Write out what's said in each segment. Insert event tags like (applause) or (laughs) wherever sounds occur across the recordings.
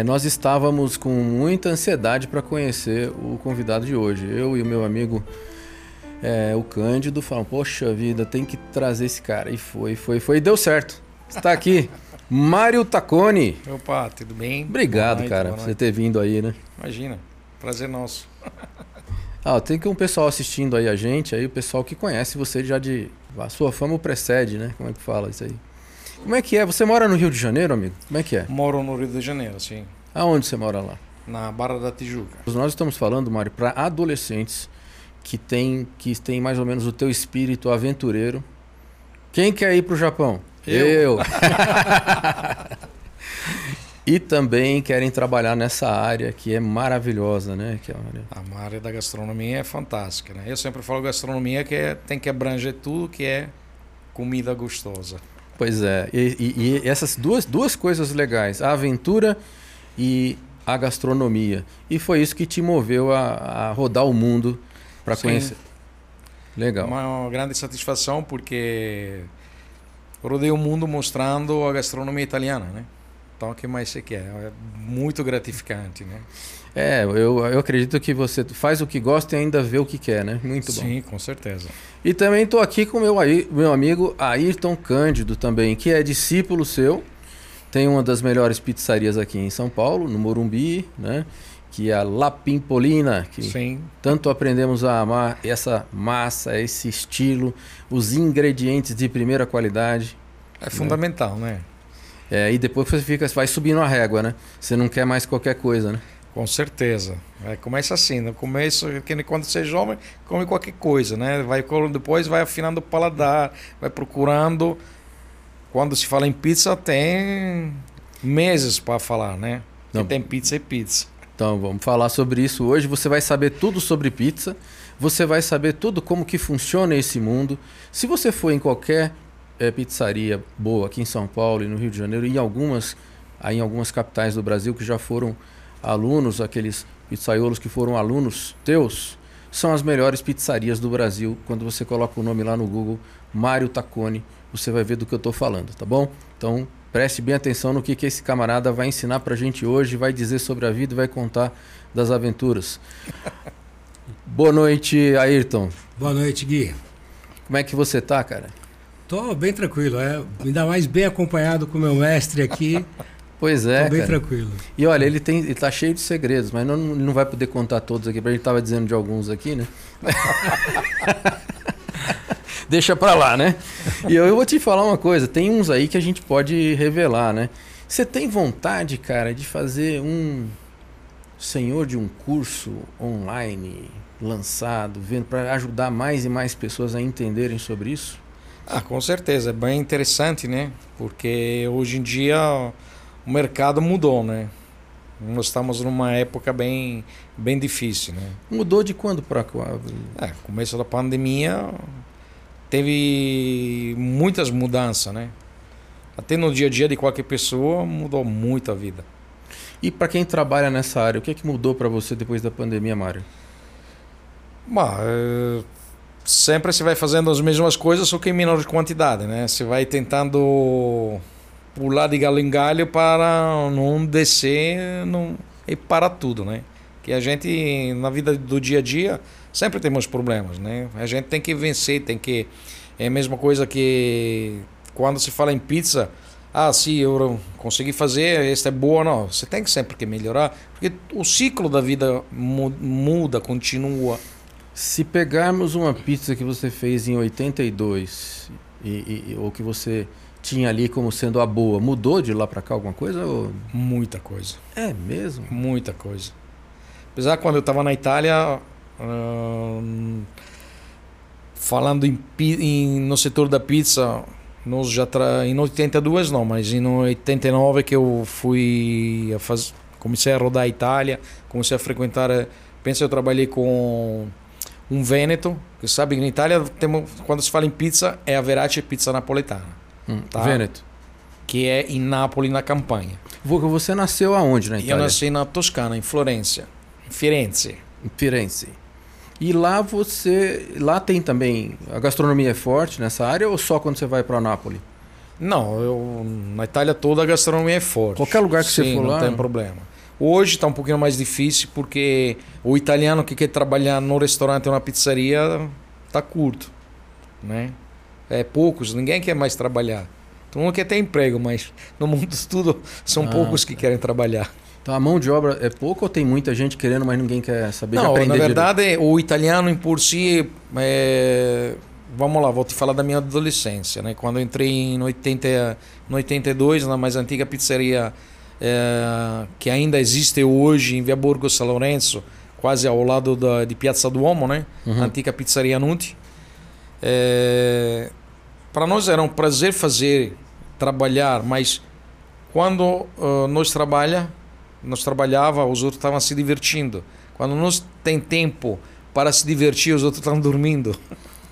É, nós estávamos com muita ansiedade para conhecer o convidado de hoje. Eu e o meu amigo é, o Cândido falam: Poxa vida, tem que trazer esse cara. E foi, foi, foi. E deu certo. Está aqui. (laughs) Mário Tacone. Opa, tudo bem? Obrigado, noite, cara, por você ter vindo aí, né? Imagina, prazer nosso. (laughs) ah, tem que um pessoal assistindo aí a gente, aí o pessoal que conhece você já de. A sua fama precede, né? Como é que fala isso aí? Como é que é? Você mora no Rio de Janeiro, amigo? Como é que é? Moro no Rio de Janeiro, sim. Aonde você mora lá? Na Barra da Tijuca. Nós estamos falando, Mário, para adolescentes que tem, que tem mais ou menos o teu espírito aventureiro. Quem quer ir para o Japão? Eu. Eu. (laughs) e também querem trabalhar nessa área que é maravilhosa, né? Que é a área da gastronomia é fantástica, né? Eu sempre falo gastronomia que é, tem que abranger tudo que é comida gostosa. Pois é, e, e, e, essas duas, duas coisas legais, a aventura e a gastronomia. E foi isso que te moveu a, a rodar o mundo para conhecer. Legal. Uma grande satisfação porque rodei o mundo mostrando a gastronomia italiana, né? Então, o que mais você quer? É muito gratificante, né? É, eu, eu acredito que você faz o que gosta e ainda vê o que quer, né? Muito bom. Sim, com certeza. E também estou aqui com meu meu amigo Ayrton Cândido também, que é discípulo seu. Tem uma das melhores pizzarias aqui em São Paulo, no Morumbi, né? Que é a La Pimpolina, que Sim. tanto aprendemos a amar essa massa, esse estilo, os ingredientes de primeira qualidade. É né? fundamental, né? É, e depois você fica, vai subindo a régua, né? Você não quer mais qualquer coisa, né? Com certeza. É, começa assim, no começo, quando você é jovem, come qualquer coisa, né? Vai depois vai afinando o paladar, vai procurando. Quando se fala em pizza, tem meses para falar, né? Não. tem pizza e pizza. Então, vamos falar sobre isso hoje. Você vai saber tudo sobre pizza. Você vai saber tudo como que funciona esse mundo. Se você for em qualquer é, pizzaria boa aqui em São Paulo e no Rio de Janeiro e em algumas, aí em algumas capitais do Brasil que já foram alunos, aqueles pizzaiolos que foram alunos teus, são as melhores pizzarias do Brasil. Quando você coloca o nome lá no Google, Mário Tacone, você vai ver do que eu estou falando, tá bom? Então preste bem atenção no que, que esse camarada vai ensinar pra gente hoje, vai dizer sobre a vida e vai contar das aventuras. (laughs) Boa noite, Ayrton. Boa noite, Gui. Como é que você tá, cara? Tô bem tranquilo, é. Ainda mais bem acompanhado com o meu mestre aqui. Pois é. Tô bem cara. tranquilo. E olha, ele tem, ele tá cheio de segredos, mas não, não vai poder contar todos aqui. A gente tava dizendo de alguns aqui, né? (laughs) Deixa pra lá, né? E eu, eu vou te falar uma coisa: tem uns aí que a gente pode revelar, né? Você tem vontade, cara, de fazer um senhor de um curso online lançado, vendo para ajudar mais e mais pessoas a entenderem sobre isso? Ah, com certeza, é bem interessante, né? Porque hoje em dia o mercado mudou, né? Nós estamos numa época bem, bem difícil, né? Mudou de quando para quando? É, começo da pandemia teve muitas mudanças, né? Até no dia a dia de qualquer pessoa mudou muito a vida. E para quem trabalha nessa área, o que é que mudou para você depois da pandemia, Mário? Bah, é sempre você vai fazendo as mesmas coisas, só que em menor quantidade, né? Você vai tentando pular de galho em galho para não descer não... e para tudo, né? Que a gente, na vida do dia a dia, sempre temos problemas, né? A gente tem que vencer, tem que... É a mesma coisa que quando se fala em pizza, ah, sim, eu consegui fazer, esta é boa, não. Você tem que sempre que melhorar, porque o ciclo da vida muda, continua. Se pegarmos uma pizza que você fez em 82 e, e, ou que você tinha ali como sendo a boa, mudou de lá para cá alguma coisa? Ou... Muita coisa. É mesmo? Muita coisa. Apesar quando eu estava na Itália, hum, falando em, em, no setor da pizza, nós já tra... em 82 não, mas em 89 que eu fui a faz... comecei a rodar a Itália, comecei a frequentar, pensa eu trabalhei com um Vêneto, que sabe que na Itália temos, quando se fala em pizza é a Verace Pizza Napoletana. Hum, tá? Vêneto. Que é em Nápoles, na campanha. Você nasceu aonde na Itália? Eu nasci na Toscana, em Florença. Em Firenze. Em Firenze. E lá você. Lá tem também. A gastronomia é forte nessa área ou só quando você vai para Nápoles? Não, eu, na Itália toda a gastronomia é forte. Qualquer lugar que Sim, você for não lá. Não tem problema. Hoje está um pouquinho mais difícil porque o italiano que quer trabalhar no restaurante ou na pizzaria está curto, né? É poucos, ninguém quer mais trabalhar. Todo mundo quer ter emprego, mas no mundo tudo são ah, poucos que querem trabalhar. Então a mão de obra é pouco ou tem muita gente querendo, mas ninguém quer saber Não, aprender na verdade, direito? o italiano em por si. É... Vamos lá, vou te falar da minha adolescência. Né? Quando eu entrei em 80, no 82, na mais antiga pizzaria é... que ainda existe hoje em Via Borgo São Lourenço, quase ao lado da, de Piazza Duomo, né? Uhum. antiga pizzaria Nuti. É... Para nós era um prazer fazer, trabalhar, mas quando uh, nós trabalha nós trabalhava, os outros estavam se divertindo. Quando nós tem tempo para se divertir, os outros estão dormindo.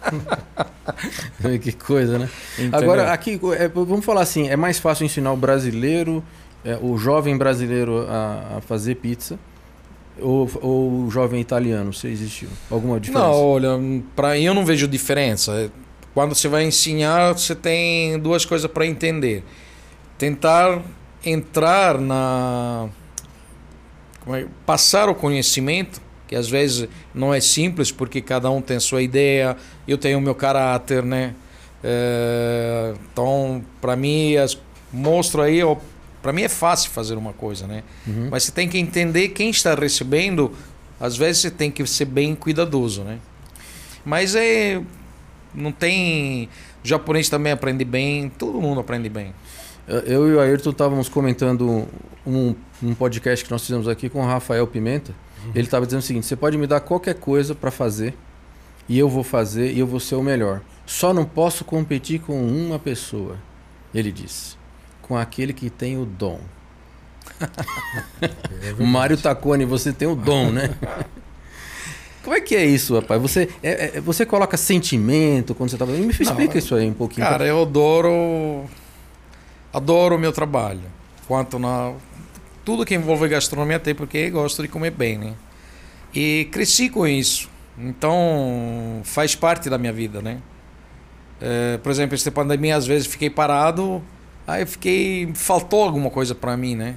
(laughs) que coisa, né? Entendeu? Agora, aqui, é, vamos falar assim: é mais fácil ensinar o brasileiro, é, o jovem brasileiro a, a fazer pizza ou, ou, o jovem italiano? Se existiu alguma diferença? Não, olha, para eu não vejo diferença. Quando você vai ensinar, você tem duas coisas para entender: tentar entrar na é, passar o conhecimento, que às vezes não é simples, porque cada um tem sua ideia, eu tenho o meu caráter, né? É, então, para mim, as, mostro aí, para mim é fácil fazer uma coisa, né? Uhum. Mas você tem que entender quem está recebendo, às vezes você tem que ser bem cuidadoso, né? Mas é. Não tem. O japonês também aprende bem, todo mundo aprende bem. Eu e o Ayrton estávamos comentando um, um, podcast que nós fizemos aqui com o Rafael Pimenta. Uhum. Ele estava dizendo o seguinte: você pode me dar qualquer coisa para fazer e eu vou fazer e eu vou ser o melhor. Só não posso competir com uma pessoa. Ele disse: com aquele que tem o dom. (laughs) É Mário Tacone, você tem o dom, né? (laughs) Como é que é isso, rapaz? Você, é, é, você coloca sentimento quando você está fazendo? Me explica não, isso aí um pouquinho. Cara, eu adoro adoro o meu trabalho. Quanto na tudo que envolve gastronomia tem porque gosto de comer bem, né? E cresci com isso. Então faz parte da minha vida, né? É, por exemplo, esta pandemia às vezes fiquei parado, aí fiquei faltou alguma coisa para mim, né?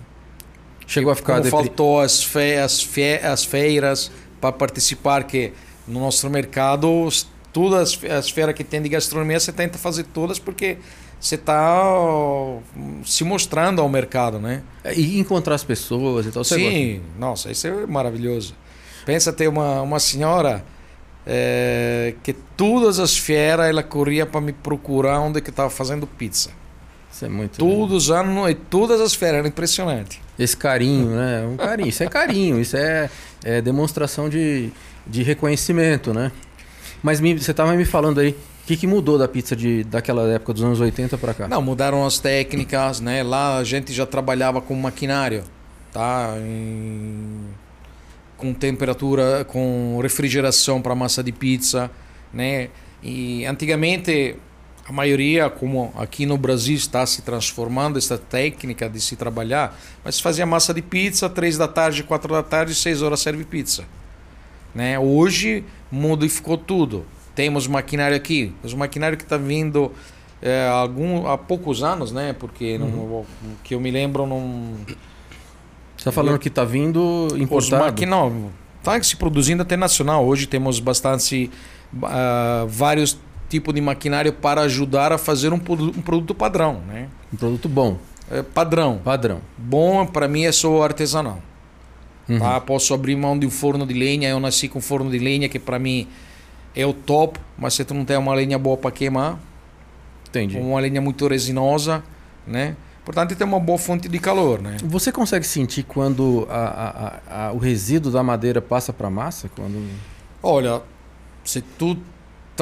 Chegou a ficar Como faltou as, fe, as, fe, as feiras para participar que no nosso mercado todas as, as feiras que tem de gastronomia você tenta fazer todas porque você está se mostrando ao mercado, né? É, e encontrar as pessoas e tal. Sim, gosta? nossa, isso é maravilhoso. Pensa ter uma, uma senhora é, que todas as feiras ela corria para me procurar onde que estava fazendo pizza. Isso é muito. Todos os anos e todas as feiras, era impressionante. Esse carinho, né? Um carinho, isso é carinho, isso é, é demonstração de, de reconhecimento, né? Mas me, você estava me falando aí o que, que, mudou da pizza de, daquela época dos anos 80 para cá? Não, mudaram as técnicas, né? Lá a gente já trabalhava com maquinário, tá? Em... Com temperatura, com refrigeração para massa de pizza, né? E antigamente a maioria, como aqui no Brasil está se transformando essa técnica de se trabalhar, mas fazia massa de pizza, três da tarde, quatro da tarde, seis horas serve pizza. Né? Hoje modificou tudo. Temos maquinário aqui, mas o maquinário que está vindo é, algum, há poucos anos, né? Porque uhum. não, que eu me lembro não. Você está falando eu, que está vindo importado? não, está se produzindo até nacional. Hoje temos bastante uh, vários tipos de maquinário para ajudar a fazer um, um produto padrão, né? Um produto bom. É, padrão. Padrão. Bom para mim é só artesanal. Uhum. Tá? Posso abrir mão de um forno de lenha. Eu nasci com forno de lenha que para mim é o top, mas se tu não tem uma lenha boa para queimar, Entendi. uma lenha muito resinosa, né? Portanto, tem uma boa fonte de calor, né? Você consegue sentir quando a, a, a, o resíduo da madeira passa para a massa? Quando... Olha, se tu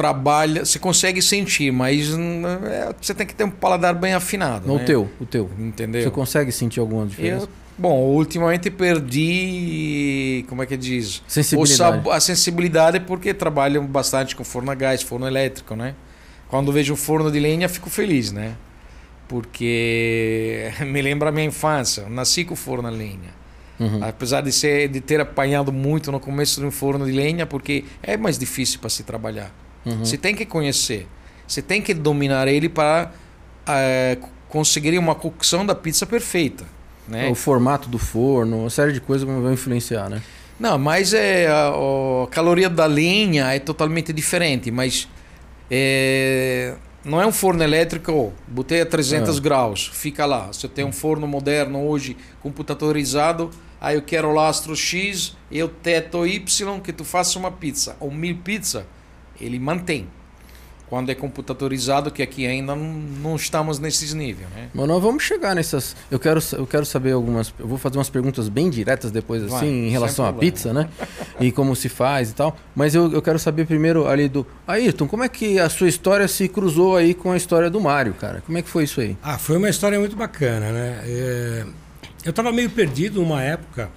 trabalha, você consegue sentir, mas é, você tem que ter um paladar bem afinado. O né? teu, o teu. Entendeu? Você consegue sentir alguma diferença? Eu, Bom, ultimamente perdi, como é que diz? Sensibilidade. a sensibilidade porque trabalho bastante com forno a gás, forno elétrico, né? Quando vejo um forno de lenha, fico feliz, né? Porque (laughs) me lembra a minha infância. Nasci com forno a lenha. Uhum. Apesar de, ser, de ter apanhado muito no começo de um forno de lenha, porque é mais difícil para se trabalhar. Uhum. Você tem que conhecer. Você tem que dominar ele para é, conseguir uma cocção da pizza perfeita né? O formato do forno, uma série de coisas vão influenciar, né? Não, mas é a, a caloria da lenha é totalmente diferente, mas é, não é um forno elétrico, oh, botei a 300 É. graus, fica lá. Se eu tenho um forno moderno hoje, computadorizado, aí eu quero o lastro X e o teto Y, que tu faça uma pizza ou mil pizza, ele mantém. Quando é computadorizado, que aqui ainda não, não estamos nesses níveis, né? Mas nós vamos chegar nessas. Eu quero, eu quero saber algumas. Eu vou fazer umas perguntas bem diretas depois, Vai, assim, em sem relação à pizza, né? E como se faz e tal. Mas eu, eu quero saber primeiro ali do. Ayrton, como é que a sua história se cruzou aí com a história do Mário, cara? Como é que foi isso aí? Ah, foi uma história muito bacana, né? É, Eu estava meio perdido numa época,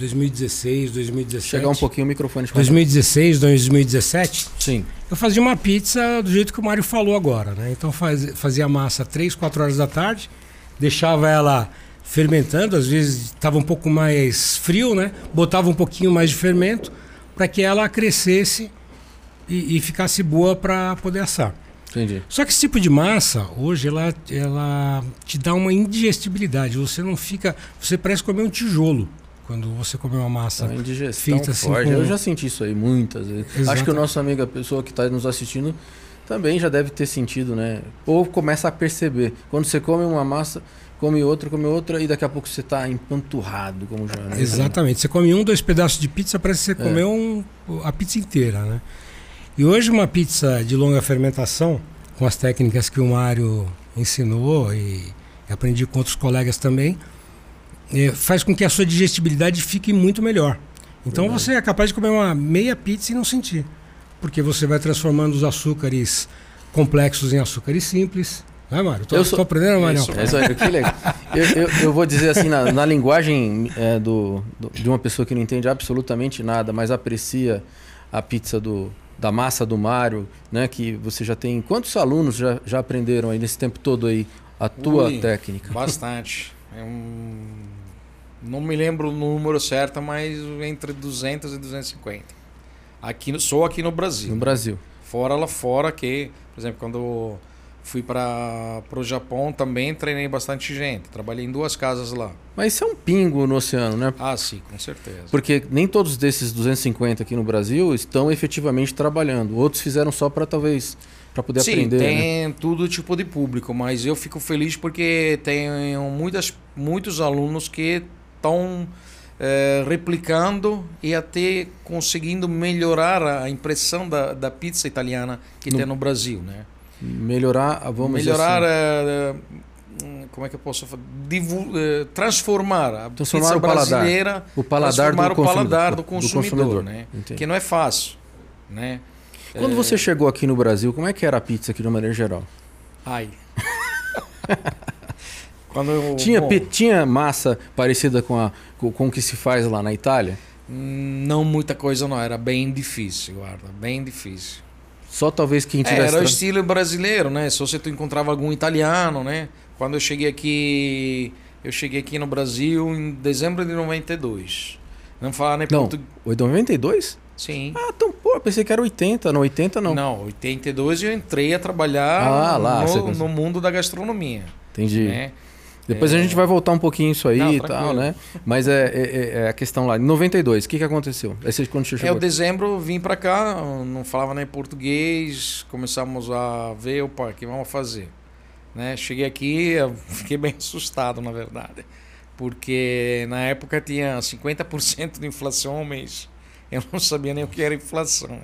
2016, 2017. Chegar um pouquinho o microfone de 2016, 2017. Sim. Eu fazia uma pizza do jeito que o Mário falou agora, né? Então faz- fazia a massa 3, 4 horas da tarde, deixava ela fermentando, às vezes estava um pouco mais frio, né? Botava um pouquinho mais de fermento para que ela crescesse e, e ficasse boa para poder assar. Entendi. Só que esse tipo de massa, hoje, ela, ela te dá uma indigestibilidade. Você não fica. Você parece comer um tijolo quando você come uma massa. Uma indigestão Feita assim forte. com- Eu já senti isso aí muitas vezes. Acho que o nosso amigo, a pessoa que está nos assistindo, também já deve ter sentido, né? Ou começa a perceber. Quando você come uma massa, come outra, come outra, e daqui a pouco você está empanturrado, como já. Né? Exatamente. Você come um, dois pedaços de pizza, parece que você É. comeu um- a pizza inteira, né? E hoje uma pizza de longa fermentação, com as técnicas que o Mário ensinou e aprendi com outros colegas também, faz com que a sua digestibilidade fique muito melhor. Então você é capaz de comer uma meia pizza e não sentir. Porque você vai transformando os açúcares complexos em açúcares simples. Não é, Mário? Tô, Eu sou- tô aprendendo, Mário? Isso. É isso aí, que legal. Eu, eu, eu vou dizer assim, na, na linguagem é, do, do- de uma pessoa que não entende absolutamente nada, mas aprecia a pizza do, da massa do Mário, né? Que você já tem. Quantos alunos já, já aprenderam aí nesse tempo todo aí a tua Ui, técnica? Bastante. É um... Não me lembro o número certo, mas entre 200 e 250. Aqui só aqui no Brasil. No Brasil. Fora lá fora, que, por exemplo, quando fui para o Japão, também treinei bastante gente. Trabalhei em duas casas lá. Mas isso é um pingo no oceano, né? Ah, sim, com certeza. Porque nem todos desses 250 aqui no Brasil estão efetivamente trabalhando. Outros fizeram só para talvez para poder Sim, aprender. né? tem todo tipo de público, mas eu fico feliz porque tenho muitas, muitos alunos que estão replicando e até conseguindo melhorar a impressão da, da pizza italiana que No- tem no Brasil, né? Melhorar, ah, vamos melhorar, dizer assim, eh, eh, hum, como é que eu posso falar? Divu- eh, transformar a Transformar pizza o paladar. brasileira, o paladar transformar do o paladar consumidor, do consumidor, né? Entendi. Que não é fácil, né? Quando Eh, você chegou aqui no Brasil, como é que era a pizza aqui de uma maneira geral? Ai. (laughs) Eu, Tinha, bom, pi- tinha massa parecida com, a, com, com o que se faz lá na Itália? Não muita coisa não, era bem difícil, guarda, bem difícil. Só talvez quem É, tivesse... era o estilo brasileiro, né? Só se tu encontrava algum italiano, né? Quando eu cheguei aqui, eu cheguei aqui no Brasil em dezembro de 92. Não falava nem Não, português. 92? Sim. Ah, então, pô, eu pensei que era 80. Não, 80 não. Não, 82 eu entrei a trabalhar Ah, lá, no, no mundo da gastronomia, Entendi. né? Depois É. a gente vai voltar um pouquinho isso aí Não, e tal, né? Mas é, é- é a questão lá. Em 92, o que, que aconteceu? Esse quando você É, chegou o dezembro vim pra cá, não falava nem português, começamos a ver, opa, o que vamos fazer? Né? Cheguei aqui, eu (laughs) fiquei bem assustado, na verdade, porque na época tinha 50% de inflação ao mês. (laughs) Eu não sabia nem o que era inflação.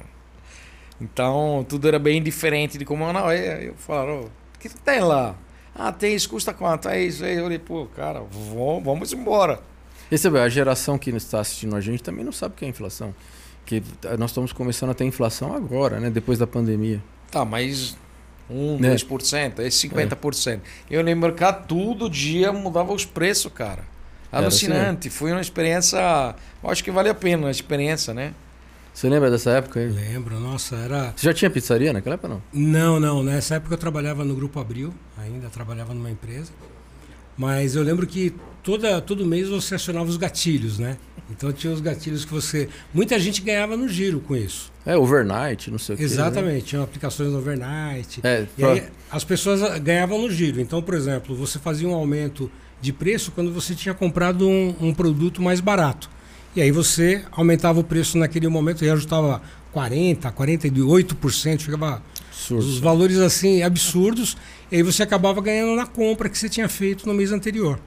Então, tudo era bem diferente de como... Não, aí eu falava, "Ô, o que tem lá? Ah, tem isso, custa quanto? É isso aí. Eu falei, pô, cara, vamos, vamos embora. E você vê, a geração que está assistindo a gente também não sabe o que é inflação. Que nós estamos começando a ter inflação agora, né? Depois da pandemia. Tá, mas 1, Né? 2%, é 50%. Eu lembro que todo dia mudava os preços, cara. Era assim Alucinante. Foi uma experiência. Acho que vale a pena a experiência, né? Você lembra dessa época aí? Lembro, nossa, era. Você já tinha pizzaria naquela época não? Não, não. Nessa época eu trabalhava no Grupo Abril, ainda trabalhava numa empresa. Mas eu lembro que toda, todo mês você acionava os gatilhos, né? Então tinha os gatilhos que você. Muita gente ganhava no giro com isso. É, overnight, não sei o que. Exatamente, tinham aplicações no overnight. É, E aí as pessoas ganhavam no giro. Então, por exemplo, você fazia um aumento de preço quando você tinha comprado um, um produto mais barato. E aí você aumentava o preço naquele momento e ajustava 40%, 48%, chegava os absurdo. valores assim absurdos. E aí você acabava ganhando na compra que você tinha feito no mês anterior.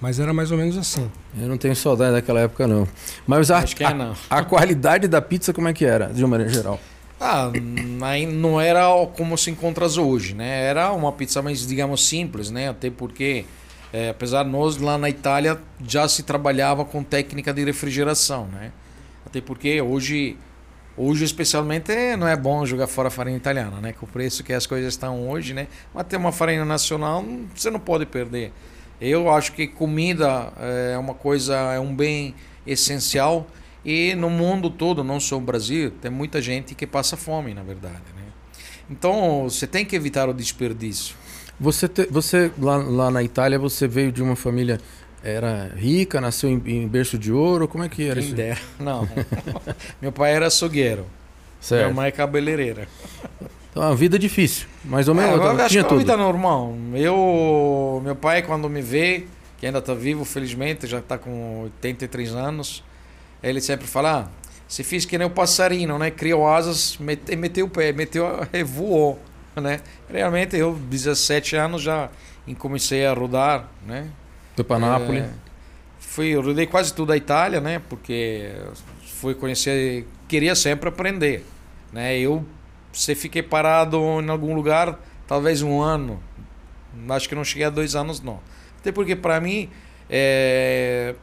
Mas era mais ou menos assim. Eu não tenho saudade daquela época, não. Mas a, Acho que é, a- não. a qualidade da pizza, como é que era, de uma maneira geral? Ah, não era como se encontra hoje, né? Era uma pizza mais, digamos, simples, né? Até porque, é, apesar nós lá na Itália já se trabalhava com técnica de refrigeração, né? Até porque hoje, hoje especialmente, não é bom jogar fora a farinha italiana, né? Com o preço que as coisas estão hoje, né? Mas ter uma farinha nacional, você não pode perder. Eu acho que comida é uma coisa, é um bem essencial e no mundo todo, não só no Brasil, tem muita gente que passa fome, na verdade, né? Então, você tem que evitar o desperdício. Você, te- você lá, lá na Itália, você veio de uma família era rica, nasceu em, em berço de ouro, como é que era Quem isso? dera. Não. (laughs) Meu pai era açougueiro. Minha Certo. mãe é cabeleireira. Então, uma vida difícil, mais ou É, menos. eu acho tinha que é tudo. vida normal. Eu, meu pai, quando me vê, que ainda está vivo, felizmente, já está com 83 anos, ele sempre fala: ah, você fez que nem o passarinho, né? Criou asas, mete, meteu o pé, meteu, e voou, né? Realmente, eu, 17 anos, já comecei a rodar, né? Foi para Nápoles. É, fui, eu rodei quase tudo a Itália, né? Porque fui conhecer, queria sempre aprender, né? Eu se fiquei parado em algum lugar, talvez um ano, acho que não cheguei a dois anos não. Até porque para mim é,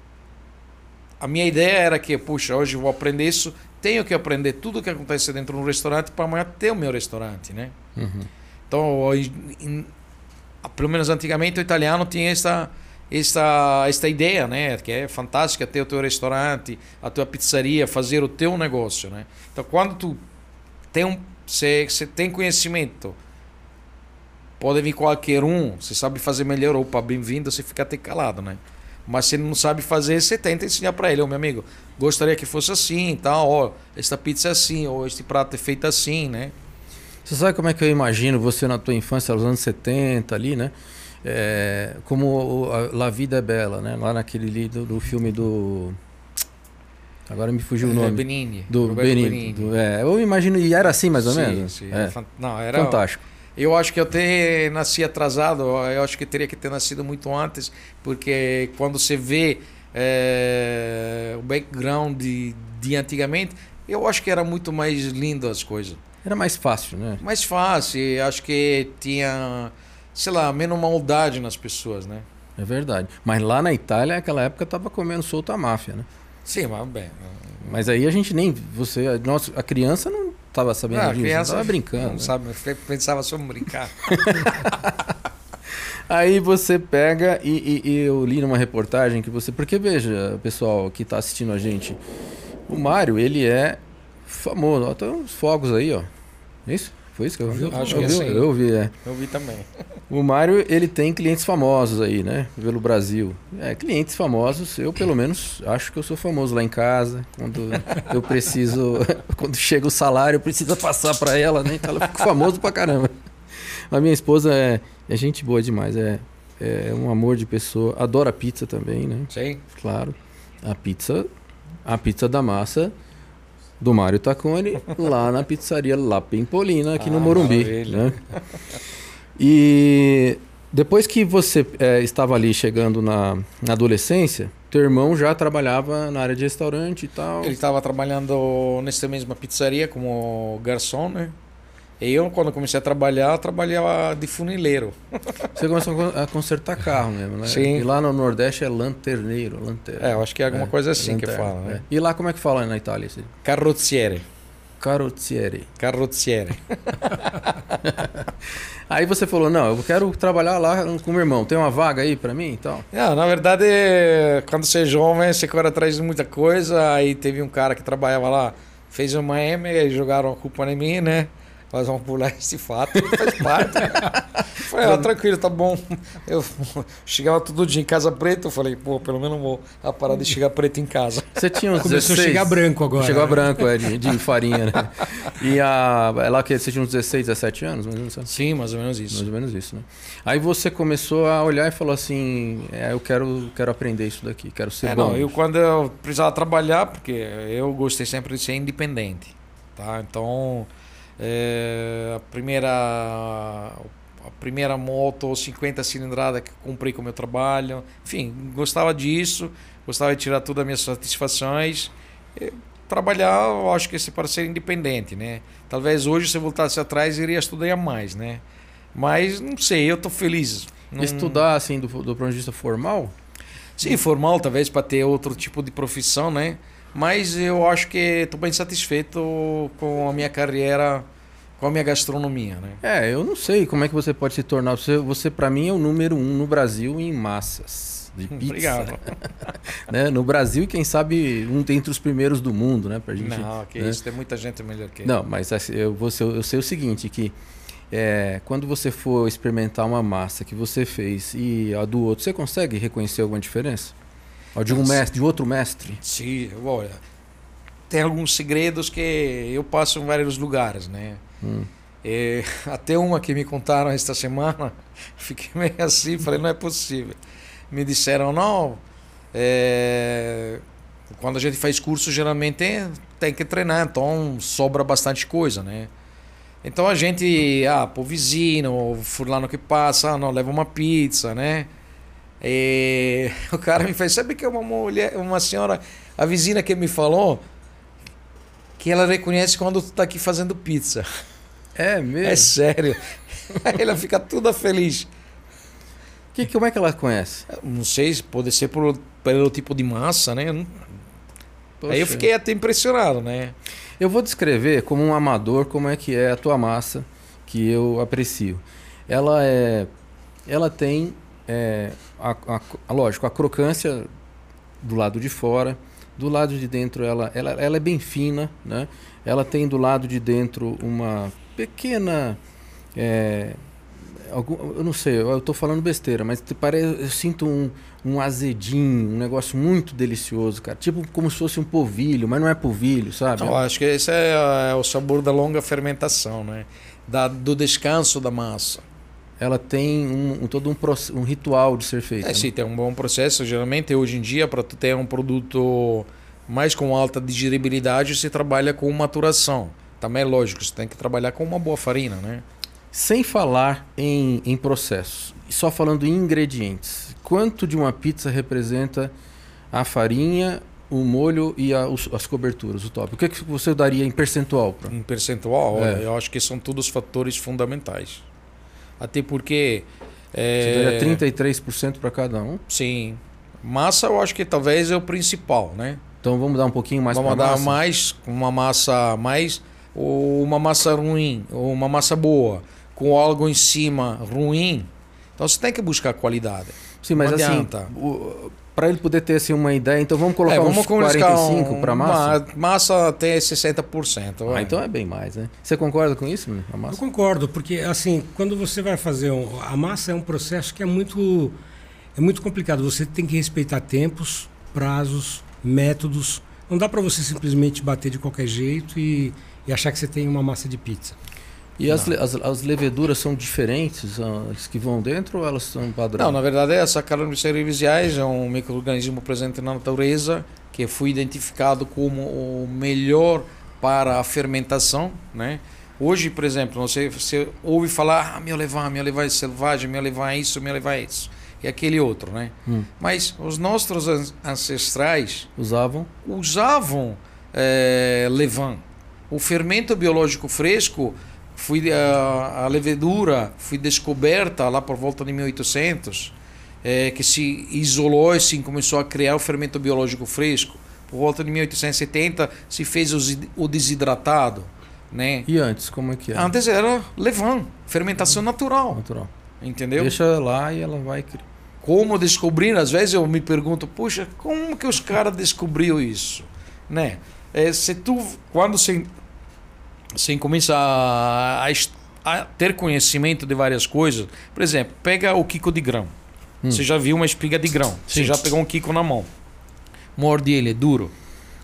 a minha ideia era que, puxa, hoje vou aprender isso, tenho que aprender tudo o que acontece dentro de um restaurante para amanhã ter o meu restaurante, né? Uhum. Então, em- em- pelo menos antigamente o italiano tinha esta esta esta ideia, né, que é fantástica ter o teu restaurante, a tua pizzaria, fazer o teu negócio, né? Então, quando tu tem um você você tem conhecimento, pode vir qualquer um, você sabe fazer melhor, opa, bem-vindo, você fica até calado, né? Mas se ele não sabe fazer, você tenta ensinar para ele, ô meu amigo, gostaria que fosse assim, tal, ó, esta pizza é assim, ou este prato é feito assim, né? Você sabe como é que eu imagino você na tua infância, nos anos 70 ali, né? É, como o- a La Vida é Bela, né? Lá naquele ali do, do filme do... Agora me fugiu o É, nome. Benigni. Do Roberto Benigni. do- é, eu imagino, e era assim mais ou Sim, menos? sim, É, é Não, era fantástico. Eu acho que eu até nasci atrasado, eu acho que teria que ter nascido muito antes, porque quando você vê eh, o background de, de antigamente, eu acho que era muito mais lindo as coisas. Era mais fácil, né? Mais fácil, acho que tinha, sei lá, menos maldade nas pessoas, né? É verdade. Mas lá na Itália, naquela época, tava comendo solto a máfia, né? Sim, mas bem. Mas aí a gente nem. Você, a, nossa, a criança não tava sabendo a disso, criança tava brincando. Não né? sabe, pensava só em brincar. (laughs) Aí você pega e, e- e eu li numa reportagem que você. Porque veja, pessoal que tá assistindo a gente, o Mário, ele é famoso. Ó, tem uns fogos aí, ó. Isso? Foi isso que eu vi? Acho eu que vi, sim. Eu vi, é. Eu vi também. O Mário, ele tem clientes famosos aí, né? Pelo Brasil. É, clientes famosos, eu pelo menos acho que eu sou famoso lá em casa. Quando eu preciso, (laughs) quando chega o salário, eu preciso passar pra ela, né? Então eu fico famoso pra caramba. A minha esposa é, é gente boa demais, é, é um amor de pessoa. Adora pizza também, né? Sim. Claro. A pizza, a pizza da massa do Mário Tacone, lá na pizzaria La Pimpolina, aqui no Ah, Morumbi. maravilha. Né? E depois que você eh, estava ali chegando na, na adolescência, teu irmão já trabalhava na área de restaurante e tal. Ele estava trabalhando nessa mesma pizzaria como garçom, né? E eu, quando comecei a trabalhar, trabalhava de funileiro. (laughs) Você começou a con- a consertar carro mesmo, né? Sim. E lá no Nordeste é lanterneiro, lanterna. É, eu acho que é alguma coisa assim que lanterna, fala, né? é. E lá como é que fala na Itália? esse? Carrozziere. Carrozzieri. Carrozziere. (laughs) Aí você falou, não, eu quero trabalhar lá com meu irmão. Tem uma vaga aí pra mim e tal? Não, na verdade, quando você é jovem, você corre atrás de muita coisa. Aí teve um cara que trabalhava lá, fez uma M, aí jogaram a culpa em mim, né? Mas vamos pular (laughs) esse fato, faz parte. falei, ah, tranquilo, tá bom. Eu (laughs) chegava todo dia em casa preto, eu falei, pô, pelo menos vou a parar de chegar preto em casa. Você tinha uns Começou 16... a chegar branco agora. Chegou né? branco, é, de, de farinha, né? E a... É lá que você tinha uns 16, 17 anos, mais ou menos, Sim, mais ou menos isso. mais ou menos isso, né? Aí você começou a olhar e falou assim, é, eu quero, quero aprender isso daqui, quero ser É, bom. não, eu quando eu precisava trabalhar, porque eu gostei sempre de ser independente, tá? Então, a primeira a primeira moto 50 cilindrada que comprei com o meu trabalho, enfim, gostava disso, gostava de tirar todas as minhas satisfações. E trabalhar, eu acho que esse ser independente, né? Talvez hoje se eu voltasse atrás iria estudar mais, né? Mas não sei, eu tô feliz. Não- Estudar, assim, do, do ponto de vista formal, Sim, formal talvez para ter outro tipo de profissão, né? Mas eu acho que estou bem satisfeito com a minha carreira, com a minha gastronomia, né? É, eu não sei como é que você pode se tornar. Você, você para mim, é o número um no Brasil em massas de pizza. Obrigado. (laughs) Né? No Brasil, quem sabe, um dentre os primeiros do mundo, né? Pra gente, Não, que né? isso, tem muita gente melhor que eu. Não, mas assim, eu, vou eu sei o seguinte, que é, quando você for experimentar uma massa que você fez e a do outro, você consegue reconhecer alguma diferença? A de um Nossa. mestre, de outro mestre? Sim, olha, tem alguns segredos que eu passo em vários lugares, né? Hum. É, (laughs) até uma que me contaram esta semana, (laughs) fiquei meio assim, falei, não é possível. Me disseram, não, é, quando a gente faz curso, geralmente tem que treinar, então sobra bastante coisa, né? Então a gente, ah, pro vizinho, ou fulano que passa, ah, não, leva uma pizza, né? E (laughs) o cara me fez, sabe que é uma mulher, uma senhora, a vizinha que me falou que ela reconhece quando tu tá aqui fazendo pizza. (laughs) É mesmo? É sério. Aí (laughs) ela fica toda feliz. Que, como é que ela conhece? Não sei, se pode ser por, pelo tipo de massa, né? Não- Aí eu Poxa. fiquei até impressionado, né? Eu vou descrever como um amador como é que é a tua massa que eu aprecio. Ela é, ela tem, é, a, a- lógico, a crocância do lado de fora, do lado de dentro ela, ela, ela é bem fina, né? Ela tem do lado de dentro uma pequena, é, algum, eu não sei, eu estou falando besteira, mas te pare, eu sinto um, um azedinho, um negócio muito delicioso, cara. Tipo como se fosse um polvilho, mas não é polvilho, sabe? Eu acho que esse é, é o sabor da longa fermentação, né? Da, do descanso da massa. Ela tem um, um- todo um, um ritual de ser feita. É, né? sim, tem um bom processo. Geralmente, hoje em dia, para tu ter um produto mais com alta digeribilidade, você trabalha com maturação. Também é lógico, você tem que trabalhar com uma boa farina, né? Sem falar em, em processos, só falando em ingredientes, quanto de uma pizza representa a farinha, o molho e a- os- as coberturas, o top? O que, que você daria em percentual? Pra... Em percentual, olha, É. eu acho que são todos fatores fundamentais. Até porque. Você É, daria 33% para cada um? Sim. Massa eu acho que talvez é o principal, né? Então vamos dar um pouquinho mais Vamos dar massa? mais, uma massa mais, ou uma massa ruim, ou uma massa boa, com algo em cima ruim. Então você tem que buscar qualidade. Sim, mas não assim, adianta. Para ele poder ter assim, uma ideia, então vamos colocar É, uns vamos colocar 45 um- para massa? massa até 60%. Ah, vai. então é bem mais, né? Você concorda com isso, a Eu massa? concordo, porque assim, quando você vai fazer um, a massa é um processo que é muito é muito complicado. Você tem que respeitar tempos, prazos, métodos. Não dá para você simplesmente bater de qualquer jeito e, e achar que você tem uma massa de pizza. E as, as, as leveduras são diferentes, ah, as que vão dentro ou elas são padrão? Não, na verdade, essa Saccharomyces cerevisiae é um microorganismo presente na natureza que foi identificado como o melhor para a fermentação, né? Hoje, por exemplo, você, você ouve falar, ah, meu levar, meu levar é selvagem, meu levar é isso, meu levar é isso, e aquele outro, né? Hum. Mas os nossos an- ancestrais Usavam? usavam eh, levain. O fermento biológico fresco, foi, a, a levedura foi descoberta lá por volta de 1800, eh, que se isolou e se começou a criar o fermento biológico fresco. Por volta de 1870 se fez o, desidratado. Né? E antes, como é que é? Antes era levain, fermentação natural, Natural. entendeu? Deixa lá e ela vai criar. como descobrir, às vezes eu me pergunto, puxa, como que os caras descobriu isso, né? É, se tu quando você Você começa a, a, ter conhecimento de várias coisas. Por exemplo, pega o Kiko de grão. Hum. Você já viu uma espiga de grão. Sim. Você já pegou um Kiko na mão. Morde ele, é duro.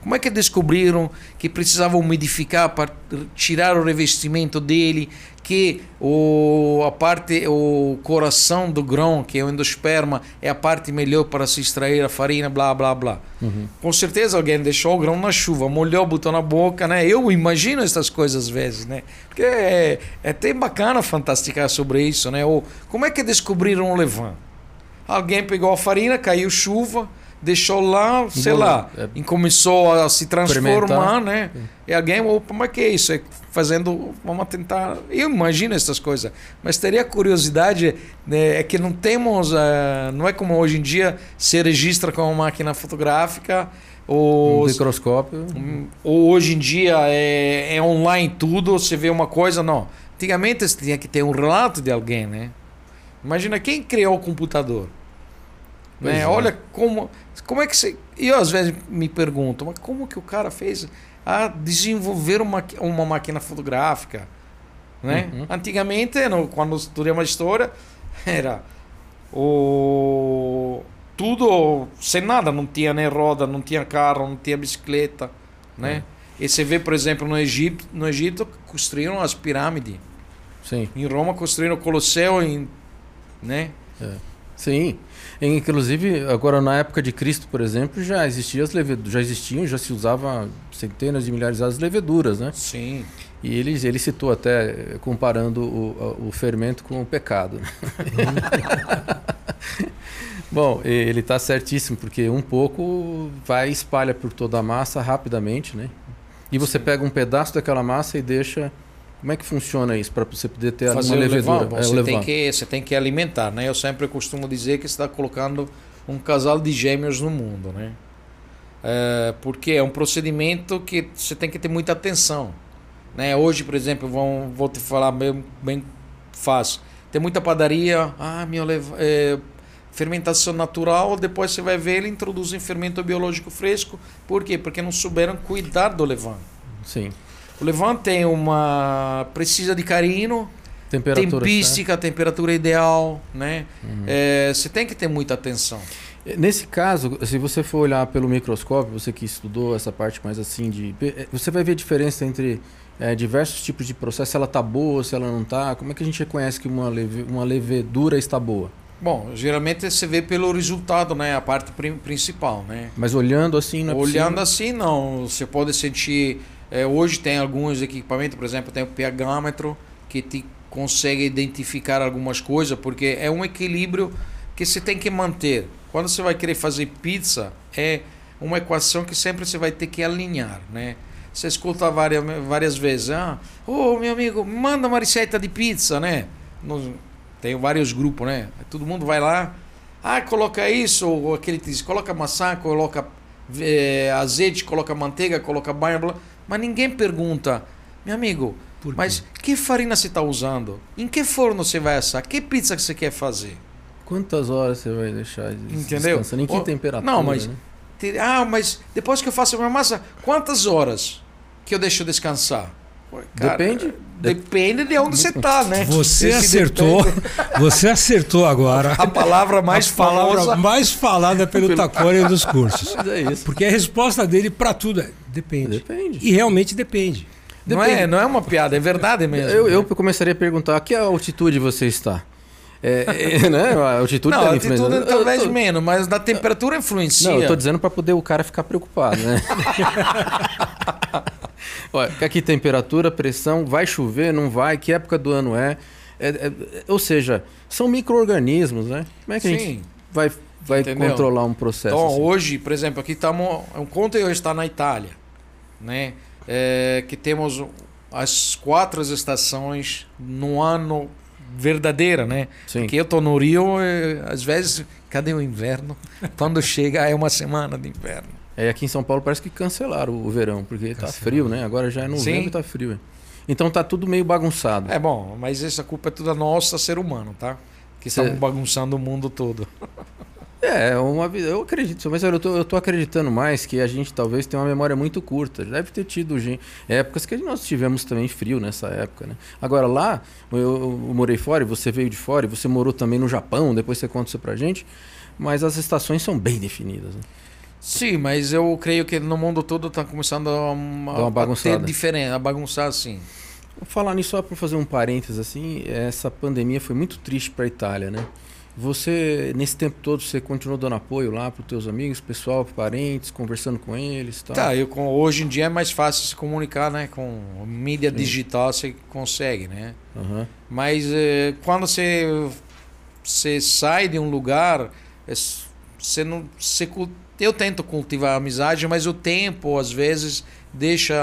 Como é que descobriram que precisavam umidificar para tirar o revestimento dele, que o, a parte, o coração do grão, que é o endosperma, é a parte melhor para se extrair a farinha, blá, blá, blá. Uhum. Com certeza alguém deixou o grão na chuva, molhou, botou na boca, né? Eu imagino essas coisas às vezes, né? Porque é, é até bacana fantasticar sobre isso, né? Ou como é que descobriram o levan? Alguém pegou a farinha, caiu chuva, deixou lá, sei lá, é, e começou a se transformar, né? E alguém, opa, mas que é isso? É fazendo, vamos tentar. Eu imagino essas coisas, mas teria curiosidade, né, é que não temos, uh, não é como hoje em dia se registra com uma máquina fotográfica. Ou, um microscópio. Ou hoje em dia é, é online tudo, você vê uma coisa, não. Antigamente você tinha que ter um relato de alguém, né? Imagina quem criou o computador. Né? É. Olha como, como é que você. E eu às vezes me pergunto, mas como que o cara fez a desenvolver uma, uma máquina fotográfica? Né? Uhum. Antigamente, no, quando estudei uma história, (laughs) era o tudo sem nada, não tinha nem roda, não tinha carro, não tinha bicicleta, né? É. E você vê, por exemplo, no Egito, no Egito construíram as pirâmides. Sim. Em Roma construíram o Colosseu, em, né? É. Sim. Inclusive, agora na época de Cristo, por exemplo, já existiam as leveduras, já existiam, já se usava centenas de milhares de leveduras, né? Sim. E ele, ele citou até comparando o, o fermento com o pecado. Né? (laughs) Bom, ele está certíssimo, porque um pouco vai espalha por toda a massa rapidamente, né? E você Sim. pega um pedaço daquela massa e deixa como é que funciona isso para você poder ter Fazer uma levedura? Bom, é, você, tem que, você tem que alimentar, né? Eu sempre costumo dizer que você está colocando um casal de gêmeos no mundo, né? É, porque é um procedimento que você tem que ter muita atenção. Né? Hoje, por exemplo, vão, vou te falar bem, bem fácil. Tem muita padaria, ah, minha é, fermentação natural, depois você vai ver ele introduzem fermento biológico fresco. Por quê? Porque não souberam cuidar do levain. Sim. O levante tem uma precisa de carinho, temperatura tempística, certo? temperatura ideal, né? Uhum. É, você tem que ter muita atenção. Nesse caso, se você for olhar pelo microscópio, você que estudou essa parte mais assim de, é, você vai ver a diferença entre é, diversos tipos de processo, se ela está boa, se ela não está. Como é que a gente reconhece que uma, leve, uma levedura está boa? Bom, geralmente você vê pelo resultado, né? A parte principal, né? Mas olhando assim não é Olhando possível? assim não. Você pode sentir é, hoje tem alguns equipamentos, por exemplo, tem o pHmetro que te consegue identificar algumas coisas, porque é um equilíbrio que você tem que manter. Quando você vai querer fazer pizza, é uma equação que sempre você vai ter que alinhar, né? Você escuta várias, várias vezes, ah, ô oh, meu amigo, manda uma receita de pizza, né? Tem vários grupos, né? Todo mundo vai lá, ah, coloca isso, ou aquele diz, coloca maçã, coloca é, azeite, coloca manteiga, coloca banha, blá. Mas ninguém pergunta, meu amigo, mas que farinha você está usando? Em que forno você vai assar? Que pizza que você quer fazer? Quantas horas você vai deixar Entendeu? descansando? Em que temperatura? Não, mas. Né? Ah, mas depois que eu faço a minha massa, quantas horas que eu deixo descansar? Cara, depende. Depende de onde você está, né? Você Esse acertou. Depende... (laughs) Você acertou agora. A palavra mais a famosa. palavra mais falada pelo Tacori dos cursos. (laughs) É isso. Porque a resposta dele para tudo é depende. Depende. E realmente depende. Não é, não é uma piada, é verdade mesmo. Eu, eu começaria a perguntar: a que altitude você está? É, é, (laughs) né? A altitude não, a altitude talvez tô... menos, mas na temperatura influencia. Não, eu tô dizendo para poder o cara ficar preocupado, né? Olha, que temperatura, pressão, vai chover, não vai, que época do ano é. é, é ou seja, são micro-organismos, né? Como é que Sim. a gente vai, vai controlar um processo? Então, assim? hoje, por exemplo, aqui estamos. Um conteúdo está na Itália, né? É, que temos as quatro estações no ano verdadeira, né? Sim. Porque eu tô no Rio, às vezes, cadê o inverno? (laughs) Quando chega é uma semana de inverno. É, aqui em São Paulo parece que cancelaram o verão, porque tá frio, né? Agora já é novembro e tá frio. Então tá tudo meio bagunçado. É bom, mas essa culpa é toda nossa, ser humano, tá? Que estamos Cê... bagunçando o mundo todo. (laughs) É, uma vida. Eu acredito, mas eu tô, eu tô acreditando mais que a gente talvez tenha uma memória muito curta. Deve ter tido épocas que nós tivemos também frio nessa época, né? Agora lá, eu, eu morei fora, você veio de fora, e você morou também no Japão, depois você conta isso pra gente. Mas as estações são bem definidas. Né? Sim, mas eu creio que no mundo todo está começando a, uma a ter diferente, a bagunçar assim. Vou falar nisso só para fazer um parênteses assim, essa pandemia foi muito triste para a Itália, né? Você, nesse tempo todo, você continuou dando apoio lá para os teus amigos, pessoal, parentes, conversando com eles tal? Tá, eu, hoje em dia é mais fácil se comunicar, né? Com mídia Sim. digital você consegue, né? Uhum. Mas eh, quando você, você sai de um lugar, é, você não... Você, eu tento cultivar a amizade, mas o tempo, às vezes, deixa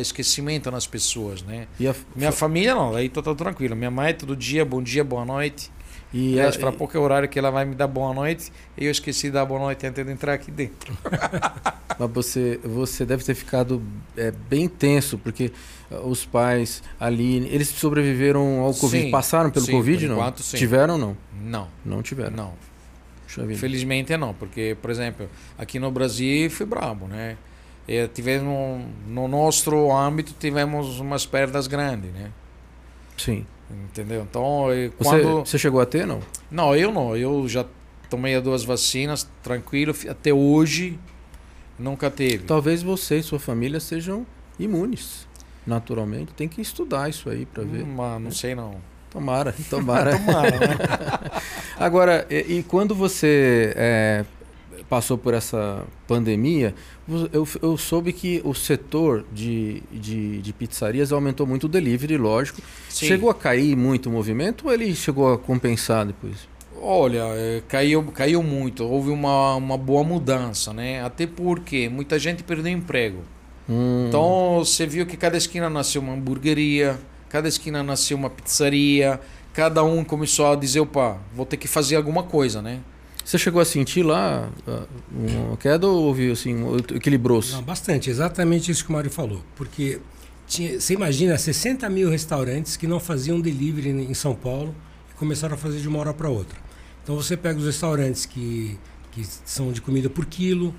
esquecimento nas pessoas, né? A... Minha família não, aí tô, tô tranquilo. Minha mãe todo dia, bom dia, boa noite. E Aliás, para pouco é horário que ela vai me dar boa noite, eu esqueci de dar boa noite antes de entrar aqui dentro. (laughs) Mas você, você deve ter ficado é, bem tenso, porque ah, os pais ali, eles sobreviveram ao Covid, sim, passaram pelo sim, Covid, não? Enquanto, sim. Tiveram não? Não. Não tiveram? Não. Felizmente não, porque, por exemplo, aqui no Brasil foi brabo, né? E tivemos, no nosso âmbito, tivemos umas perdas grandes, né? Sim. Entendeu? Então, quando... Você, você chegou a ter, não? Não, eu não. Eu já tomei as duas vacinas, tranquilo. Até hoje, nunca teve. Talvez você e sua família sejam imunes, naturalmente. Tem que estudar isso aí para ver. Hum, não sei não. Tomara, (laughs) tomara. tomara né? (laughs) Agora, e, e, quando você é, passou por essa pandemia, eu, eu soube que o setor de, de, de pizzarias aumentou muito o delivery, lógico. Sim. Chegou a cair muito o movimento ou ele chegou a compensar depois? Olha, é, caiu, caiu muito. Houve uma, uma boa mudança, né? Até porque muita gente perdeu emprego. Hum. Então você viu que cada esquina nasceu uma hamburgueria, cada esquina nasceu uma pizzaria, cada um começou a dizer, opa, vou ter que fazer alguma coisa, né? Você chegou a sentir lá uh, uma queda ou houve assim, equilibrou-se? Bastante, exatamente isso que o Mário falou. Porque tinha, você imagina 60 mil restaurantes que não faziam delivery em São Paulo e começaram a fazer de uma hora para outra. Então você pega os restaurantes que, que são de comida por quilo,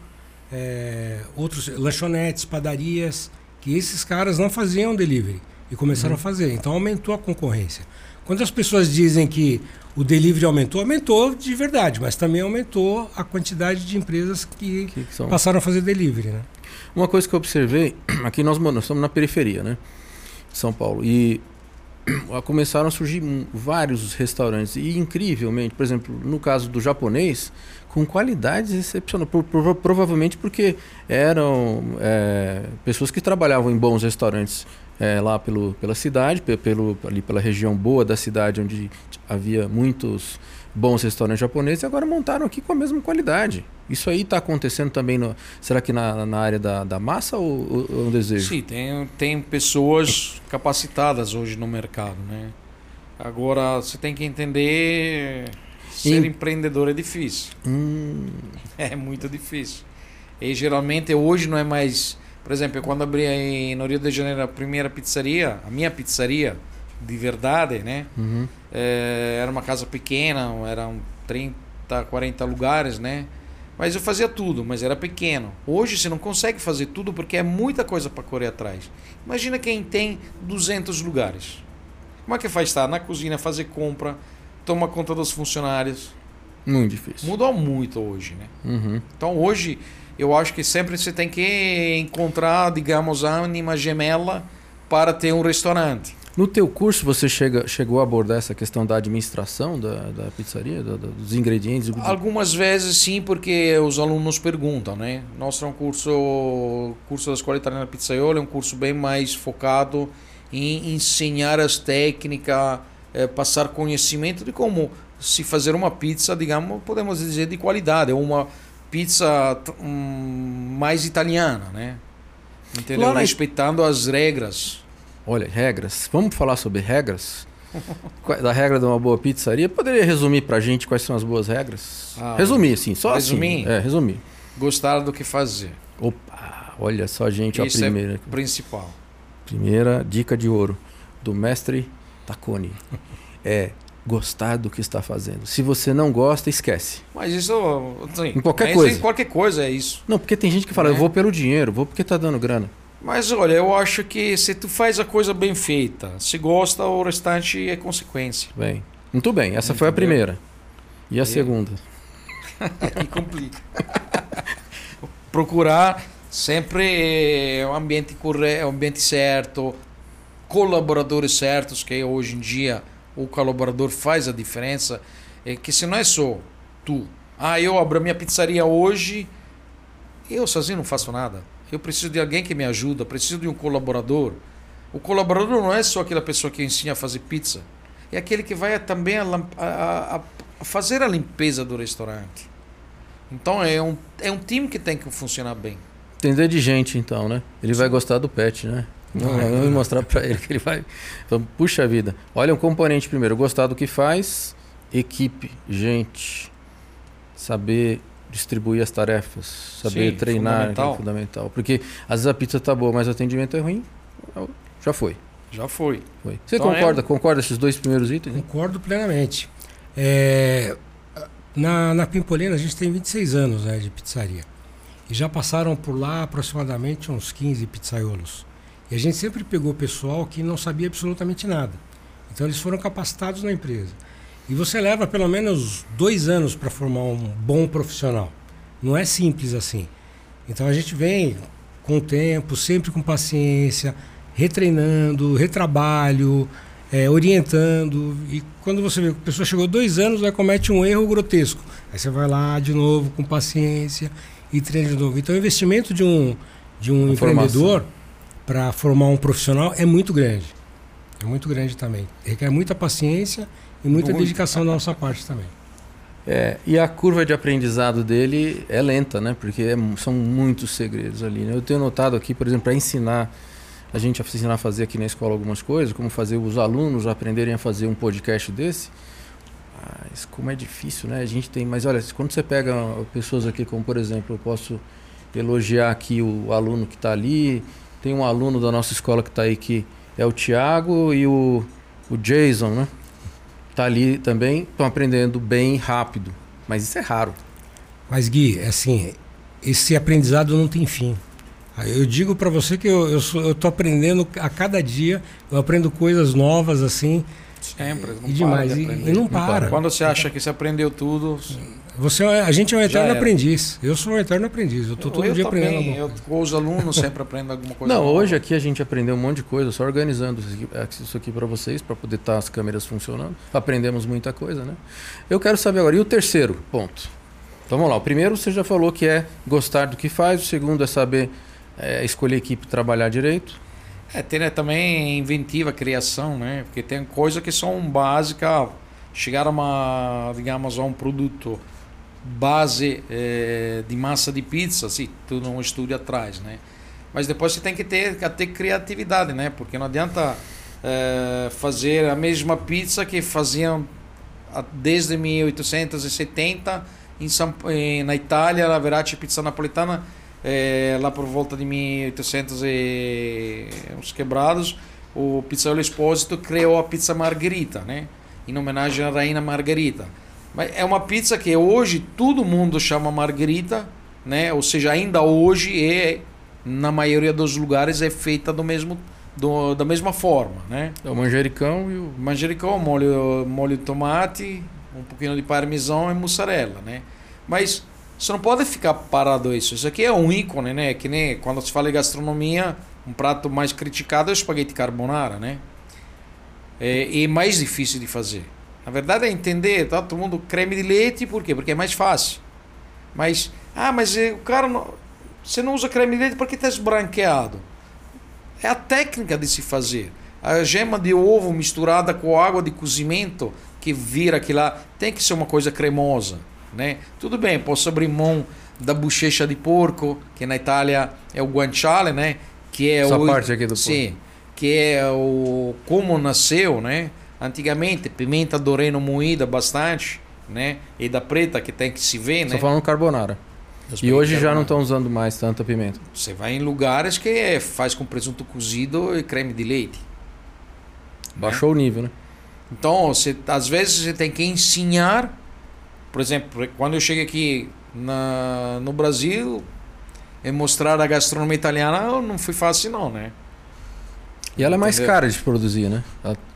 é, outros lanchonetes, padarias, que esses caras não faziam delivery e começaram uhum. a fazer. Então aumentou a concorrência. Quando as pessoas dizem que o delivery aumentou, aumentou de verdade, mas também aumentou a quantidade de empresas que, que, que passaram a fazer delivery, né? Uma coisa que eu observei, (clears throat) aqui nós, estamos na periferia, né? São Paulo. E (clears throat) começaram a surgir vários restaurantes. E incrivelmente, por exemplo, no caso do japonês, com qualidades excepcionais. Provavelmente porque eram é, pessoas que trabalhavam em bons restaurantes é, lá pelo, pela cidade, pelo, ali pela região boa da cidade, onde havia muitos bons restaurantes japoneses, e agora montaram aqui com a mesma qualidade. Isso aí está acontecendo também, no, será que na, na área da, da massa ou, ou é um desejo? Sim, tem, tem pessoas capacitadas hoje no mercado. Né? Agora, você tem que entender, ser em... empreendedor é difícil. Hum. (laughs) É muito difícil. E geralmente hoje não é mais por exemplo, quando abri no Rio de Janeiro a primeira pizzaria, a minha pizzaria de verdade, né? Uhum. É, era uma casa pequena, eram 30, 40 lugares, né? Mas eu fazia tudo, mas era pequeno. Hoje você não consegue fazer tudo porque é muita coisa para correr atrás. Imagina quem tem 200 lugares. Como é que faz estar na cozinha, fazer compra, tomar conta dos funcionários? Muito difícil. Mudou muito hoje, né? Uhum. Então hoje eu acho que sempre você tem que encontrar, digamos, a ânima gemela para ter um restaurante. No teu curso você chega, chegou a abordar essa questão da administração da, da pizzaria, da, dos ingredientes? Algumas vezes sim, porque os alunos perguntam, né? Nosso é um curso, curso da Escola Italiana Pizzaiola, é um curso bem mais focado em ensinar as técnicas, é, passar conhecimento de como se fazer uma pizza, digamos, podemos dizer de qualidade, uma pizza um, mais italiana, né? Entendeu? Lá Respeitando as regras. Olha, regras. Vamos falar sobre regras? (laughs) da regra de uma boa pizzaria. Poderia resumir pra gente quais são as boas regras? Ah, resumir, assim, só assim. resumir? assim. É, resumir. Gostar do que fazer. Opa, olha só, gente, Isso a primeira. É principal. Primeira dica de ouro do mestre Taconi. é (laughs) gostar do que está fazendo. Se você não gosta, esquece. Mas isso. Assim, Em qualquer coisa. Em qualquer coisa é isso. Não, porque tem gente que fala, É. eu vou pelo dinheiro, vou porque tá dando grana. Mas olha, eu acho que se tu faz a coisa bem feita, se gosta, o restante é consequência. Bem, muito bem. Essa foi a Entendeu? primeira. E a E- segunda? (laughs) E complica. (laughs) Procurar sempre o ambiente correto, o ambiente certo, colaboradores certos, que hoje em dia o colaborador faz a diferença. É que se não é só tu, ah, eu abro a minha pizzaria hoje, eu sozinho não faço nada. Eu preciso de alguém que me ajuda, preciso de um colaborador. O colaborador não é só aquela pessoa que ensina a fazer pizza, é aquele que vai também a, a- a fazer a limpeza do restaurante. Então é um, é um time que tem que funcionar bem. Entender de gente, então, né? Ele vai gostar do pet, né? Não, Vai, vamos mostrar pra ele que ele vai. Vamos, puxa vida. Olha um componente primeiro. Gostar do que faz, equipe, gente. Saber distribuir as tarefas, saber Sim, treinar, é fundamental. fundamental. Porque às vezes a pizza tá boa, mas o atendimento é ruim. Já foi. Já foi. foi. Você Então, concorda? Concorda esses dois primeiros itens? Concordo plenamente. É, na, na Pimpolina a gente tem 26 anos né, de pizzaria. E já passaram por lá aproximadamente uns 15 pizzaiolos. E a gente sempre pegou pessoal que não sabia absolutamente nada. Então eles foram capacitados na empresa. E você leva pelo menos dois anos para formar um bom profissional. Não é simples assim. Então a gente vem com o tempo, sempre com paciência, retreinando, retrabalho, é, orientando. E quando você vê que a pessoa chegou dois anos, aí comete um erro grotesco. Aí você vai lá de novo com paciência e treina de novo. Então o investimento de um, de um A empreendedor para formar um profissional é muito grande. É muito grande também. Requer muita paciência e muita Muito. dedicação da nossa parte também. É, e a curva de aprendizado dele é lenta, né? Porque é são muitos segredos ali. né? Eu tenho notado aqui, por exemplo, para ensinar a gente a ensinar a fazer aqui na escola algumas coisas, como fazer os alunos aprenderem a fazer um podcast desse. Mas como é difícil, né? A gente tem, mas olha, quando você pega pessoas aqui, como por exemplo, eu posso elogiar aqui o aluno que está ali. Tem um aluno da nossa escola que está aí que é o Thiago e o, o Jason, né? Tá ali também, estão aprendendo bem rápido. Mas isso é raro. Mas Gui, é assim, esse aprendizado não tem fim. Eu digo para você que eu, tô aprendendo a cada dia, eu aprendo coisas novas assim, Sempre. Não e demais, de e, e não para. para. Quando você acha que você aprendeu tudo. Você, é- a gente é um eterno aprendiz. Eu sou um eterno aprendiz. Eu tô todo eu dia aprendendo também, eu, com os alunos sempre aprendo alguma coisa. Não, nova. hoje aqui a gente aprendeu um monte de coisa, só organizando isso aqui- para vocês, para poder estar as câmeras funcionando. Aprendemos muita coisa, né? Eu quero saber agora, e o terceiro ponto? Então vamos lá, o primeiro você já falou que é gostar do que faz, o segundo é saber é, escolher equipe e trabalhar direito. É, ter né, também inventiva, criação, né? Porque tem coisas que são básicas. Chegar a uma, digamos, a um produto base eh, de massa de pizza, assim, tudo um estúdio atrás, né? Mas depois você tem que ter, ter criatividade, né? Porque não adianta eh, fazer a mesma pizza que faziam a- desde 1870 em São, eh, na Itália, a Verati Pizza Napolitana, eh, lá por volta de 1800 e uns quebrados, o pizzaiolo Espósito criou a pizza Margherita, né? Em homenagem à Rainha Margherita. Mas é uma pizza que hoje todo mundo chama Margherita, né? Ou seja, ainda hoje é na maioria dos lugares é feita do mesmo do, da mesma forma, né? É o manjericão e o. Manjericão, molho, molho de tomate, um pouquinho de parmesão e mussarela, né? Mas você não pode ficar parado isso. Isso aqui é um ícone, né? Que nem quando se fala em gastronomia, um prato mais criticado é o espaguete carbonara, né? É, e mais difícil de fazer. Na verdade é entender, tá? Todo mundo creme de leite, por quê? Porque é mais fácil. Mas, ah, mas eh, o cara não, você não usa creme de leite porque está esbranqueado. É a técnica de se fazer. A gema de ovo misturada com água de cozimento que vira aquilo lá, tem que ser uma coisa cremosa, né? Tudo bem, posso abrir mão da bochecha de porco, que na Itália é o guanciale, né? Que é Essa o parte aqui do porco. Sim, que é o como nasceu, né? Antigamente, pimenta do reino moída bastante, né? E da preta que tem que se ver, Só né? falando carbonara. E hoje já não estão usando mais tanta pimenta. Você vai em lugares que é- faz com presunto cozido e creme de leite. Baixou o nível, né? Então, você, às vezes você tem que ensinar. Por exemplo, quando eu cheguei aqui na, no Brasil, e mostrar a gastronomia italiana não foi fácil, não, né? E ela é mais Entendeu? cara de produzir, né?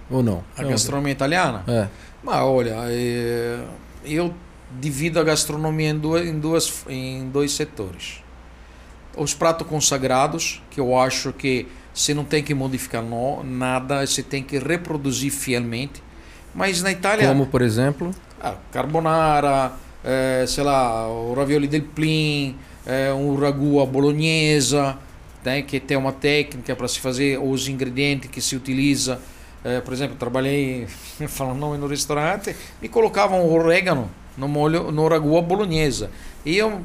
A- Ou não? A Não, gastronomia italiana. É. Mas olha, é, eu divido a gastronomia em, duas, em, duas, em dois setores. Os pratos consagrados, que eu acho que você não tem que modificar no, nada, você tem que reproduzir fielmente. Mas na Itália, Como, por exemplo, ah, carbonara, eh, sei lá, o ravioli del plin, eh, um ragu à bolonhesa, né, que tem uma técnica para se fazer, os ingredientes que se utiliza. Eh, por exemplo, trabalhei, (laughs) falando nome no restaurante, me colocavam orégano no molho, no ragu à bolonhesa. E eu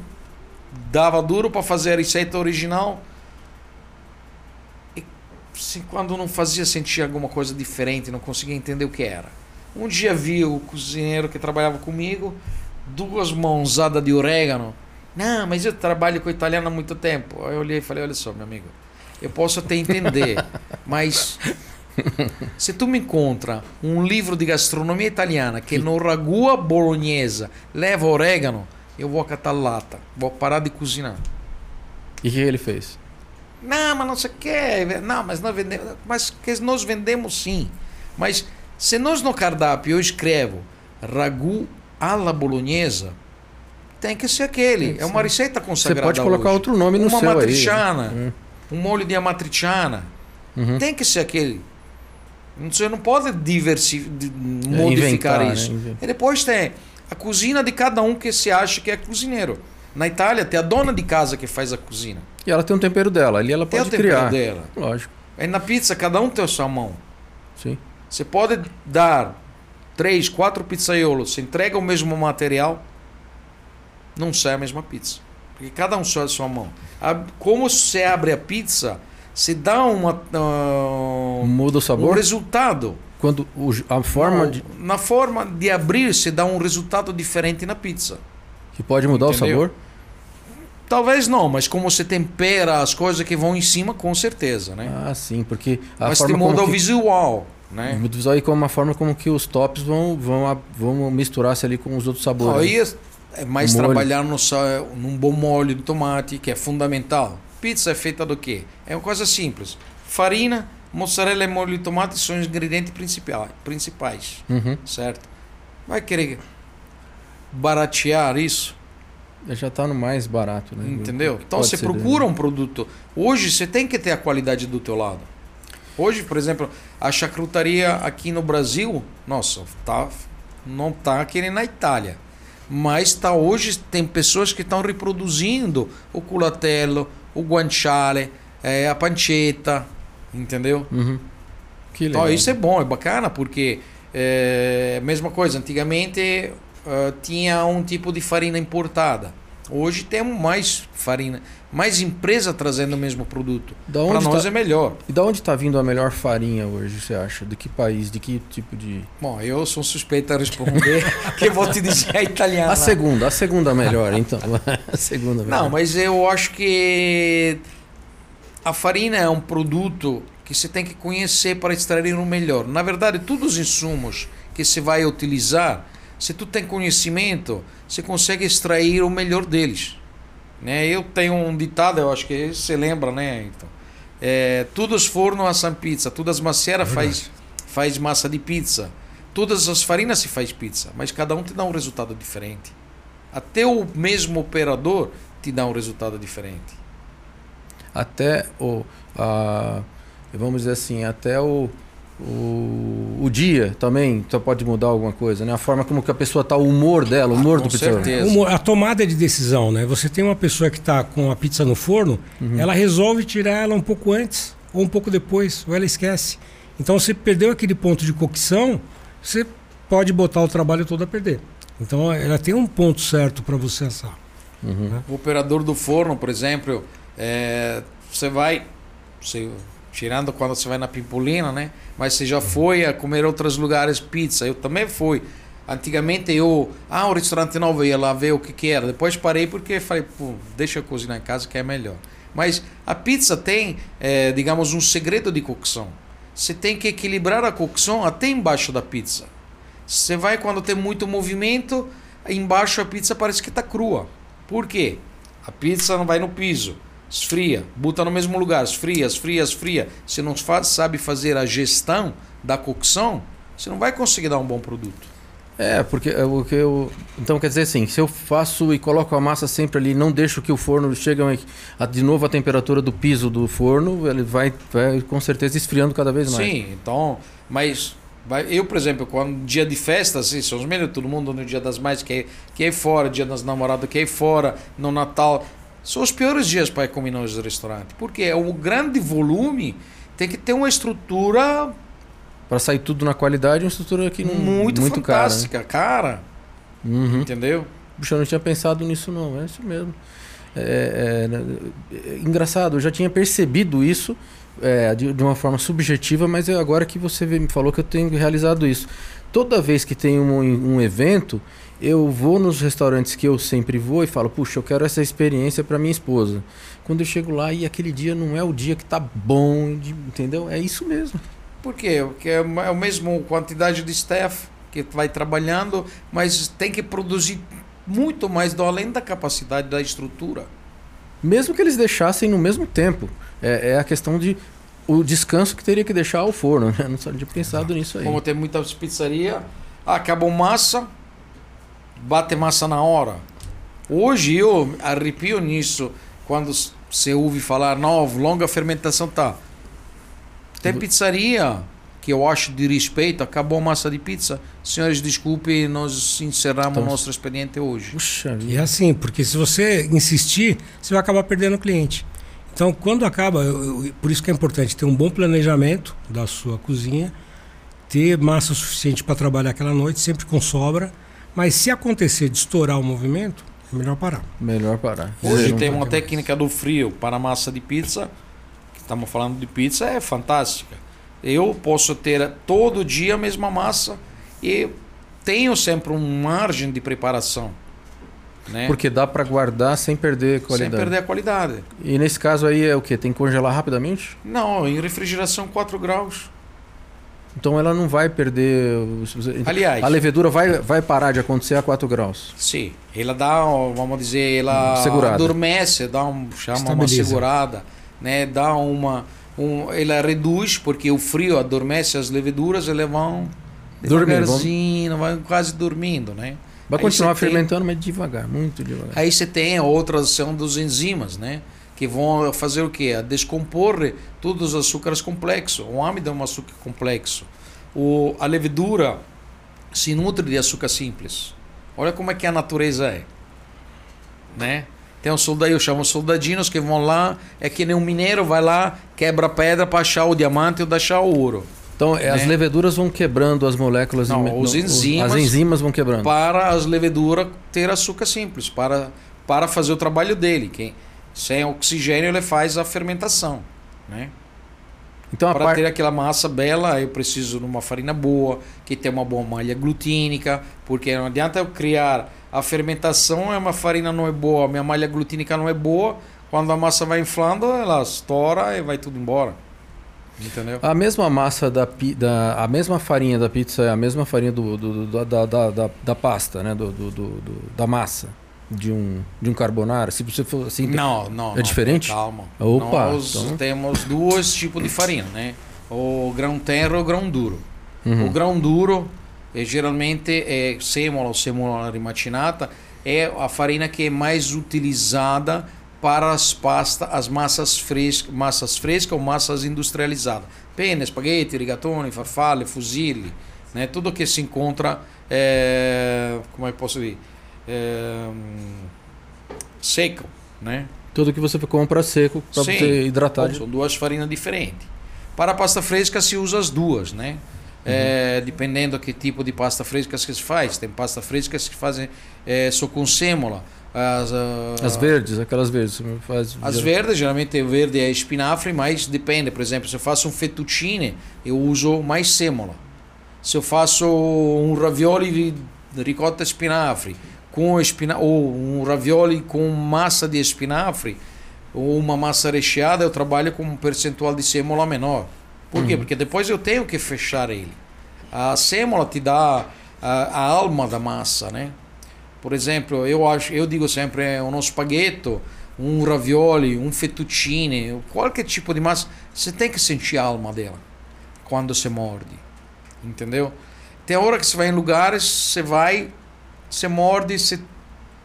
dava duro para fazer a receita original. E se, quando não fazia, sentia alguma coisa diferente, não conseguia entender o que era. Um dia vi o cozinheiro que trabalhava comigo, duas mãozadas de orégano. Não, mas eu trabalho com italiano há muito tempo. Aí eu olhei e falei, olha só, meu amigo, eu posso até entender, (laughs) mas (laughs) se tu me encontra um livro de gastronomia italiana que no ragu à bolonhesa leva orégano, eu vou acatar lata, vou parar de cozinhar. e o que ele fez? Não, mas não sei o que. Não, mas nós vendemos. Mas que nós vendemos sim. Mas se nós no cardápio eu escrevo ragu alla bolonhesa, tem que ser aquele. É uma receita Você consagrada. pode colocar hoje. outro nome no Uma seu aí. matriciana, Hum. um molho de amatriciana. Uhum. Tem que ser aquele. Você não pode diversi... modificar inventar, isso. né? E depois tem a cozinha de cada um que se acha que é cozinheiro. Na Itália tem a dona de casa que faz a cozinha. E ela tem um tempero dela, ali ela Tem pode o tempero criar. dela. Lógico, Aí na pizza, cada um tem a sua mão. sim. Você pode dar três, quatro pizzaiolos, você entrega o mesmo material, não sai a mesma pizza. Porque cada um só a sua mão. Como você abre a pizza, você dá uma, ah, Muda o um sabor. resultado. Quando o- a forma Não, de, Na forma de abrir, você dá um resultado diferente na pizza. que pode mudar Entendeu? o sabor. Talvez não, mas como você tempera as coisas que vão em cima, com certeza, né? Ah, sim, porque a mas te forma muda como o que, visual, né? muda o visual e como a forma como que os tops vão vão vão misturar-se ali com os outros sabores. Aí é- é mais molho. trabalhar no, num bom molho de tomate, que é fundamental. Pizza é feita do quê? É uma coisa simples. Farina, mozzarella e molho de tomate são os ingredientes principais, Uhum. certo? Vai querer baratear isso, Já tá no mais barato, né? entendeu? Então Pode você procura né? um produto. Hoje você tem que ter a qualidade do teu lado. Hoje, por exemplo, a charcutaria aqui no Brasil, nossa, tá, não tá que nem na Itália. Mas tá hoje tem pessoas que estão reproduzindo o culatello, o guanciale, eh, a pancetta, entendeu? Uhum. Então isso é bom, é bacana, porque é mesma coisa, antigamente ah, tinha um tipo de farina importada. Hoje temos mais farina, mais empresa trazendo o mesmo produto. Para onde nós tá- é melhor. E da onde tá vindo a melhor farinha hoje, você acha? De que país? De que tipo de. Bom, eu sou suspeito a responder, (laughs) que vou te dizer a italiana. A segunda, a segunda melhor, então. (laughs) A segunda melhor. Não, mas eu acho que a farina é um produto que você tem que conhecer para extrair o melhor. Na verdade, todos os insumos que você vai utilizar, se tu tem conhecimento, você consegue extrair o melhor deles. Né? Eu tenho um ditado, eu acho que você lembra, né? Então, é, todos forno assam pizza, todas macieras faz, faz massa de pizza, todas as farinas se faz pizza, mas cada um te dá um resultado diferente. Até o mesmo operador te dá um resultado diferente. Até o. A, vamos dizer assim, até o. O, o dia também só pode mudar alguma coisa, né? A forma como que a pessoa tá, o humor dela, o humor com do pizzaiolo. certeza. Uma- A tomada de decisão, né? Você tem uma pessoa que está com a pizza no forno, ela resolve tirar ela um pouco antes ou um pouco depois, ou ela esquece. Então você perdeu aquele ponto de cocção, você pode botar o trabalho todo a perder. Então ela tem um ponto certo para você assar. Uhum. O operador do forno, por exemplo, é, você vai, você- tirando quando você vai na Pimpolina, né? Mas você já foi a comer outros lugares pizza. Eu também fui. Antigamente eu, ah, o restaurante novo, ia lá ver o que, que era. Depois parei porque falei, pô, deixa eu cozinhar em casa que é melhor. Mas a pizza tem, é, digamos, um segredo de cocção. você tem que equilibrar a cocção até embaixo da pizza. Você vai quando tem muito movimento, embaixo a pizza parece que está crua. Por quê? A pizza não vai no piso, esfria, bota no mesmo lugar, esfria, esfria, esfria. Se não faz, sabe fazer a gestão da cocção, você não vai conseguir dar um bom produto. É, porque é o que eu. Então quer dizer assim, se eu faço e coloco a massa sempre ali, não deixo que o forno chegue a, de novo à temperatura do piso do forno, ele vai, vai com certeza esfriando cada vez mais. Sim, então. Mas eu, por exemplo, quando dia de festa, assim, são os melhores, todo mundo no dia das mães que é, fora, dia das namoradas que é fora, no Natal. São os piores dias para comer nos restaurantes. Porque é o grande volume tem que ter uma estrutura para sair tudo na qualidade, uma estrutura que não muito, muito fantástica, cara. Né? cara. Uhum. Entendeu? Puxa, eu não tinha pensado nisso não, é isso mesmo. É, é, é, engraçado, eu já tinha percebido isso é, de, de, uma forma subjetiva, mas é agora que você me falou que eu tenho realizado isso. Toda vez que tem um, um evento, eu vou nos restaurantes que eu sempre vou e falo, puxa, eu quero essa experiência para minha esposa. Quando eu chego lá e aquele dia não é o dia que tá bom, entendeu? É isso mesmo. Por quê? Porque é a é mesma quantidade de staff que vai trabalhando, mas tem que produzir muito mais do além da capacidade da estrutura. Mesmo que eles deixassem no mesmo tempo. É, é a questão de o descanso que teria que deixar ao forno. Né? Não tinha pensado nisso aí. Como tem muitas pizzarias, ah, acabou massa, bate massa na hora. Hoje eu arrepio nisso quando você ouve falar, não, longa fermentação tá. Tem pizzaria que eu acho de respeito, acabou a massa de pizza. Senhores, desculpe, nós encerramos então, nosso expediente hoje. Puxa, e é assim, porque se você insistir, você vai acabar perdendo o cliente. Então, quando acaba, eu, eu, por isso que é importante ter um bom planejamento da sua cozinha, ter massa suficiente para trabalhar aquela noite, sempre com sobra. Mas se acontecer de estourar o movimento, é melhor parar. Melhor parar. Hoje tem uma técnica do frio para massa de pizza estamos falando de pizza, é fantástica. Eu posso ter todo dia a mesma massa e tenho sempre um margem de preparação. Né? Porque dá para guardar sem perder a qualidade. Sem perder a qualidade. E nesse caso aí é o que? Tem que congelar rapidamente? Não, em refrigeração 4 graus. Então ela não vai perder. Aliás, a levedura vai, vai parar de acontecer a 4 graus. Sim, ela dá, vamos dizer, ela segurada. adormece, dá um, chama uma segurada né? Dá uma, um, ela reduz porque o frio adormece as leveduras, elas vão devagarzinho, vão quase dormindo, né? Vai continuar fermentando, tem, mas devagar, muito devagar. Aí você tem a outra ação dos enzimas, né? Que vão fazer o quê? A descompor todos os açúcares complexos. O âmido é um açúcar complexo. O, a levedura se nutre de açúcar simples. Olha como é que a natureza é, né? Tem um soldado, eu chamo soldadinos que vão lá, é que nem um mineiro vai lá, quebra pedra para achar o diamante ou achar o ouro. Então, é, né? as leveduras vão quebrando as moléculas. Não, os enzimas, as enzimas vão quebrando. Para as leveduras ter açúcar simples, para, para fazer o trabalho dele. Sem oxigênio ele faz a fermentação. Né? Então, para par... ter aquela massa bela, eu preciso de uma farinha boa, que tenha uma boa malha glutínica, porque não adianta eu criar a fermentação é uma farinha não é boa, a minha malha glutínica não é boa. Quando a massa vai inflando, ela estoura e vai tudo embora. Entendeu? A mesma massa da, da a mesma farinha da pizza é a mesma farinha do, do, do da, da, da, da, pasta, né? Do, do, do, da massa de um de um carbonara. Se você for assim, não, não, é não, diferente. Calma. Opa, Nós então... temos dois tipos de farinha, né? O grão tenro e o grão duro. Uhum. O grão duro é, geralmente é sêmola ou sêmola rimacinata é a farinha que é mais utilizada para as pastas, as massas frescas, massas frescas ou massas industrializadas. Penne, spaghetti, rigatoni, farfalle, fusilli, né? Tudo que se encontra, é, como é que posso dizer, é, seco, né? Tudo que você compra seco para você hidratar. São duas farinhas diferentes. Para a pasta fresca se usa as duas, né? É, dependendo que tipo de pasta fresca que se faz. Tem pasta fresca que fazem é, só com sêmola. As, uh, as verdes, aquelas verdes. Faz, as verdes, geralmente o verde é espinafre, mas depende. Por exemplo, se eu faço um fettuccine, eu uso mais sêmola. Se eu faço um ravioli de ricota espinafre, com espina ou um ravioli com massa de espinafre, ou uma massa recheada, eu trabalho com um percentual de sêmola menor. Por Uhum. quê? Porque depois eu tenho que fechar ele. A sêmola te dá a, a alma da massa, né? Por exemplo, eu acho, eu digo sempre, é um spaghetto, um ravioli, um fettuccine, qualquer tipo de massa, você tem que sentir a alma dela quando você morde. Entendeu? Tem hora que você vai em lugares, você vai, você morde, você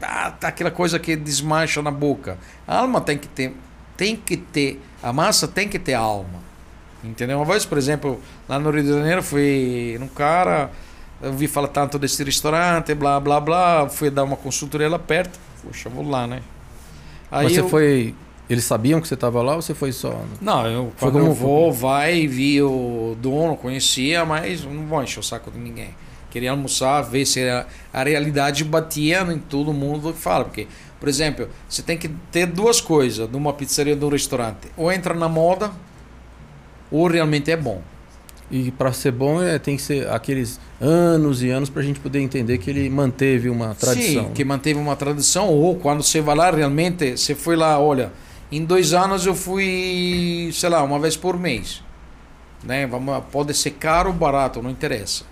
ah, tá aquela coisa que desmancha na boca. A alma tem que ter, tem que ter, a massa tem que ter alma. Entendeu? Uma vez, por exemplo, lá no Rio de Janeiro, fui num cara, eu vi falar tanto desse restaurante, blá blá blá, fui dar uma consultoria lá perto. Poxa, vou lá, né? Aí Mas você eu- foi. Eles sabiam que você estava lá ou você foi só. Não, eu Foi como eu vou, vai, vi o dono, conhecia, mas não vou encher o saco de ninguém. Queria almoçar, ver se a, a realidade batia em todo mundo que fala. Porque, por exemplo, você tem que ter duas coisas numa pizzaria ou num restaurante. Ou entra na moda, ou realmente é bom. E para ser bom é, tem que ser aqueles anos e anos para a gente poder entender que ele manteve uma tradição. Sim, que manteve uma tradição. Ou quando você vai lá, realmente, você foi lá, olha, em dois anos eu fui, sei lá, uma vez por mês. Né? Vamos, pode ser caro ou barato, não interessa.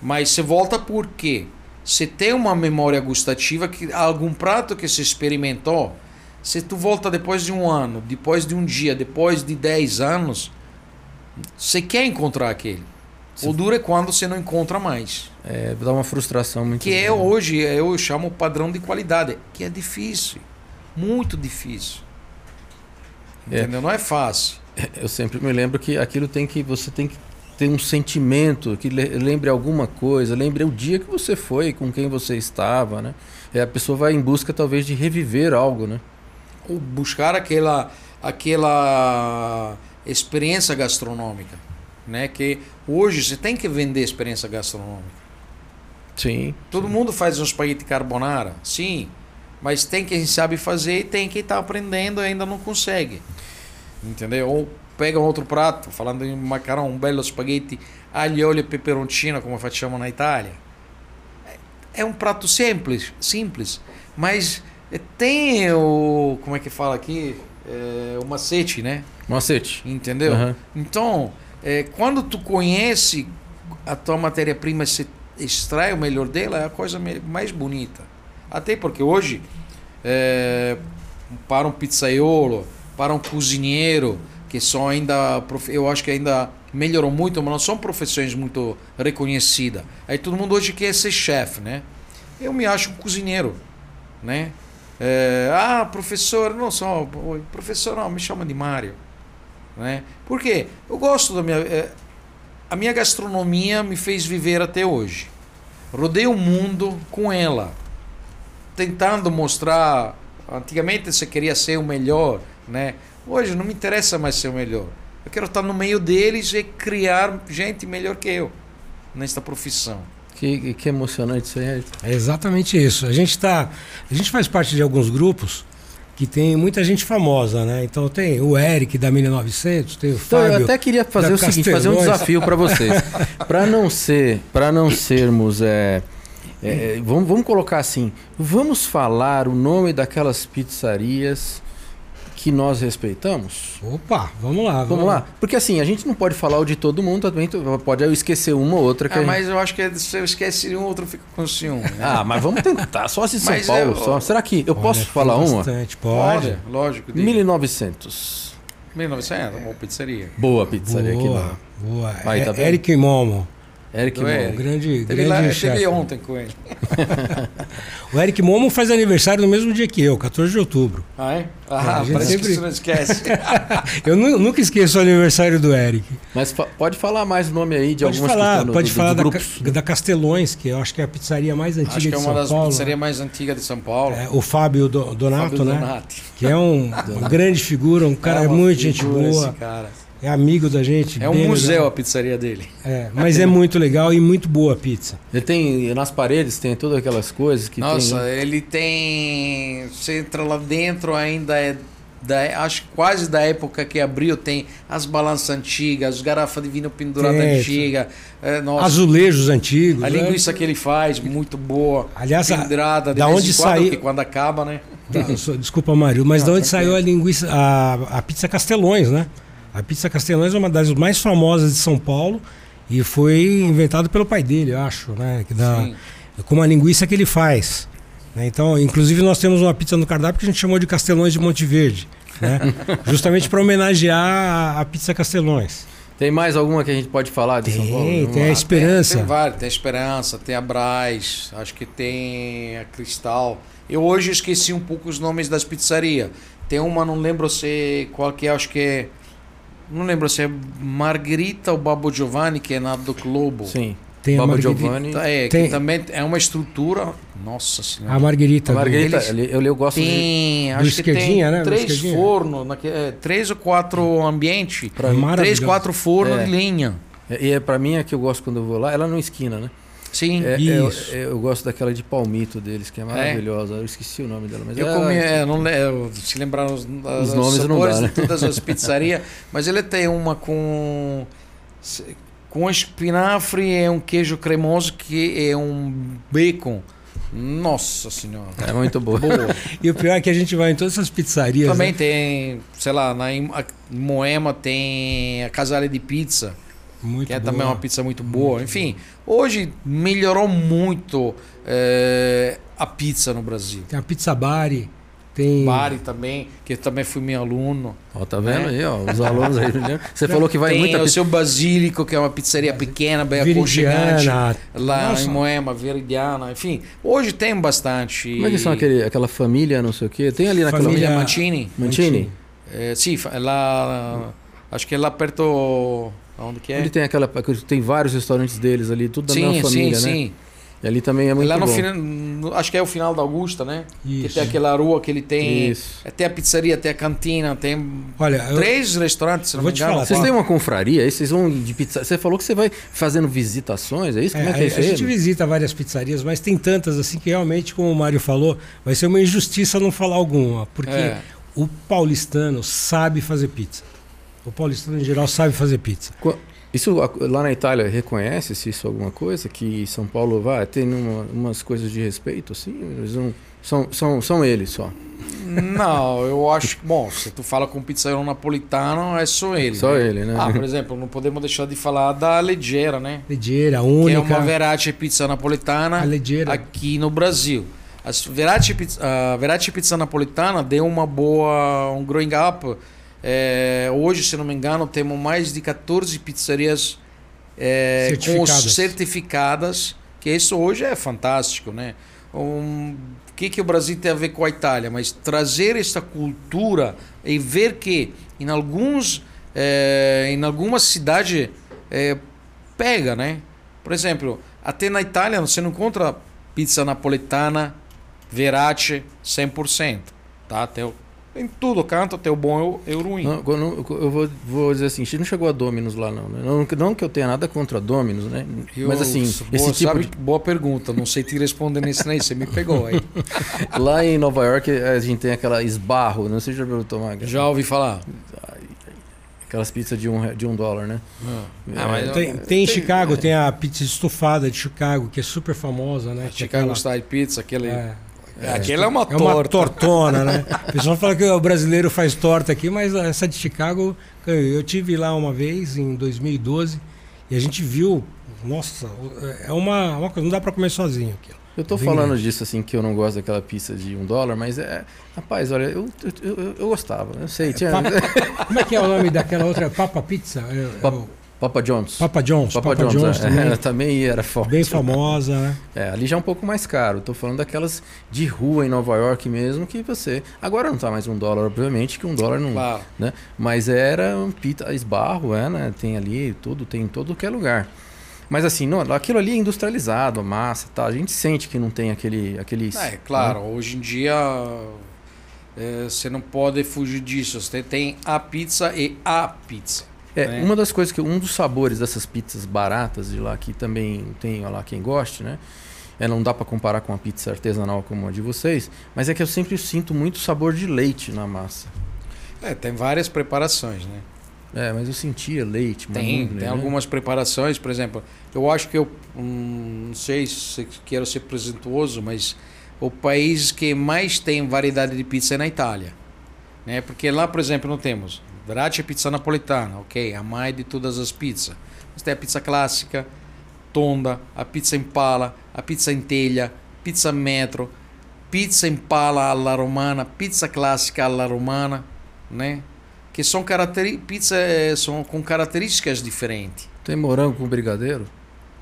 Mas você volta porque você tem uma memória gustativa que algum prato que você experimentou, se tu volta depois de um ano, depois de um dia, depois de 10 anos, você quer encontrar aquele. O duro é quando você não encontra mais. É, dá uma frustração muito Que é grande. hoje, eu chamo o padrão de qualidade, que é difícil. Muito difícil. É. Entendeu? Não é fácil. Eu sempre me lembro que aquilo tem que. Você tem que ter um sentimento que le- lembre alguma coisa, lembre o dia que você foi, com quem você estava, né? E a pessoa vai em busca talvez de reviver algo, né? Ou buscar aquela, aquela experiência gastronômica. Né? Que hoje você tem que vender experiência gastronômica. Sim. Todo mundo faz um espaguete carbonara, sim. Mas tem quem sabe fazer e tem quem está aprendendo e ainda não consegue. Entendeu? Ou pega um outro prato, falando em macarrão, um belo espaguete alho, olio e peperoncino, como facciamo na Itália. É um prato simples, simples, mas tem o. Como é que fala aqui? É, o macete, né? Macete. Entendeu? Aham. Então, é, quando tu conhece a tua matéria-prima, você extrai o melhor dela, é a coisa mais bonita. Até porque hoje, é, para um pizzaiolo, para um cozinheiro, que são ainda, eu acho que ainda melhorou muito, mas não são profissões muito reconhecidas. Aí todo mundo hoje quer ser chefe, né? Eu me acho um cozinheiro, né? É, ah, professor, não sou, professor, não, me chama de Mário né? Por quê? Eu gosto da minha eh, a minha gastronomia me fez viver até hoje. Rodei o mundo com ela, tentando mostrar. Antigamente você queria ser o melhor, né? Hoje não me interessa mais ser o melhor. Eu quero estar no meio deles e criar gente melhor que eu nesta profissão. Que, que emocionante isso aí. É exatamente isso. A gente tá, a gente faz parte de alguns grupos que tem muita gente famosa, né? Então tem o Eric da 1900, tem o Então, Fábio. eu até queria fazer o seguinte, fazer um desafio para vocês. (laughs) para não ser, para não sermos é, é, vamos, vamos colocar assim, vamos falar o nome daquelas pizzarias que nós respeitamos? Opa, vamos lá. Vamos lá? Porque assim, a gente não pode falar o de todo mundo, também pode eu esquecer uma ou outra que Ah, gente- mas eu acho que se eu esquece um, outro fica com ciúme. Né? Ah, mas vamos tentar, só se (laughs) São Mas Paulo, eu- só. Será que eu Olha, posso falar uma? Bastante, pode. lógico. diga. 1900. 1900, uma pizzaria. Boa pizzaria aqui, boa, mano. boa. Aí, tá É-? Eric Momo, Eric Do Momo. Eric. grande, Teve lá, grande eu cheguei chefe. ontem com ele. (laughs) O Eric Momo faz aniversário no mesmo dia que eu, 14 de outubro. Ah, é? É, Ah, a gente parece sempre- que você não esquece. (laughs) Eu nu- nunca esqueço o aniversário do Eric. Mas fa- pode falar mais o nome aí de Pode algumas falar, no- pode do- falar dos da, grupos. Ca- da Castelões, que eu acho que é a pizzaria mais antiga Acho que é de uma São das Paulo. pizzarias mais antigas de São Paulo. É, o Fábio Do- Donato, Fábio né? Donati. Que é um, uma (laughs) grande figura, um cara É muito gente boa, esse cara. É amigo da gente. É um bem museu legal. a pizzaria dele. É, mas é muito legal e muito boa a pizza. Ele tem nas paredes tem todas aquelas coisas que Nossa, tem. né? ele tem. Você entra lá dentro, ainda é. Da, acho que quase da época que abriu, tem as balanças antigas, as garrafas de vinho pendurada Tem, antiga. É, nossa, Azulejos antigos. a né? linguiça que ele faz, muito boa. Aliás, a- pendurada, de da onde saiu- quando acaba, né? Tá, só- desculpa, Mário, mas Não, de onde saiu a linguiça, a, a pizza Castelões, né? A pizza Castelões é uma das mais famosas de São Paulo e foi inventado pelo pai dele, acho, né? Que dá, Sim. com a linguiça que ele faz. né? Então, inclusive nós temos uma pizza no cardápio que a gente chamou de Castelões de Monte Verde, né? (laughs) justamente para homenagear a, a pizza Castelões. Tem mais alguma que a gente pode falar de São Paulo? Tem, tem a. Esperança. Tem, tem vários, tem a Esperança, tem a Braz, acho que tem a Cristal. Eu hoje esqueci um pouco os nomes das pizzarias. Tem uma, não lembro se qual que é, acho que é. Não lembro se é Margherita ou Babo Giovanni, que é na do Globo. Sim. Tem a Baba Margherita. Giovanni. É, Tem- que também é uma estrutura. Nossa senhora. A Marguerita. A Margarita, Eles- eu, eu gosto de... Tem, acho que esquerdinha, tem né? Três fornos, é, três ou quatro ambientes, É maravilhoso. três, quatro fornos É. de linha. E é pra mim a que eu gosto quando eu vou lá, ela não esquina, né? Sim. É, Isso. Eu, eu gosto daquela de palmito deles, que é maravilhosa. Eu esqueci o nome dela, mas Eu ela- comi, é, não le- eu- se lembrar os, Os nomes não sabores dá, né? de todas as (laughs) pizzarias, mas ele tem uma com com espinafre e um queijo cremoso que é um bacon. Nossa senhora. é muito boa. Boa. E o pior é que a gente vai em todas essas pizzarias. Também né? tem, sei lá, na em Moema tem a Casale de Pizza, Muito que é boa. também uma pizza muito boa. Enfim, hoje melhorou muito eh, a pizza no Brasil. Tem a Pizza Bari. Tem. Bari também, que eu também fui meu aluno. Ó, tá vendo É. aí, ó, os alunos aí. né? Você falou que vai tem muita o pizza. seu Basílico, que é uma pizzaria pequena, bem aconchegante. Lá Nossa. em Moema, Veridiana, enfim. Hoje tem bastante. Como é que são aquele, aquela família, não sei o quê? Tem ali naquela... Família- Família Mantini? Mancini? É, sim, é lá. Acho que é lá perto. Onde que é? Onde tem aquela... Tem vários restaurantes deles ali, tudo da sim, mesma família, sim, né? sim. E ali também é muito lá no bom. final. Acho que é o final da Augusta, né? Que Isso. tem aquela rua que ele tem. Isso. Até a pizzaria, até a cantina, tem Olha, eu- três restaurantes, se não eu vou me te engano. falar, Vocês Ó. têm uma confraria aí? Vocês vão de pizza... Você falou que você vai fazendo visitações, é isso? Como é, É, que é a, isso a gente visita várias pizzarias, mas tem tantas assim que realmente, como o Mário falou, vai ser uma injustiça não falar alguma, porque É. o paulistano sabe fazer pizza. O paulistano em geral sabe fazer pizza. Qu- Isso lá na Itália reconhece-se isso alguma coisa? Que São Paulo vai tem uma, umas coisas de respeito assim? Eles não, são, são, são eles só. Não, eu acho que, bom, se tu fala com pizzaiolo napolitano, é só ele. Só né? ele, né? Ah, por exemplo, não podemos deixar de falar da Leggera, né? Leggera, Que é única. uma Verati pizza napolitana aqui no Brasil. A pizza, a Verati pizza napolitana deu uma boa, um growing up. É, hoje, se não me engano, temos mais de 14 pizzarias é, com os Certificadas. que isso hoje é fantástico, né? Um, o que, que o Brasil tem a ver com a Itália? Mas trazer essa cultura e ver que em alguns é, em algumas cidades é, pega, né? Por exemplo, até na Itália você não encontra pizza napolitana, verate 100%, tá? Tem em tudo canto tem o bom e o ruim. Não, eu não- eu vou, vou dizer assim, a gente não chegou a Dominus lá não, né? Não, não que eu tenha nada contra a Dominus, né? Eu- Mas assim, boa, esse tipo sabe, de... boa pergunta, não sei te responder nesse aí, você me pegou aí. (laughs) Lá em Nova York a gente tem aquela esbarro, não sei se já viu tomar. Já ouvi falar. Aquelas pizzas de um, de um dólar, né? Ah, mas eu- Tem, tem em Chicago, tem a pizza estufada de Chicago, que é super famosa, né? É Chicago aquela- Style Pizza, aquele. É, aquele é uma é uma torta. tortona, né? (laughs) O pessoal fala que o brasileiro faz torta aqui, mas essa de Chicago, eu tive lá uma vez, em 2012, e a gente viu, nossa, é uma, uma coisa, não dá pra comer sozinho aquilo. Eu tô Bem falando grande. disso assim, que eu não gosto daquela pizza de um dólar, mas é. Rapaz, olha, eu, eu, eu, eu gostava, eu sei. Tinha, (laughs) Como é que é o nome daquela outra? Papa Pizza? É, é Papa- o Papa John's. Papa John's. Papa, Papa, John's, John's, é. também. Ela (laughs) também era forte. Bem famosa, né? É, ali já é um pouco mais caro. Tô falando daquelas de rua em Nova York mesmo, que você. Agora não tá mais um dólar, obviamente, que um dólar não. Claro. Mas era um pita esbarro, é, né? Tem ali tudo, tem em todo que é lugar. Mas assim, não, aquilo ali é industrializado, a massa, tá? A gente sente que não tem aquele. aquele É, claro, hoje em dia é, você não pode fugir disso. Você tem a pizza e a pizza. É, né? uma das coisas que um dos sabores dessas pizzas baratas de lá que também tem lá quem goste, né? É, não dá para comparar com a pizza artesanal como a de vocês, mas é que eu sempre sinto muito sabor de leite na massa. É, tem várias preparações, né? É, mas eu sentia leite. Tem, tem né? algumas preparações, por exemplo, eu acho que eu hum, não sei se quero ser presuntuoso, mas o país que mais tem variedade de pizza é na Itália, né? Porque lá, por exemplo, não temos Verratti é pizza napolitana, ok, a mais de todas as pizzas. Mas tem a pizza clássica, tonda, a pizza impala, a pizza em telha, pizza metro, pizza impala alla romana, pizza clássica alla romana, né? Que são caracteri pizza eh, são com características diferentes. Tem morango com brigadeiro?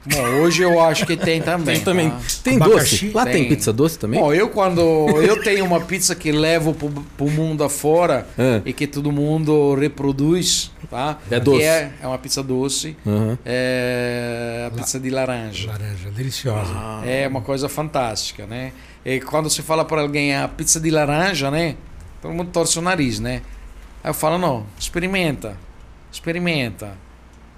Bom, hoje eu acho que tem também. Tem também. tá? Tem Abacaxi? doce? Lá tem. Tem. pizza doce também? Bom, eu quando eu tenho uma pizza que levo pro, pro mundo afora Ah. e que todo mundo reproduz, tá? É doce. É, é uma pizza doce, Aham. é a pizza de laranja. Laranja, deliciosa. É uma coisa fantástica, né? E quando você fala para alguém a pizza de laranja, né? Todo mundo torce o nariz, né? Aí eu falo, não, experimenta. Experimenta.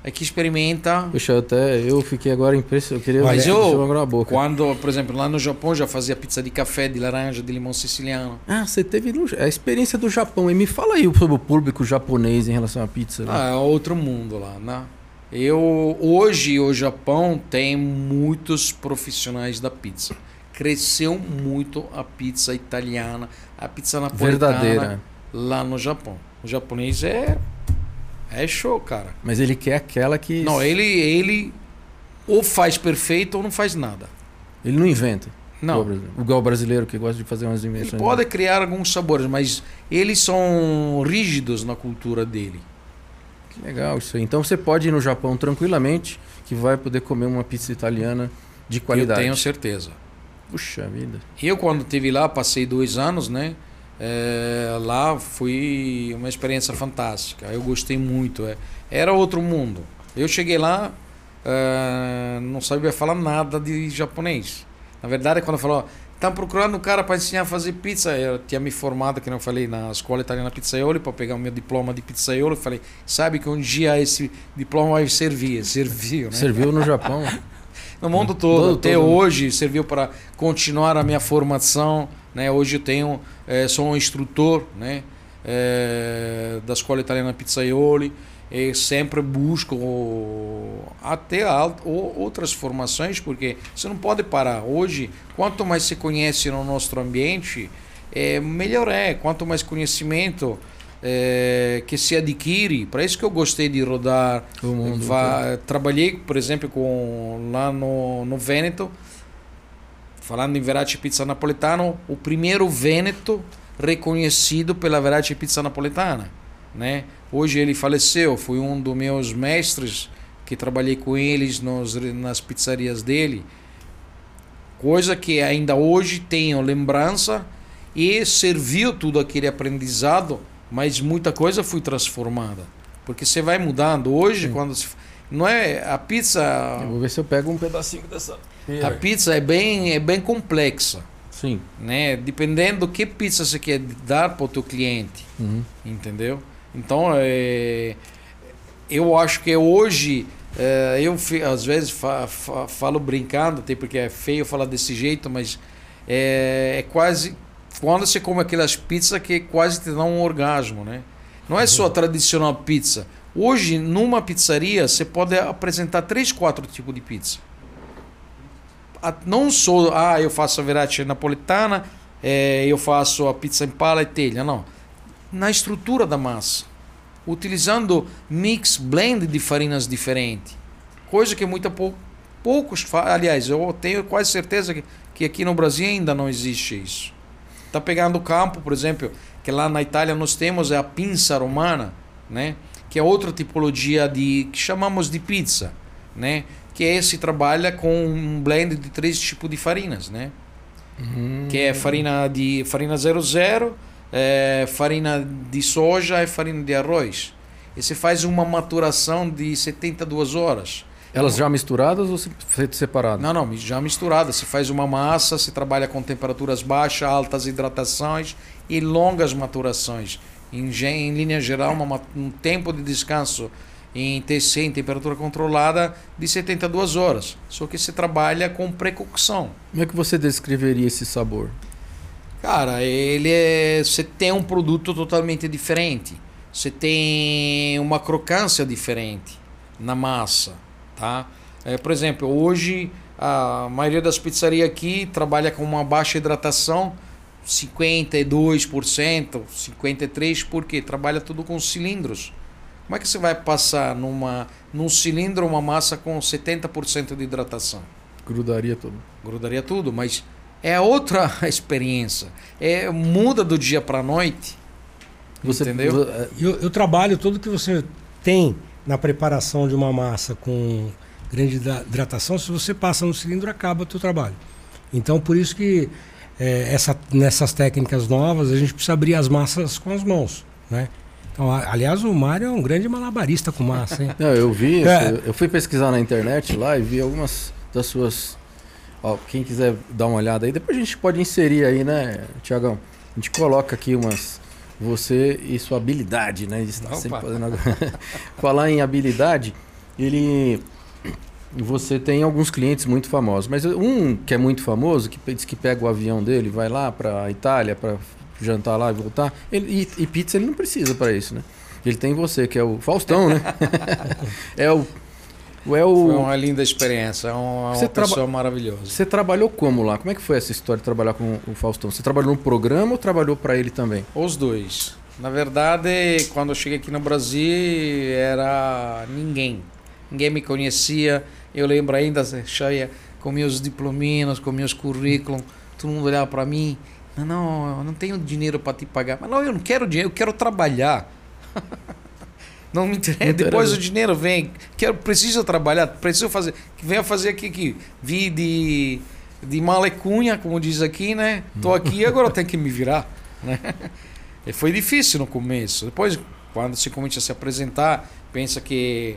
É que experimenta. Puxa, até eu fiquei agora impressionado. Eu queria Mas deixa eu, agora a boca. quando, por exemplo, lá no Japão já fazia pizza de café, de laranja, de limão siciliano. Ah, você teve no- a experiência do Japão. E me fala aí sobre o público japonês em relação à pizza. né? Ah, é outro mundo lá, né? Eu hoje o Japão tem muitos profissionais da pizza. Cresceu muito a pizza italiana, a pizza napolitana Verdadeira. lá no Japão. O japonês é é show, cara. Mas ele quer aquela que. Não, ele ele ou faz perfeito ou não faz nada. Ele não inventa. Igual o Não. brasileiro- Igual o brasileiro que gosta de fazer umas Ele invenções. pode criar alguns sabores, mas eles são rígidos na cultura dele. Que legal isso aí. Então você pode ir no Japão tranquilamente que vai poder comer uma pizza italiana de qualidade. Eu tenho certeza. Puxa vida. Eu, quando estive lá, passei dois anos, né? É, lá foi uma experiência fantástica. Eu gostei muito. é. Era outro mundo. Eu cheguei lá, é, não sabia falar nada de japonês. Na verdade, quando falou, estão procurando um cara para ensinar a fazer pizza, eu tinha me formado, que não falei, na escola italiana pizzaioli, para pegar o meu diploma de pizzaiolo. Falei, sabe que um dia esse diploma vai servir. (laughs) Serviu, né? Serviu no Japão. (laughs) No mundo todo, Todo- até todo. hoje serviu para continuar a minha formação, né? Hoje eu tenho, eh, sou um instrutor, né? Eh, da escola italiana Pizzaioli e sempre busco até outras formações porque você não pode parar. Hoje, quanto mais se conhece no nosso ambiente, é, melhor é. Quanto mais conhecimento eh, que se adquire, para isso que eu gostei de rodar mundo Va- trabalhei, por exemplo, com lá no, no Vêneto, falando em Verratti Pizza Napolitano, o primeiro Vêneto reconhecido pela Verratti Pizza Napolitana, né? Hoje ele faleceu, foi um dos meus mestres que trabalhei com eles nos, nas pizzarias dele, coisa que ainda hoje tenho lembrança e serviu tudo aquele aprendizado, mas muita coisa foi transformada. Porque você vai mudando. Hoje, quando se, não é a pizza, Eu vou ver se eu pego um pedacinho dessa. A pizza é bem é bem complexa, Sim. né? Dependendo do que pizza você quer dar para o teu cliente, Uhum. entendeu? Então, é, eu acho que hoje é, eu às vezes fa- fa- falo brincando, até porque é feio falar desse jeito, mas é, é quase quando você come aquelas pizzas que quase te dá um orgasmo, né? Não é só a tradicional pizza. Hoje, numa pizzaria, você pode apresentar três, quatro tipos de pizza. Não sou, ah, eu faço a verate napolitana, é, eu faço a pizza em pala e telha, não. Na estrutura da massa, utilizando mix, blend de farinas diferentes. Coisa que muito pou, poucos. Aliás, eu tenho quase certeza que, que aqui no Brasil ainda não existe isso. Tá pegando o campo, por exemplo, que lá na Itália nós temos é a pinça romana, né? Que é outra tipologia de que chamamos de pizza, né? Que esse trabalha com um blend de três tipos de farinas, né? Que é farinha de farina 00, é, farina de soja e farina de arroz. E você faz uma maturação de 72 horas. Elas já misturadas ou se- feito separado? Não, não, já misturada. Você faz uma massa, se trabalha com temperaturas baixas, altas hidratações e longas maturações. Em, em linha geral, uma ma- um tempo de descanso em TC, em temperatura controlada, de 72 horas. Só que você trabalha com precocção. Como é que você descreveria esse sabor? Cara, ele é. Você tem um produto totalmente diferente. Você tem uma crocância diferente na massa, tá? É, por exemplo, hoje a maioria das pizzarias aqui trabalha com uma baixa hidratação. 52%, 53%, porque trabalha tudo com cilindros. Como é que você vai passar numa, num cilindro uma massa com 70% de hidratação? Grudaria tudo. Grudaria tudo, mas é outra (laughs) experiência. É, muda do dia para a noite. Você, Entendeu? é, Eu, eu trabalho tudo que você tem na preparação de uma massa com grande hidra- hidratação, se você passa no cilindro, acaba o teu trabalho. Então, por isso que é, essa, nessas técnicas novas, a gente precisa abrir as massas com as mãos, né? Então, a- aliás, o Mário é um grande malabarista com massa, hein? (laughs) Não, eu vi, É. eu, fui pesquisar na internet lá e vi algumas das suas. Ó, quem quiser dar uma olhada aí, depois a gente pode inserir aí, né, Tiagão? A gente coloca aqui umas. Você e sua habilidade, né? Estar Opa. sempre fazendo. (laughs) Falar em habilidade, ele. Você tem alguns clientes muito famosos, mas um que é muito famoso, que diz que pega o avião dele, vai lá para Itália para jantar lá e voltar, ele, e, e pizza ele não precisa para isso, né? Ele tem você, que é o Faustão, né? (laughs) é o. É Foi o uma linda experiência, é uma, Você traba- pessoa maravilhosa. você trabalhou como lá? Como é que foi essa história de trabalhar com o Faustão? Você trabalhou no programa ou trabalhou para ele também? Os dois. Na verdade, quando eu cheguei aqui no Brasil, era ninguém. Ninguém me conhecia. Eu lembro ainda, cheia, com meus diplominos, com meus currículos. Todo mundo olhava para mim. Não, não, eu não tenho dinheiro para te pagar. Mas não, eu não quero dinheiro, eu quero trabalhar. (laughs) Não me interessa. Depois o dinheiro vem. Quero, preciso trabalhar, preciso fazer. Venha fazer aqui que vi de de malecunha, como diz aqui, né? Tô aqui agora eu tenho que me virar, (laughs) né? E foi difícil no começo. Depois, quando se começa a se apresentar, pensa que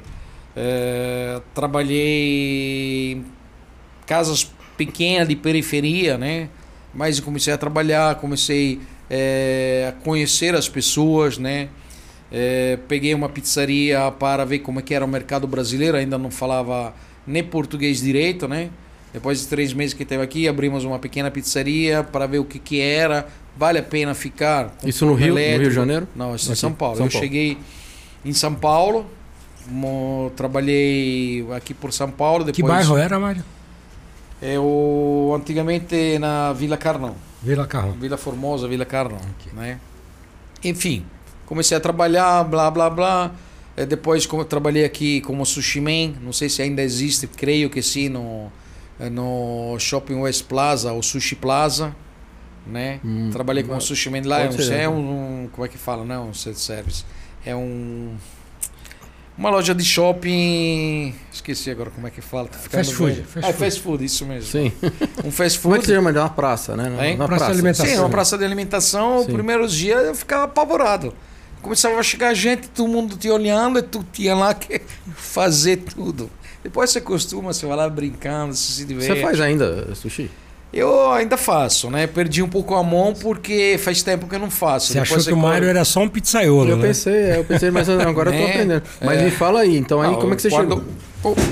eh, trabalhei em casas pequenas de periferia, né? Mas eu comecei a trabalhar, comecei eh, a conhecer as pessoas, né? Eh, peguei uma pizzaria para ver como é que era o mercado brasileiro, ainda não falava nem português direito, né? Depois de três meses que esteve aqui, abrimos uma pequena pizzaria para ver o que, que era. Vale a pena ficar? Isso no Rio, no Rio de Janeiro? Não, isso em Aqui, São Paulo. São eu Paulo. cheguei em São Paulo, trabalhei aqui por São Paulo. Depois Que bairro era, Mário? Eu antigamente na Vila Carnão, Vila Carrão. Vila Formosa, Vila Carnão, né? Enfim, comecei a trabalhar, blá blá blá. Eh, Depois como trabalhei aqui como sushi man, não sei se ainda existe, creio que sim, no eh, no Shopping West Plaza, ou Sushi Plaza, né? Hum, Trabalhei como sushi man lá, é um, é né? um, como é que fala, não, um self-service. É um uma loja de shopping, esqueci agora como é que fala. tô ficando Fast food, velho. fast é, food. fast food, isso mesmo. Sim. Um fast Como é food. que você chama? De uma praça, né? Hein? Uma Praça de alimentação. Sim, uma praça de alimentação, os primeiros dias eu ficava apavorado. Começava a chegar gente, todo mundo te olhando, e tu tinha lá que fazer tudo. Depois você costuma, você vai lá brincando, você se diverte. Você faz ainda sushi? Eu ainda faço, né? Perdi um pouco a mão porque faz tempo que eu não faço. Você Depois achou que o Mário era só um pizzaiolo, Eu né? pensei, é, eu pensei, mas agora eu tô (laughs) É, aprendendo. Mas é. me fala aí, então aí Ah, como é que você quando- chegou?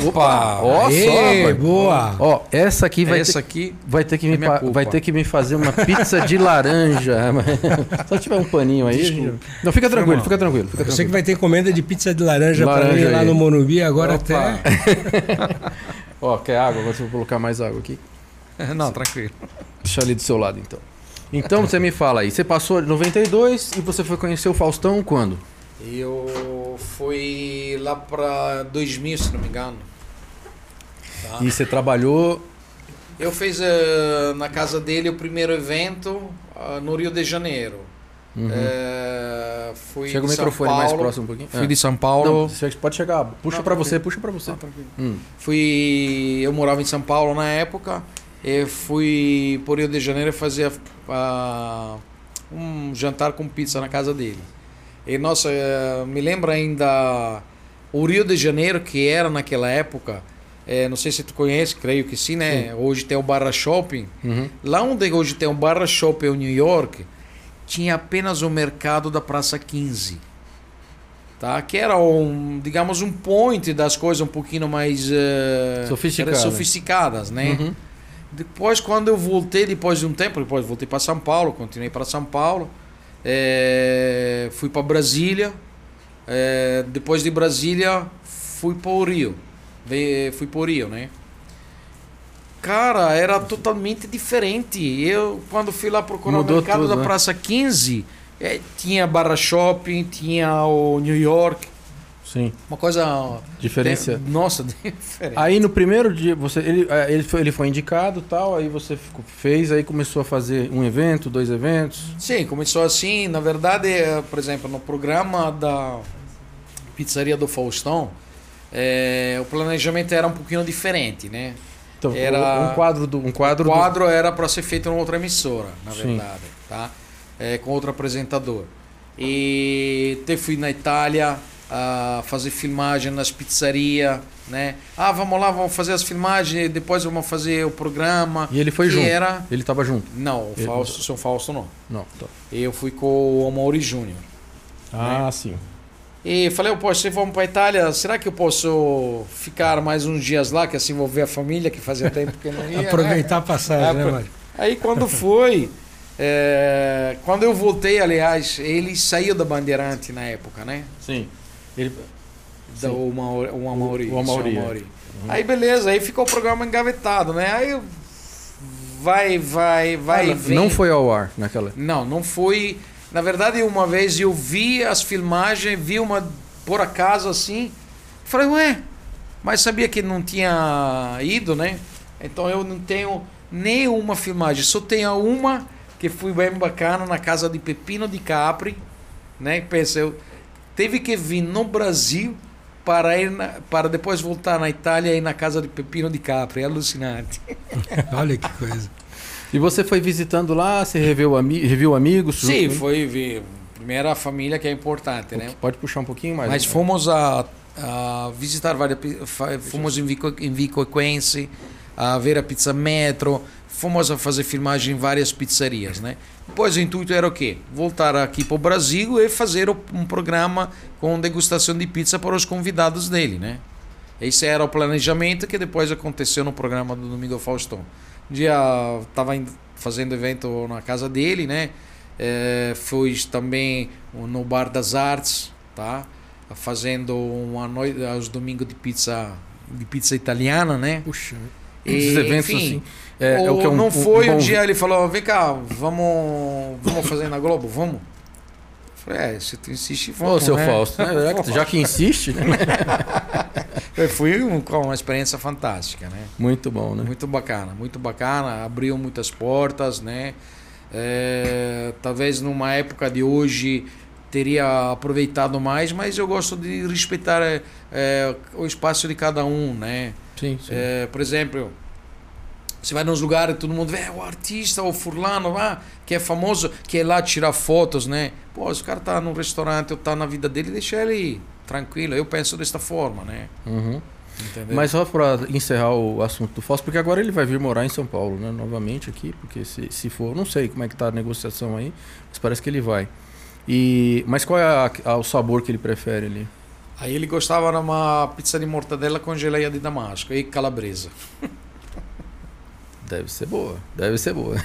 Opa! Ó, Aê, só, rapaz. boa! Ó, essa aqui vai Essa ter, aqui. vai ter que é me minha pa- culpa. vai ter que me fazer uma pizza de laranja. (laughs) Só tiver um paninho aí. Gente- Não, fica tranquilo, fica tranquilo, fica Eu sei que tranquilo. vai ter encomenda de pizza de laranja, pra Laranja mim lá aí. no Morumbi, agora Opa. até. (laughs) Ó, quer água? Agora eu vou colocar mais água aqui. (laughs) Não, tranquilo. Deixa ali do seu lado então. Então você me fala aí, você passou em 92 e você foi conhecer o Faustão quando? Eu fui lá pra 2000, se não me engano. Tá. E você trabalhou Eu fiz eh, na casa dele o primeiro evento ah, no Rio de Janeiro. Uhum. Eh, fui Chega o de microfone Paulo, mais próximo um pouquinho. Fui É. de São Paulo. Não, pode chegar. Puxa tranquilo. você, puxa pra você. Ah. Hum. Fui, eu morava em São Paulo na época. Eu fui por Rio de Janeiro fazer ah, um jantar com pizza na casa dele. E nossa, eh, me lembra ainda o Rio de Janeiro que era naquela época. eh, não sei se tu conhece, creio que sim, né? Hoje tem o Barra Shopping. Uhum. Lá onde hoje tem o Barra Shopping em New York, tinha apenas o mercado da Praça 15. Tá? Que era um, digamos, um point das coisas um pouquinho mais eh, Sofisticada. sofisticadas, né? Uhum. Depois, quando eu voltei, depois de um tempo, depois voltei para São Paulo, continuei para São Paulo, eh, fui para Brasília, eh, depois de Brasília, fui para o Rio, Ve- fui para o Rio, né? Cara, era totalmente diferente. Eu, quando fui lá procurar Mudou o mercado tudo, da né? Praça 15, eh, tinha Barra Shopping, tinha o New York. Sim. Uma coisa. Diferença. de- nossa, (laughs) diferente. Aí no primeiro dia, você, ele, eh, ele, foi, ele foi indicado tal, aí você ficou- fez, aí começou a fazer um evento, dois eventos. Sim, começou assim. Na verdade, eh, por exemplo, no programa da Pizzaria do Faustão, eh, o planejamento era um pouquinho diferente, né? Então, Era- um quadro do. Um quadro, o do- quadro era para ser feito em outra emissora, na Sim. verdade, tá? É, com outro apresentador. E até fui na Itália a fazer filmagem nas pizzarias, né? Ah, vamos lá, vamos fazer as filmagens, depois vamos fazer o programa. E ele foi junto. Era... Ele tava junto. Não, o Ele- Fausto, seu Fausto não. Não, tá. Eu fui com o Mauri Júnior. Ah, sim. E falei, pô, se vamos para Itália, será que eu posso ficar mais uns dias lá, que assim vou ver a família, que fazia tempo que eu não ia, né? Aproveitar a passagem, É, né, Mário? Aí quando foi, é, quando eu voltei, aliás, ele saiu da Bandeirante na época, né? Sim. Ele, Da, o, Mauri, o Amauri. O Amauri, seu é. Aí beleza, aí ficou o programa engavetado, né? Aí vai, vai, vai, Ah, vem. não foi ao ar naquela. Não, não foi. Na verdade, uma vez eu vi as filmagens, vi uma por acaso assim. Falei, ué, mas sabia que não tinha ido, né? Então eu não tenho nenhuma filmagem, só tenho uma que foi bem bacana na casa de Pepino de Capri, né? Pensa, eu teve que vir no Brasil para ir na- para depois voltar na Itália e ir na casa de Pepino de Capri, é alucinante. (laughs) Olha que coisa. E você foi visitando lá, você reviu, ami reviu amigos? Sim, junto- foi ver. Primeiro a família que é importante, né? Pode puxar um pouquinho mais. Mas né? fomos a, a visitar várias. Fomos em Vico, em Vico Equense, a ver a pizza Metro. Fomos a fazer filmagem em várias pizzarias, né? Depois o intuito era o quê? Voltar aqui para o Brasil e fazer um programa com degustação de pizza para os convidados dele, né? Esse era o planejamento que depois aconteceu no programa do Domingo Faustão. Um dia estava fazendo evento na casa dele, né? É, fui também no Bar das Artes, tá? Fazendo uma noite aos domingos de pizza de pizza italiana, né? Puxa. Esses eventos enfim, assim. É, é o ou que é um, não um- foi um um bom- dia ele falou, vem cá, vamos, vamos fazer na Globo, vamos. Eu falei, é, se tu insiste, Ô, vamos. seu né? Fausto, né? Já que- insiste, (laughs) fui um- com uma experiência fantástica, né? Muito bom, né? Muito bacana, muito bacana, abriu muitas portas, né? É, talvez numa época de hoje teria aproveitado mais, mas eu gosto de respeitar é, é, o espaço de cada um, né? Sim, sim. É, por exemplo, você vai nos lugares todo mundo vê "É, o artista, o fulano lá, que é famoso, que é lá tirar fotos, né? Pô, se o cara tá num restaurante ou tá na vida dele, deixa ele tranquilo. Eu penso desta forma, né? Uhum. Entendeu? Mas só para encerrar o assunto do Fausto, porque agora ele vai vir morar em São Paulo, né? Novamente aqui, porque se, se for, não sei como é que tá a negociação aí, mas parece que ele vai. E, mas qual é a- a- o sabor que ele prefere ali? Aí ele gostava de uma pizza de mortadela com geleia de damasco e calabresa. (laughs) Deve ser boa, deve ser boa.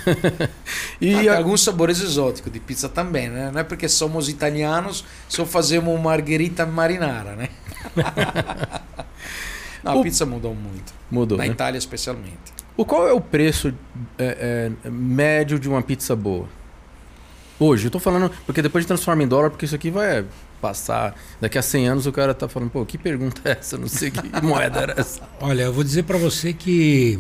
(laughs) e a- alguns sabores exóticos de pizza também, né? Não é porque somos italianos, só fazemos margherita marinara, né? (laughs) Não, a O- pizza mudou muito. mudou, Na né? Itália, especialmente. O qual é o preço é, é, médio de uma pizza boa? Hoje, eu tô falando, porque depois de transformar em dólar, porque isso aqui vai passar. Daqui a 100 anos o cara tá falando, pô, que pergunta é essa? Não sei que (laughs) moeda era essa. Olha, eu vou dizer para você que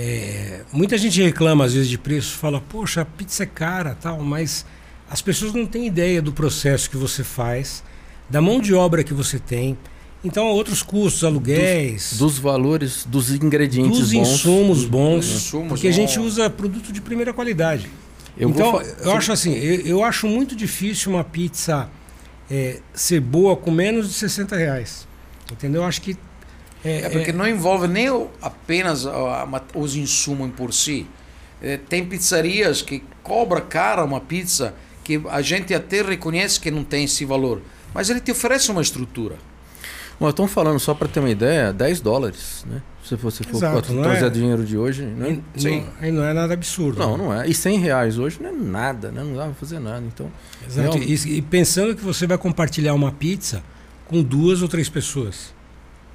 é, muita gente reclama às vezes de preço, fala, poxa, a pizza é cara, tal, mas as pessoas não têm ideia do processo que você faz, da mão de obra que você tem. Então, outros custos, aluguéis, Dos valores, dos ingredientes dos bons. insumos bons, Dos insumos porque a gente bons. usa produto de primeira qualidade. Eu então, vou eu acho assim, eu, eu acho muito difícil uma pizza é, ser boa com menos de 60 reais. Entendeu? Eu acho que. É porque não envolve nem apenas a- a ma- os insumos por si. É, tem pizzarias que cobra cara uma pizza que a gente até reconhece que não tem esse valor, mas ele te oferece uma estrutura. Bom, estão falando, só para ter uma ideia, 10 dólares, né? Se você for Exato, não trazer é? dinheiro de hoje, né? Não, Sim. aí não é nada absurdo. Não, né? não é. E 100 reais hoje não é nada, né? Não dá pra fazer nada. Então, Exato. Não. E, e pensando que você vai compartilhar uma pizza com duas ou três pessoas.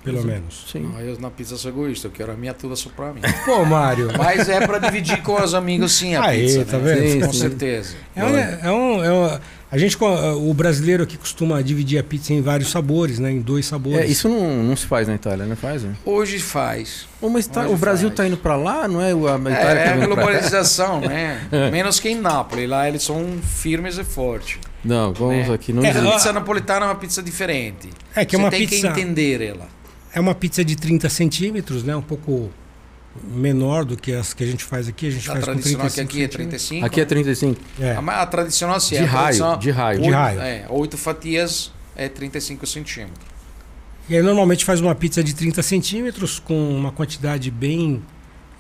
Pelo Exato. menos. Sim. Não, eu na pizza sou egoísta, eu quero a minha toda só pra mim. (laughs) Pô, Mário. Mas é pra dividir com os amigos sim a Aí, pizza, tá né? vendo? Sim, Com sim. certeza. É, um- é um, é um- a gente, o brasileiro aqui costuma dividir a pizza em vários sabores, né? Em dois sabores. É, isso não, não se faz na Itália, não faz? Né? Hoje faz. Ô, mas tá- Hoje o Brasil faz. tá indo pra lá, não é? O- A Itália É, tá é a pra cá? globalização, (laughs) né? Menos que em Nápoles. Lá eles são firmes e fortes. Não, vamos né? aqui. Não É, A pizza napolitana é uma pizza diferente. É que é Você uma tem pizza. que entender ela. É uma pizza de 30 centímetros, né? Um pouco menor do que as que a gente faz aqui. A gente A faz com tradicional que 35 aqui é centímetros. 35. Aqui é 35. É. A, ma- a tradicional assim, De a raio, tradicional- de raio. De raio. É, oito fatias é 35 centímetros. E aí normalmente faz uma pizza de 30 centímetros com uma quantidade bem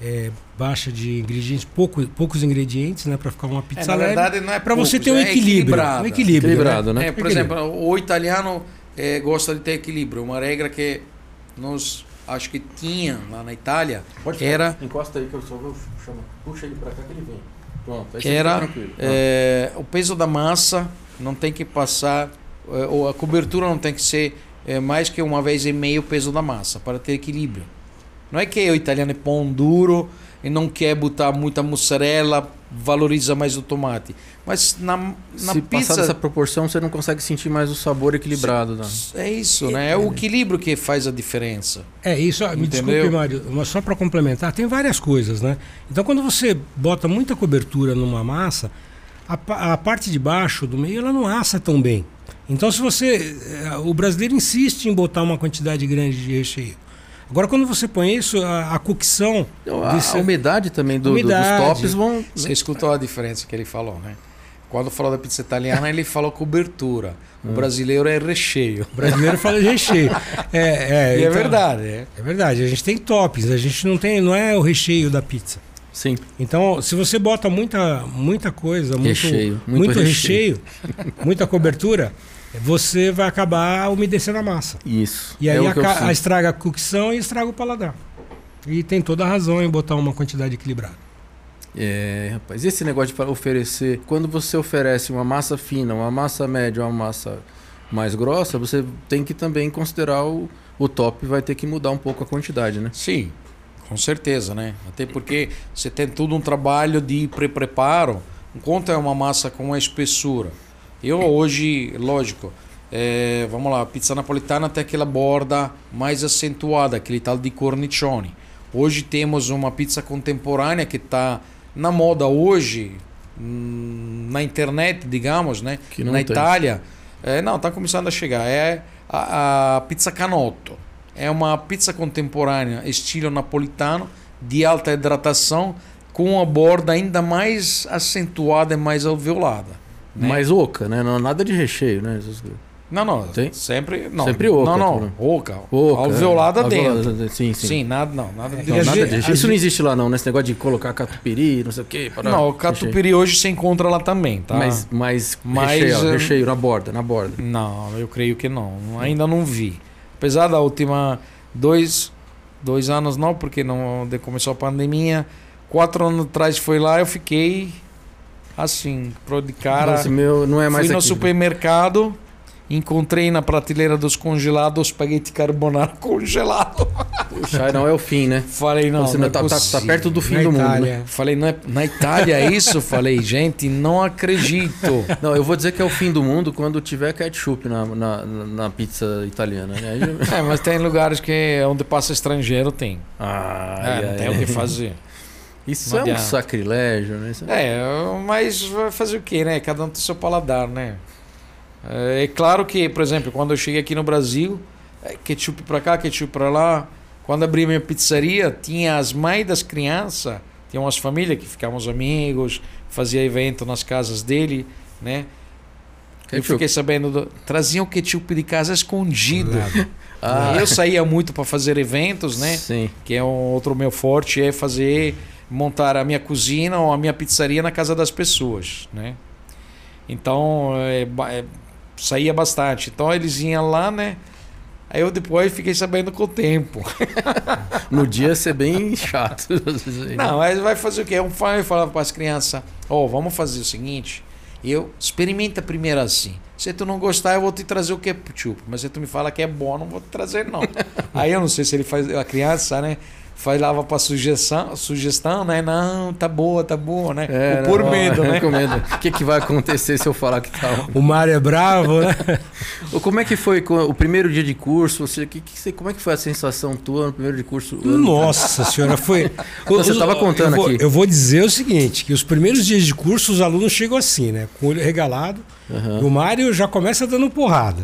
é, baixa de ingredientes, pouco, poucos ingredientes, né? Pra ficar uma É, pizza na leve. verdade não é Pra você ter um é equilíbrio. equilibrado. Um equilíbrio. Equilibrado, né? É, por Equilíbrio. exemplo, o italiano eh, gosta de ter equilíbrio. Uma regra que nós acho que tinha lá na Itália era Encosta aí que eu só vou chamar. Puxa ele pra cá que ele vem. Pronto, aí Era, eh, o peso da massa não tem que passar eh, ou a cobertura não tem que ser eh, mais que uma vez e meio o peso da massa para ter equilíbrio. Não é que o italiano é pão duro e não quer botar muita mussarela, valoriza mais o tomate. Mas na, na Se passar pizza dessa proporção, você não consegue sentir mais o sabor equilibrado. Né? é isso, né? É o equilíbrio que faz a diferença. É isso, me Entendeu? desculpe, Mário, mas só para complementar, tem várias coisas, né? Então, quando você bota muita cobertura numa massa, a, a parte de baixo do meio ela não assa tão bem. Então, se você, eh, o brasileiro insiste em botar uma quantidade grande de recheio. Agora, quando você põe isso, a, a cocção, A, Desse- a umidade também do- do- Umidade. dos tops vão. Você escutou a diferença que ele falou, né? Quando falou da pizza italiana, ele falou cobertura. O brasileiro é recheio. o brasileiro fala recheio. (laughs) É, é, e é então- verdade, é. É verdade, a gente tem toppings, a gente não tem, não é o recheio da pizza. Sim. Então, se você bota muita, muita coisa, muito Recheio, muito, muito recheio, muita cobertura, (laughs) você vai acabar umedecendo a massa. Isso. E aí é aca- sinto. estraga a cocção e estraga o paladar. E tem toda a razão em botar uma quantidade equilibrada. É, rapaz, esse negócio de oferecer, quando você oferece uma massa fina, uma massa média, uma massa mais grossa, você tem que também considerar o, o top, vai ter que mudar um pouco a quantidade, né? Sim, com certeza, né? Até porque você tem todo um trabalho de pré-preparo. Enquanto é uma massa com uma espessura. Eu hoje, lógico, é, vamos lá, a pizza napolitana tem aquela borda mais acentuada, aquele tal de cornicione. Hoje temos uma pizza contemporânea que está na moda hoje, hum, na internet, digamos, né? Que na tem. Itália. É, não, está começando a chegar. É a, a pizza canotto. É uma pizza contemporânea, estilo napolitano, de alta hidratação, com a borda ainda mais acentuada e mais alveolada. Né? Mais oca, né? Não, nada de recheio, né? Não, não. Tem? Sempre. Não, Sempre oca, Não, não. né? Oca. Oca, alveolada é, dentro. Sim, sim. Sim, nada, não. Nada de Não, às nada de recheio. Isso não existe lá não, nesse negócio de colocar catupiry, não sei o quê. para Não, o recheio. catupiry hoje se encontra lá também, tá? Mas, mas, Mas, recheio, eh, recheio na borda, na borda. Não, eu creio que não. Ainda não vi. Apesar da última dois, dois anos não, porque não de- começou a pandemia. Quatro anos atrás foi lá, eu fiquei assim, pro de cara. Nossa, meu, não é mais fui no aqui. supermercado, encontrei na prateleira dos congelados espaguete carbonara (laughs) congelado. Puxa, não é o fim, né? Falei, não, Você não não é tá, tá- tá perto do fim Na do mundo. né? Itália. Falei, não é, na Itália é isso? Falei, gente, não acredito. (laughs) Não, eu vou dizer que é o fim do mundo quando tiver ketchup na, na, na pizza italiana. Né? É, mas tem lugares que onde passa estrangeiro tem. Ai, É, não tem o que fazer. Isso Não é um sacrilégio, né? Isso- É, mas vai fazer o quê, né? Cada um tem seu paladar, né? É, é claro que, por exemplo, quando eu cheguei aqui no Brasil, é, ketchup pra cá, ketchup pra lá. Quando abri minha pizzaria, tinha as mães das crianças, tinha umas famílias que ficávamos amigos, fazia evento nas casas dele, né? Eu Ketchup. fiquei sabendo, do, traziam ketchup de casa escondido. Ah, Eu saía muito para fazer eventos, né? Sim. que é um outro meu forte, é fazer, montar a minha cozinha ou a minha pizzaria na casa das pessoas, né? Então, é, é, saía bastante. Então, eles iam lá, né? Aí eu depois fiquei sabendo com o tempo. (laughs) No dia ser bem chato. (laughs) Não, aí vai fazer o quê? Eu fa- eu falava para as crianças, ó, vamos fazer o seguinte, Eu experimenta primeiro assim. Se tu não gostar, eu vou te trazer o ketchup. Mas se tu me fala que é bom, eu não vou te trazer não. (laughs) Aí eu não sei se ele faz a criança, né? Falava para sugestão, sugestão, né? Não, tá boa, tá boa, né? É, por não, medo, né? Com medo. O que, que vai acontecer se eu falar que tá? O Mário é bravo, né? Ou Como é que foi o primeiro dia de curso? Você, que, que, como é que foi a sensação tua no primeiro dia de curso? Nossa senhora, foi. (laughs) Você estava contando eu vou, aqui. Eu vou dizer o seguinte: que os primeiros dias de curso, os alunos chegam assim, né? Com o olho regalado. E o Mário já começa dando porrada.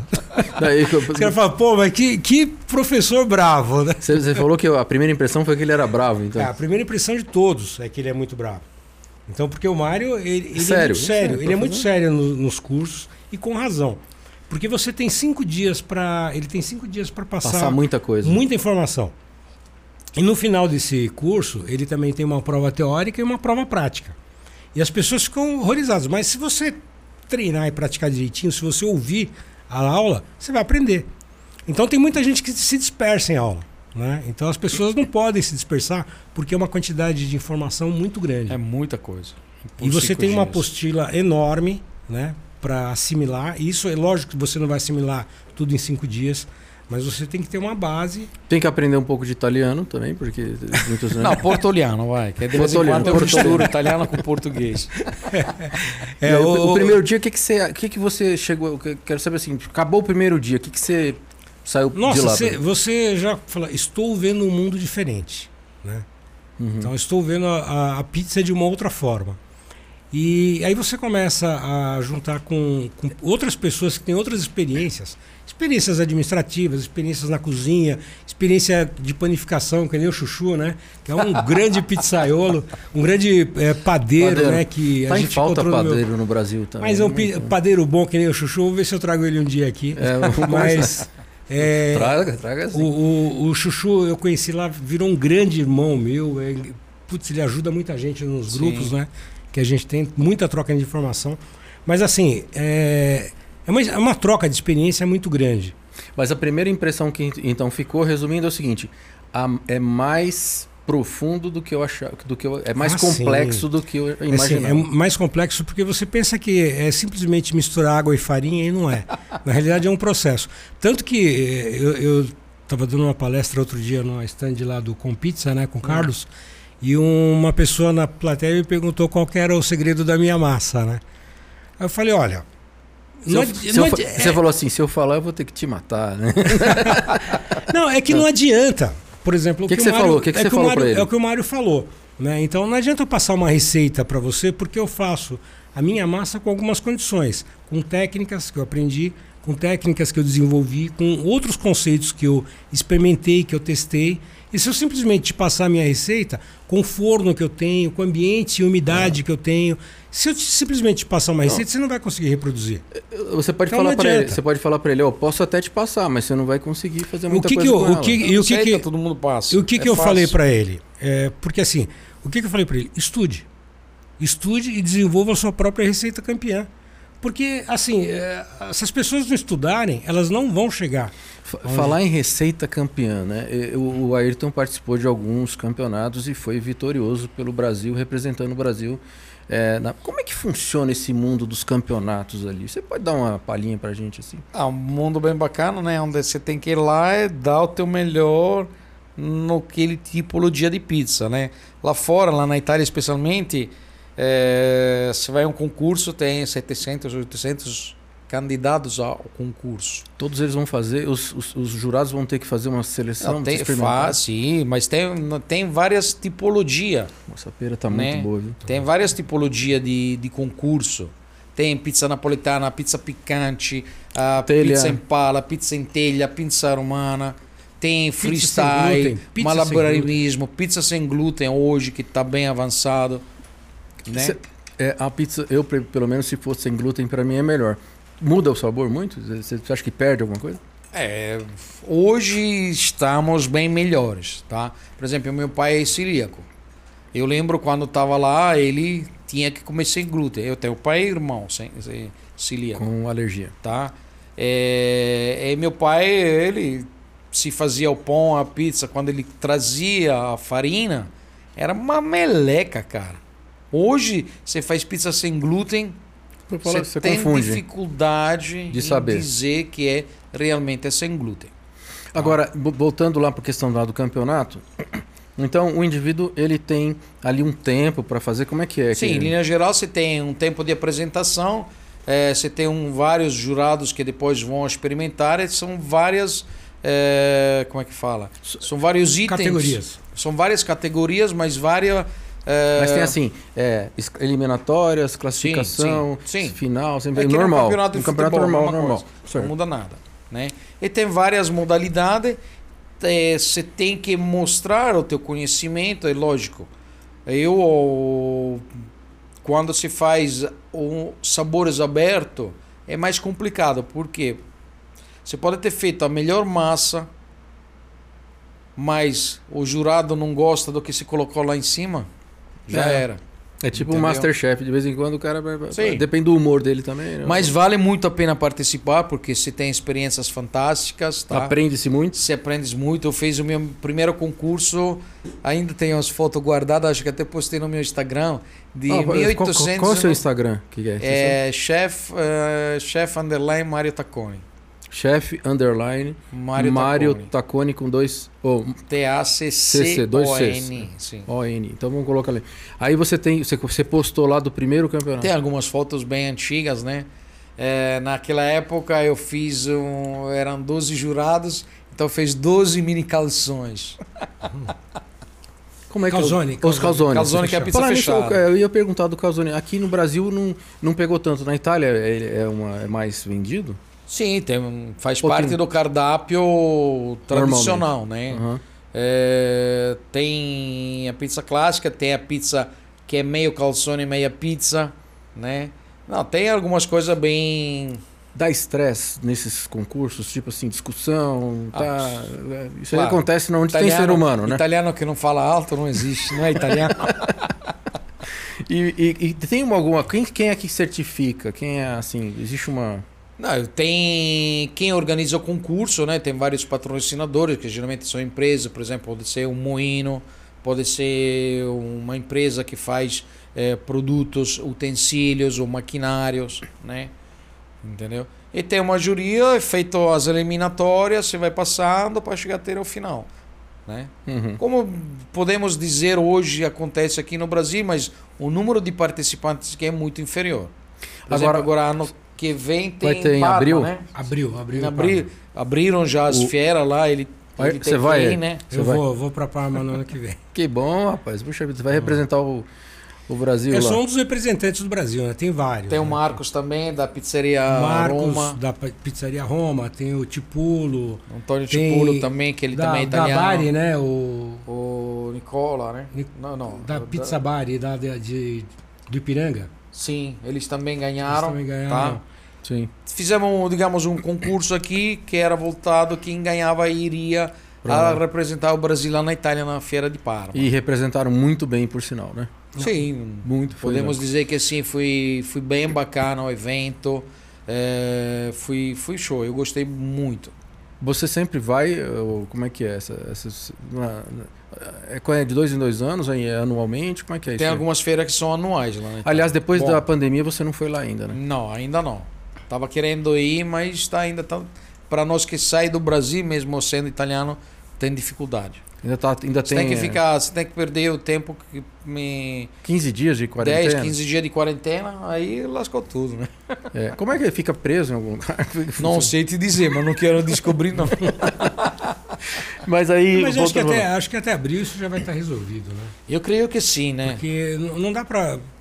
Daí que eu- (laughs) Os caras falam, pô, mas que, que professor bravo, né? Você, você falou que a primeira impressão foi que ele era bravo, então. É, a primeira impressão de todos é que ele é muito bravo. Então, porque o Mário, ele, ele é Sério? muito sério. Ele é muito sério no- nos cursos e com razão. Porque você tem cinco dias para, ele tem cinco dias para passar, Passar muita coisa. muita informação. E no final desse curso, ele também tem uma prova teórica e uma prova prática. E as pessoas ficam horrorizadas. Mas se você treinar e praticar direitinho, se você ouvir a aula, você vai aprender. Então tem muita gente que se dispersa em aula. Né? Então as pessoas não podem se dispersar porque é uma quantidade de informação muito grande. É muita coisa. E você tem uma dias. apostila enorme né, para assimilar. E isso é lógico que você não vai assimilar tudo em cinco dias, mas você tem que ter uma base. Tem que aprender um pouco de italiano também, porque muitos Não, portoliano, vai. Que é de vez em Portoliano, quando eu misturo italiano com português. (laughs) É, o, o primeiro dia, o que, que você. O que, que você chegou. Quero saber assim, acabou o primeiro dia, o que, que você saiu de Nossa, lá? você, você já fala, estou vendo um mundo diferente. Né? Uhum. Então estou vendo a, a- a pizza de uma outra forma. E aí você começa a juntar com, com outras pessoas que têm outras experiências. Experiências administrativas, experiências na cozinha, experiência de panificação, que nem o Chuchu, né? Que é um (laughs) grande pizzaiolo, um grande eh, padeiro, Padeiro. né? Que a tá em gente falta encontrou no meu- padeiro no Brasil também. Mas é um Muito- padeiro bom que nem o Chuchu, vou ver se eu trago ele um dia aqui. É, Mas é, Traga, traga o, sim. o, o Chuchu, eu conheci lá, virou um grande irmão meu. É, putz, ele ajuda muita gente nos Sim. grupos, né? Que a gente tem muita troca de informação. Mas assim, é, é, uma, é uma troca de experiência muito grande. Mas a primeira impressão que então ficou, resumindo, é o seguinte: a- é mais profundo do que eu achava, do que eu, é mais Ah, complexo sim. do que eu Assim, imaginava. é mais complexo porque você pensa que é simplesmente misturar água e farinha e não é. (laughs) Na realidade é um processo. Tanto que eh, eu estava dando uma palestra outro dia no stand lá do Com Pizza, né, com o Carlos, e uma pessoa na plateia me perguntou qual era o segredo da minha massa, né? Aí eu falei, olha, não eu- não eu adi- Você é- falou assim: se eu falar, eu vou ter que te matar, né? (laughs) Não, é que não adianta. Por exemplo, Que o que o você Mário- falou? O que que é você o falou Mário- ele? É o que o Mário falou. Né? Então não adianta eu passar uma receita para você, porque eu faço a minha massa com algumas condições, com técnicas que eu aprendi, com técnicas que eu desenvolvi, com outros conceitos que eu experimentei, que eu testei. E se eu simplesmente te passar a minha receita, com o forno que eu tenho, com o ambiente e umidade que eu tenho, se eu te- simplesmente te passar uma receita, você não vai conseguir reproduzir. Você pode Então falar não para ele, você pode falar para ele, ó, posso até te passar, mas você não vai conseguir fazer O muita que, que coisa eu, com o ela. que, e o que, que, todo mundo passa. O que, É que eu fácil. falei para ele? É, porque assim, o que, que eu falei para ele? Estude. Estude e desenvolva a sua própria receita campeã. Porque, assim, é, se as pessoas não estudarem, elas não vão chegar. Fa- Falar em receita campeã, né? O Ayrton participou de alguns campeonatos e foi vitorioso pelo Brasil, representando o Brasil. É, na- Como é que funciona esse mundo dos campeonatos ali? Você pode dar uma palhinha pra gente assim? Ah, um mundo bem bacana, né? Onde você tem que ir lá e dar o teu melhor naquele tipologia de pizza, né? Lá fora, lá na Itália especialmente, é, você vai a um concurso, tem 700, 800 candidatos ao concurso. Todos eles vão fazer, os, os- os jurados vão ter que fazer uma seleção. Não, tem, faz, sim, mas tem, tem várias tipologias. Essa pera tá Né? muito boa, viu? Tem várias tipologias de, de concurso. Tem pizza napolitana, pizza picante, a pizza em pala, pizza em telha, pizza romana. Tem freestyle, pizza malabarismo, pizza sem glúten hoje, que está bem avançado. Né? Cê- é, a pizza, eu pelo menos se fosse sem glúten, pra mim é melhor. Muda o sabor muito? Você acha que perde alguma coisa? É, hoje estamos bem melhores, tá? Por exemplo, meu pai é celíaco. Eu lembro quando estava lá, ele tinha que comer sem glúten. Eu tenho pai e irmão sem, sem celíaco. Com alergia. tá? É, e meu pai, ele se fazia o pão, a pizza, quando ele trazia a farinha, era uma meleca, cara. Hoje, você faz pizza sem glúten, Você, você tem dificuldade De em saber. dizer que é realmente é sem glúten. Agora, vo- voltando lá para a questão lá do campeonato, (clears throat) então o indivíduo ele tem ali um tempo para fazer. Como é que é? Sim, em que... linha geral você tem um tempo de apresentação, eh, você tem um, vários jurados que depois vão experimentar, são várias. eh, como é que fala? São vários itens. Categorias. São várias categorias, mas várias. Eh, Mas tem assim, é, eliminatórias, classificação, sim, sim. final, sempre É nem um normal. campeonato de um campeonato futebol, normal, mesma normal. Certo. Não muda nada. Né? E tem várias modalidades. eh, Você tem que mostrar o teu conhecimento, é lógico. Eu, quando se faz um sabores aberto, é mais complicado. Por quê? Você pode ter feito a melhor massa, mas o jurado não gosta do que se colocou lá em cima, já É. era. É tipo um Entendeu? Masterchef, de vez em quando o cara vai. Sim. Depende do humor dele também. né? Mas vale muito a pena participar, porque você tem experiências fantásticas, tá? Aprende-se muito. Você aprende muito. Eu fiz o meu primeiro concurso, ainda tenho as fotos guardadas, acho que até postei no meu Instagram, de Ah, qual, 1800. qual, qual é o seu Instagram? Que que é? É chef, eh, chef underline Mário Tacconi. Sabe? Chef underline Mário, Mário. Tacone com dois. Oh, CC, dois T-A-C-C-O-N. Sim. ON. Então vamos colocar ali. Aí você tem. Você, você postou lá do primeiro campeonato. Tem algumas fotos bem antigas, né? Eh, naquela época eu fiz um. Eram 12 jurados, então eu fiz 12 mini calções. Como é que Calzone, Os calzone. calzone. Calzone que é a pizza Falar nisso, fechada. eu, eu ia perguntar do calzone. Aqui no Brasil não, não pegou tanto. Na Itália é, é, uma, é mais vendido? Sim, tem, faz Pouquinho. parte do cardápio tradicional, né? Aham. É, tem a pizza clássica, tem a pizza que é meio calzone, meia pizza, né? Não, tem algumas coisas bem... Dá estresse nesses concursos, tipo assim, discussão, tá? é, Isso aí claro. acontece onde tem ser humano, né? Italiano que não fala alto não existe, não é italiano? (laughs) E, e- e tem uma, alguma. Quem, quem é que certifica? Quem é assim? Existe uma. Não, tem quem organiza o concurso, né? Tem vários patrocinadores, que geralmente são empresas, por exemplo, pode ser um moinho, pode ser uma empresa que faz eh, produtos, utensílios ou maquinários, né? Entendeu? E tem uma juria, é feito as eliminatórias, você vai passando para chegar até o final, né? Uhum. Como podemos dizer hoje acontece aqui no Brasil, mas o número de participantes que é muito inferior. Por Agora- exemplo, agora ano que vem tem Vai ter em Parma, abril? né? Abriu. Em abril, abriram já as O- feiras lá, ele, Vai- ele você vai, ir, é? né? Eu vai? vou, vou pra Parma no ano que vem. Que bom, rapaz. Puxa vida, você vai representar o, o Brasil Eu lá. sou um dos representantes do Brasil, né? Tem vários. Tem o né? Marcos também, da pizzaria Marcos Roma. da Pizzaria Roma, tem o Tipulo, Antônio Tem Tipulo também, que ele da, também é da italiano. Bari, né? O, O Nicola, né? Ni- Não, não. da Pizza Bari, da, de, de- do Ipiranga. Sim, eles também Eles ganharam. também ganharam. Tá? Sim. Fizemos, digamos, um concurso aqui que era voltado, quem ganhava iria a representar o Brasil lá na Itália, na Feira de Parma. E representaram muito bem, por sinal, né? Sim, Muito podemos né? dizer que assim, foi, foi bem bacana o evento. É, foi, foi show, eu gostei muito. Você sempre vai. ou como é que é? Essa, essa, é é de dois em dois anos? É anualmente? Como é que é Tem isso? aí? algumas feiras que são anuais lá Itália. Aliás, depois Bom. da pandemia você não foi lá ainda, né? Não, ainda não. Tava querendo ir, mas está ainda tá para nós que sai do Brasil, mesmo sendo italiano, tem dificuldade. Ainda, tá, ainda Você tem, tem que é, ficar, você tem que perder o tempo que me 15 dias de quarentena. 10, 15 dias de quarentena, aí lascou tudo, né? É. Como é que fica preso em algum lugar? (laughs) Não sei te dizer, mas não quero descobrir não. (laughs) Mas aí. Mas acho que, até, acho que até abril isso já vai estar resolvido, né? Eu creio que sim, né? Porque não dá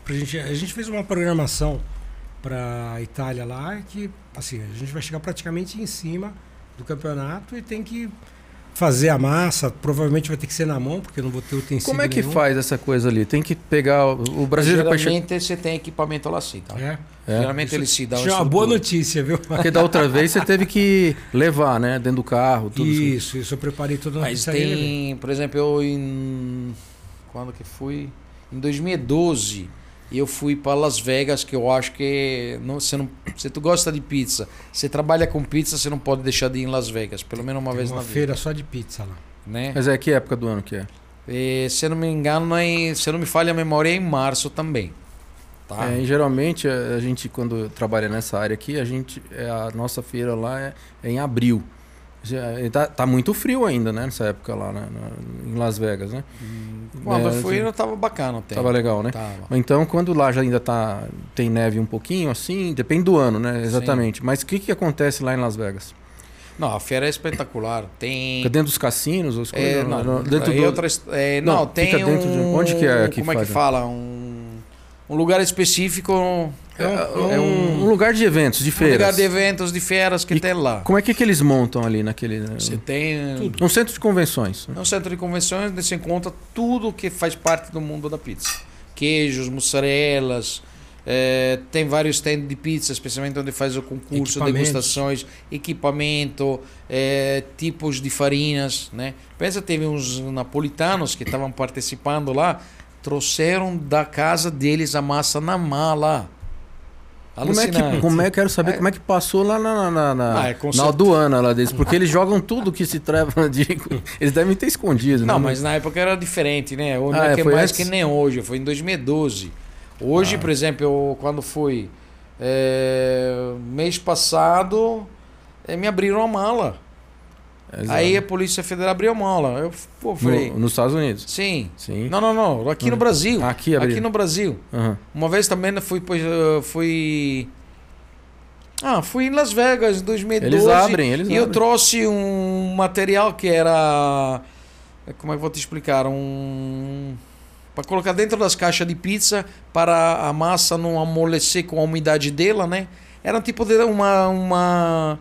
gente. A gente fez uma programação pra Itália lá que, assim, a gente vai chegar praticamente em cima do campeonato e tem que fazer a massa. Provavelmente vai ter que ser na mão, porque eu não vou ter utensílio. Como é que nenhum. faz essa coisa ali? Tem que pegar. O o Brasil. Geralmente você tem equipamento lá sim, tá? É. É. Geralmente ele se dá Isso é uma boa notícia, viu? Porque da outra vez você teve que levar, né? Dentro do carro, tudo assim. Isso, isso eu preparei tudo Mas né? tem, por exemplo, eu em quando que fui? Em 2012, eu fui para Las Vegas, que eu acho que não, você não, se tu gosta de pizza, você trabalha com pizza, você não pode deixar de ir em Las Vegas, pelo menos uma Tem vez uma na vida, feira só de pizza lá. né? Mas é que época do ano que é? E, se eu não me engano, é se eu não me falha a memória, é em março também. Tá. É, e geralmente a a gente, quando trabalha nessa área aqui, a gente é, a nossa feira lá é, é em abril. Tá, tá muito frio ainda, né? Nessa época lá na- em Las Vegas, né? Quando É, eu fui, assim, não tava bacana o tempo. Tava legal, né? Tava. Então, quando lá já ainda tá, tem neve um pouquinho, assim, depende do ano, né? Exatamente. Mas o que, que acontece lá em Las Vegas? Não, a feira é espetacular. Tem. Fica dentro dos cassinos? As coisas, É, não, dentro aí do... outras- é, Não, não, tem fica dentro de- um, onde que é que como é que faz, né? fala? Um, um lugar específico. É, é um, um lugar de eventos, de um feiras. lugar de eventos, de feiras que E tem lá. Como é que, que eles montam ali naquele... Você tem Um centro de convenções. né? É um centro de convenções onde você encontra tudo que faz parte do mundo da pizza. Queijos, mussarelas, eh, tem vários stands de pizza, especialmente onde faz o concurso, degustações, equipamento, eh, tipos de farinas, né? Pensa, teve uns napolitanos que estavam participando lá, trouxeram da casa deles a massa na mala. Como é, que, como é que quero saber É. como é que passou lá na, na, na, Ah, é na aduana lá deles? Porque eles jogam tudo que se treva (laughs) de. Eles devem ter escondido, Não, né? mas na época era diferente, né? Ou Ah, é é, que é mais antes? que nem hoje, foi em 2012. Hoje, Ah. por exemplo, eu, quando fui é, mês passado, é, me abriram a mala. Exato. Aí a Polícia Federal abriu a mala. Eu pô, falei, No- nos Estados Unidos. sim. Sim. Não, não, não, aqui no Hum. Brasil. Aqui abriram. Aqui no Brasil. Aham. Uma vez também eu fui, eu fui Ah, fui em Las Vegas em 2012. Eles abrem, eles E eu abrem. trouxe um material que era. Como é que eu vou te explicar? Um. Para colocar dentro das caixas de pizza para a massa não amolecer com a umidade dela, né? Era tipo de uma. uma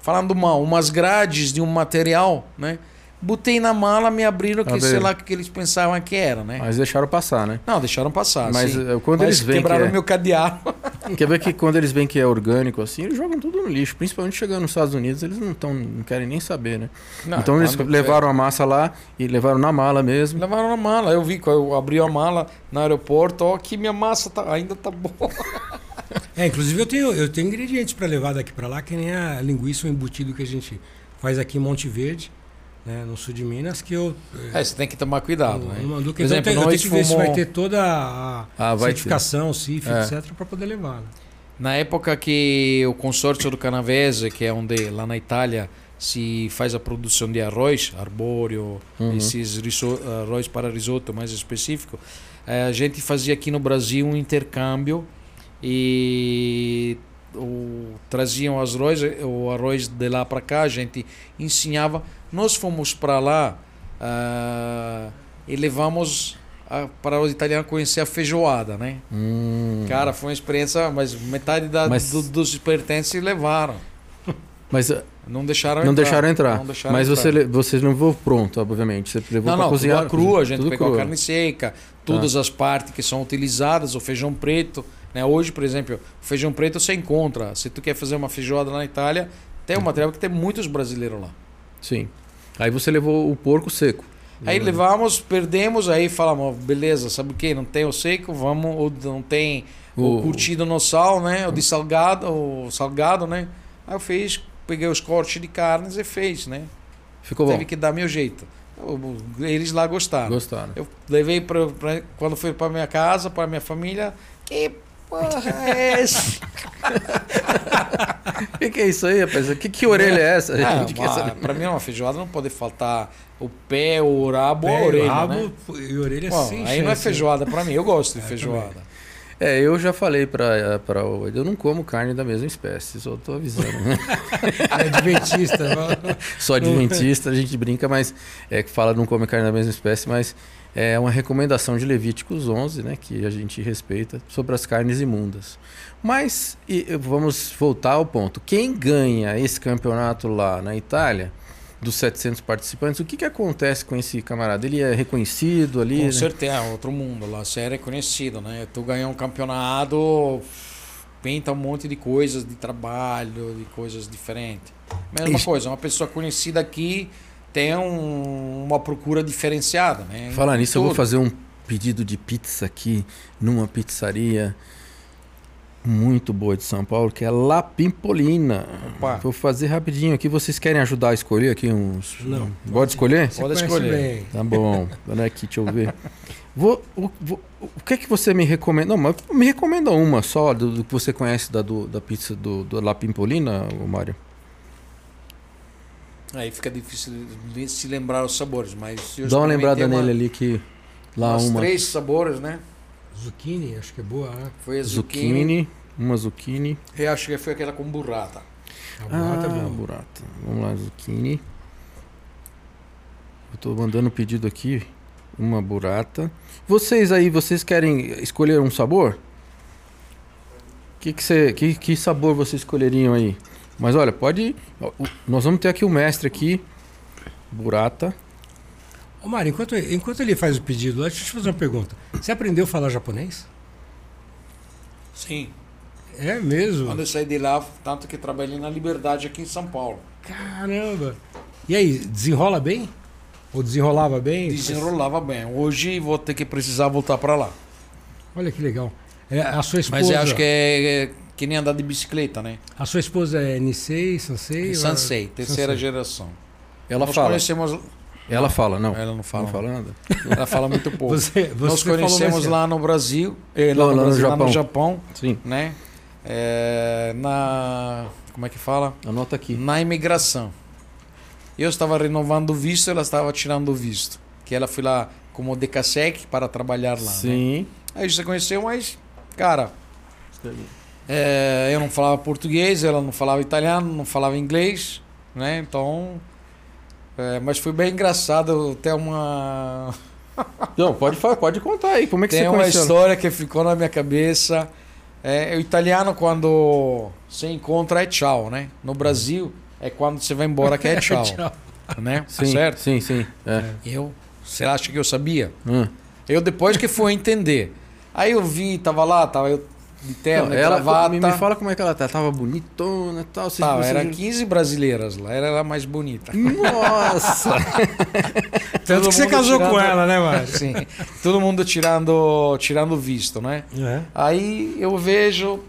falando mal, umas grades de um material, né? Botei na mala, me abriram, que sei lá o que eles pensavam que era, né? Mas deixaram passar, né? Não, deixaram passar. Mas sim. eh, quando Mas eles que quebraram é... meu cadeado. (laughs) Quer ver que quando eles veem que é orgânico assim, eles jogam tudo no lixo. Principalmente chegando nos Estados Unidos, eles não, tão, não querem nem saber, né? Não, então eles levaram a massa lá e levaram na mala mesmo. Levaram na mala. Eu vi quando eu abri a mala no aeroporto, ó, que minha massa tá- ainda tá boa. (laughs) (laughs) É, inclusive eu tenho, eu tenho ingredientes para levar daqui para lá, que nem a linguiça ou embutido que a gente faz aqui em Monte Verde, né, no sul de Minas, que eu É, você tem que tomar cuidado, né? Manduca. Por Então exemplo, eu tenho, eu tenho que ver se vai ter toda a Ah, certificação, CIF, É. etc, para poder levar. né? Na época que o consórcio do Canavese, que é onde lá na Itália se faz a produção de arroz, arbóreo, Uhum. esses riso- arroz para risoto mais específico, eh, a gente fazia aqui no Brasil um intercâmbio e o, traziam os arroz, o arroz de lá para cá, a gente ensinava. Nós fomos para lá ah, e levamos a- para os italianos conhecer a feijoada, né? Hum. Cara, foi uma experiência, mas metade da, Mas- do- dos pertences levaram. Mas eh, Não deixaram não entrar. deixaram entrar. Não deixaram Mas entrar. você, le- você não levou pronto, obviamente. Você levou Não, não, cozinhar. tudo crua, a gente pegou a carne seca, todas as partes que são utilizadas, o feijão preto. Né? Hoje, por exemplo, feijão preto você encontra. Se tu quer fazer uma feijoada na Itália, tem um material que tem muitos brasileiros lá. Sim. Aí você levou o porco seco. Aí levamos, perdemos, aí falamos, beleza, sabe o que? Não tem o seco, vamos, ou não tem o, O- curtido no sal, né? O de salgado, o salgado, né? Aí eu fiz, peguei os cortes de carnes e fez, né? Ficou bom. Teve que dar meu jeito. Eles lá gostaram. Gostaram. Eu levei pra- quando fui para minha casa, para minha família. Que porra é essa? (laughs) O que, que é isso aí, rapaz? Que, que orelha é essa? Ah, (laughs) quer uma- pra mim, uma feijoada não pode faltar o pé, o rabo ou a Pé, orelha, rabo né? e orelha Bom, sem aí não é né? feijoada pra mim. Eu gosto de É, feijoada. É, eu já falei pra, pra o eu não como carne da mesma espécie, só tô avisando. né? (laughs) É adventista. Sou adventista, a gente brinca, mas é que fala não come carne da mesma espécie, mas é uma recomendação de Levíticos 11, né, que a gente respeita sobre as carnes imundas. Mas e, vamos voltar ao ponto. Quem ganha esse campeonato lá na Itália, dos 700 participantes, o que, que acontece com esse camarada? Ele é reconhecido ali? Com né? certeza, é outro mundo lá. Você é reconhecido, né? Tu ganhou um campeonato, pinta um monte de coisas de trabalho, de coisas diferentes. Mesma Isso. coisa, uma pessoa conhecida aqui tem um- uma procura diferenciada, né? Falar nisso, eu vou Tudo. fazer um pedido de pizza aqui numa pizzaria. muito boa de São Paulo, que é La Pimpolina. Opa. Vou fazer rapidinho aqui. Vocês querem ajudar a escolher aqui uns. Não. Pode escolher? Você Pode escolher. bem. Tá bom. (laughs) Olha aqui, deixa eu ver. Vou, o, vou- o que é que você me recomenda? Não, mas me recomenda uma só do, do que você conhece da, do- da pizza do, do La Pimpolina, Mário. Aí fica difícil de se lembrar os sabores, mas eu Dá uma lembrada experimentei nele ali que. Lá umas uma três sabores, né? Zucchini, acho que é boa. né? Foi a zucchini. zucchini, uma zucchini. Eu acho que foi aquela com burrata. A burrata é Ah, boa. burrata. Vamos lá, zucchini. Eu tô mandando o pedido aqui. Uma burrata. Vocês aí, vocês querem escolher um sabor? Que, que, você, que, que sabor vocês escolheriam aí? Mas olha, pode. Nós vamos ter aqui o mestre aqui. Burrata. Ô Mário, enquanto, enquanto ele faz o pedido deixa eu te fazer uma pergunta. Você aprendeu a falar japonês? Sim. É mesmo? Quando eu saí de lá, tanto que trabalhei na Liberdade aqui em São Paulo. Caramba! E aí, desenrola bem? Ou desenrolava bem? Desenrolava bem. Hoje vou ter que precisar voltar para lá. Olha que legal. É, a sua esposa. Mas eu acho que é, é que nem andar de bicicleta, né? A sua esposa é Nisei, Sansei? Sansei, ou- terceira Sansei. geração. Ela Nós fala. conhecemos. Ela fala, não. Ela não fala. Não fala nada. Ela fala muito pouco. (laughs) Você, você Nós conhecemos cedo. lá no Brasil, eh, Lá- lá, no lá no Brasil, lá no Japão. Japão, Sim. né? É, na como é que fala? Anota aqui. Na imigração. Eu estava renovando o visto, ela estava tirando o visto. Que ela foi lá como decasec para trabalhar lá. Né? Sim. Aí você conheceu, mas cara, é, eu não falava português, ela não falava italiano, não falava inglês, né? Então, é, mas foi bem engraçado ter uma (laughs) Não, pode, pode contar aí. Como é que Tem você uma conheceu? ela? história que ficou na minha cabeça. É, o italiano, quando se encontra, é tchau, né? No Brasil, é quando você vai embora que é (laughs) tchau. Tchau. né? (laughs) Sim, Certo? sim, sim. É. Eu, você acha que eu sabia? Hum. Eu depois que fui entender. Aí eu vi, tava lá, tava eu de terno, Não, e ela gravata. me, me fala como é que ela tá. Tava bonitona e tal. Vocês, vocês- era 15 brasileiras lá, era mais bonita. Nossa! (laughs) Tanto que você casou com tirando- ela, né, Mário? (laughs) Sim. Todo mundo tirando, tirando visto, né? É. Aí eu vejo.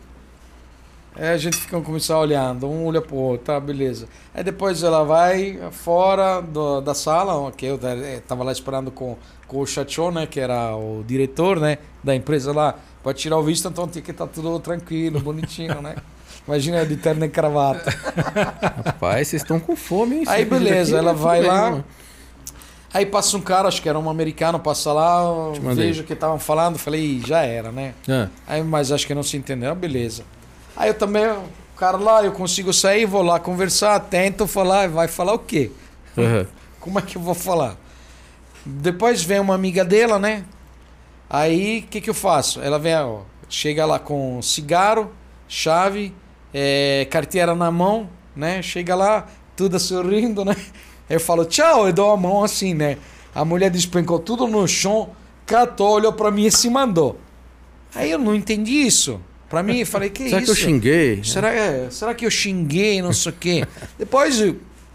é, a gente fica começar olhando, um olha pro outro, tá, beleza. Aí depois ela vai fora do- da sala, que eu eh, tava lá esperando com, com o Chachon, né, que era o diretor, né, da empresa lá, para tirar o visto, então tinha que estar tudo tranquilo, bonitinho, né? Imagina de terno e gravata. Rapaz, vocês estão com fome, hein? Aí, beleza, aqui, ela né? vai bem, lá. mano. Aí passa um cara, acho que era um americano, passa lá, vejo o que estavam falando, falei, "Ih, já era, né? Ah, Aí, mas acho que não se entendeu, Ah, beleza. Aí eu também, o cara lá, eu consigo sair, vou lá conversar, tento falar, vai falar o quê? aham. Como é que eu vou falar? Depois vem uma amiga dela, né? Aí, o que que eu faço? Ela vem, ó, chega lá com cigarro, chave, é, carteira na mão, né? Chega lá, toda sorrindo, né? Eu falo, tchau, eu dou a mão assim, né? A mulher despencou tudo no chão, catou, olhou pra mim e se mandou. Aí eu não entendi isso. Pra mim, eu falei, que (laughs) Será isso? que eu xinguei? Será, é, será que eu xinguei, não sei o quê? (laughs) Depois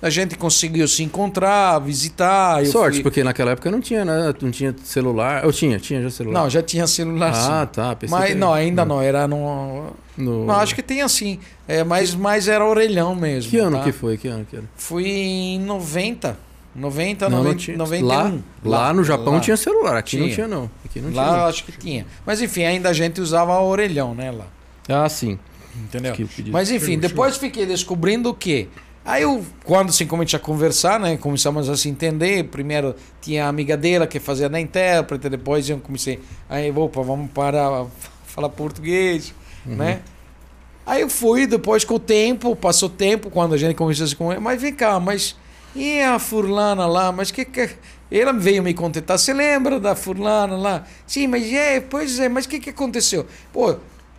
a gente conseguiu se encontrar, visitar. Sorte, fui- porque naquela época não tinha, né? Não tinha celular. Eu tinha, tinha já celular. Não, já tinha celular ah, sim. tá. Mas que- não, ainda não, era no... No... Não, acho que tem assim. É, mas, mas era orelhão mesmo. Que ano tá? que foi? Que ano que era? Fui em 90. 90, Não, não 90, tinha. 91. Lá, lá no Japão lá. tinha celular, aqui não Tinha. tinha não. Aqui não Lá tinha. acho que tinha. Mas enfim, ainda a gente usava orelhão, né, lá. não. Ah, sim. Entendeu? Que. Mas enfim, depois fiquei descobrindo o quê? Aí eu, quando assim comecei a conversar, né? Começamos a se entender. Primeiro tinha a amiga dela que fazia da intérprete, depois eu comecei. Aí, opa, vamos para (laughs) falar português, Uhum. né? Aí eu fui, depois com o tempo, passou tempo, quando a gente começou a se conversar, mas vem cá, mas e a furlana lá? Mas que que. Ela veio me contentar. Você lembra da furlana lá? Sim, mas é, pois é, mas o que, que aconteceu? Pô,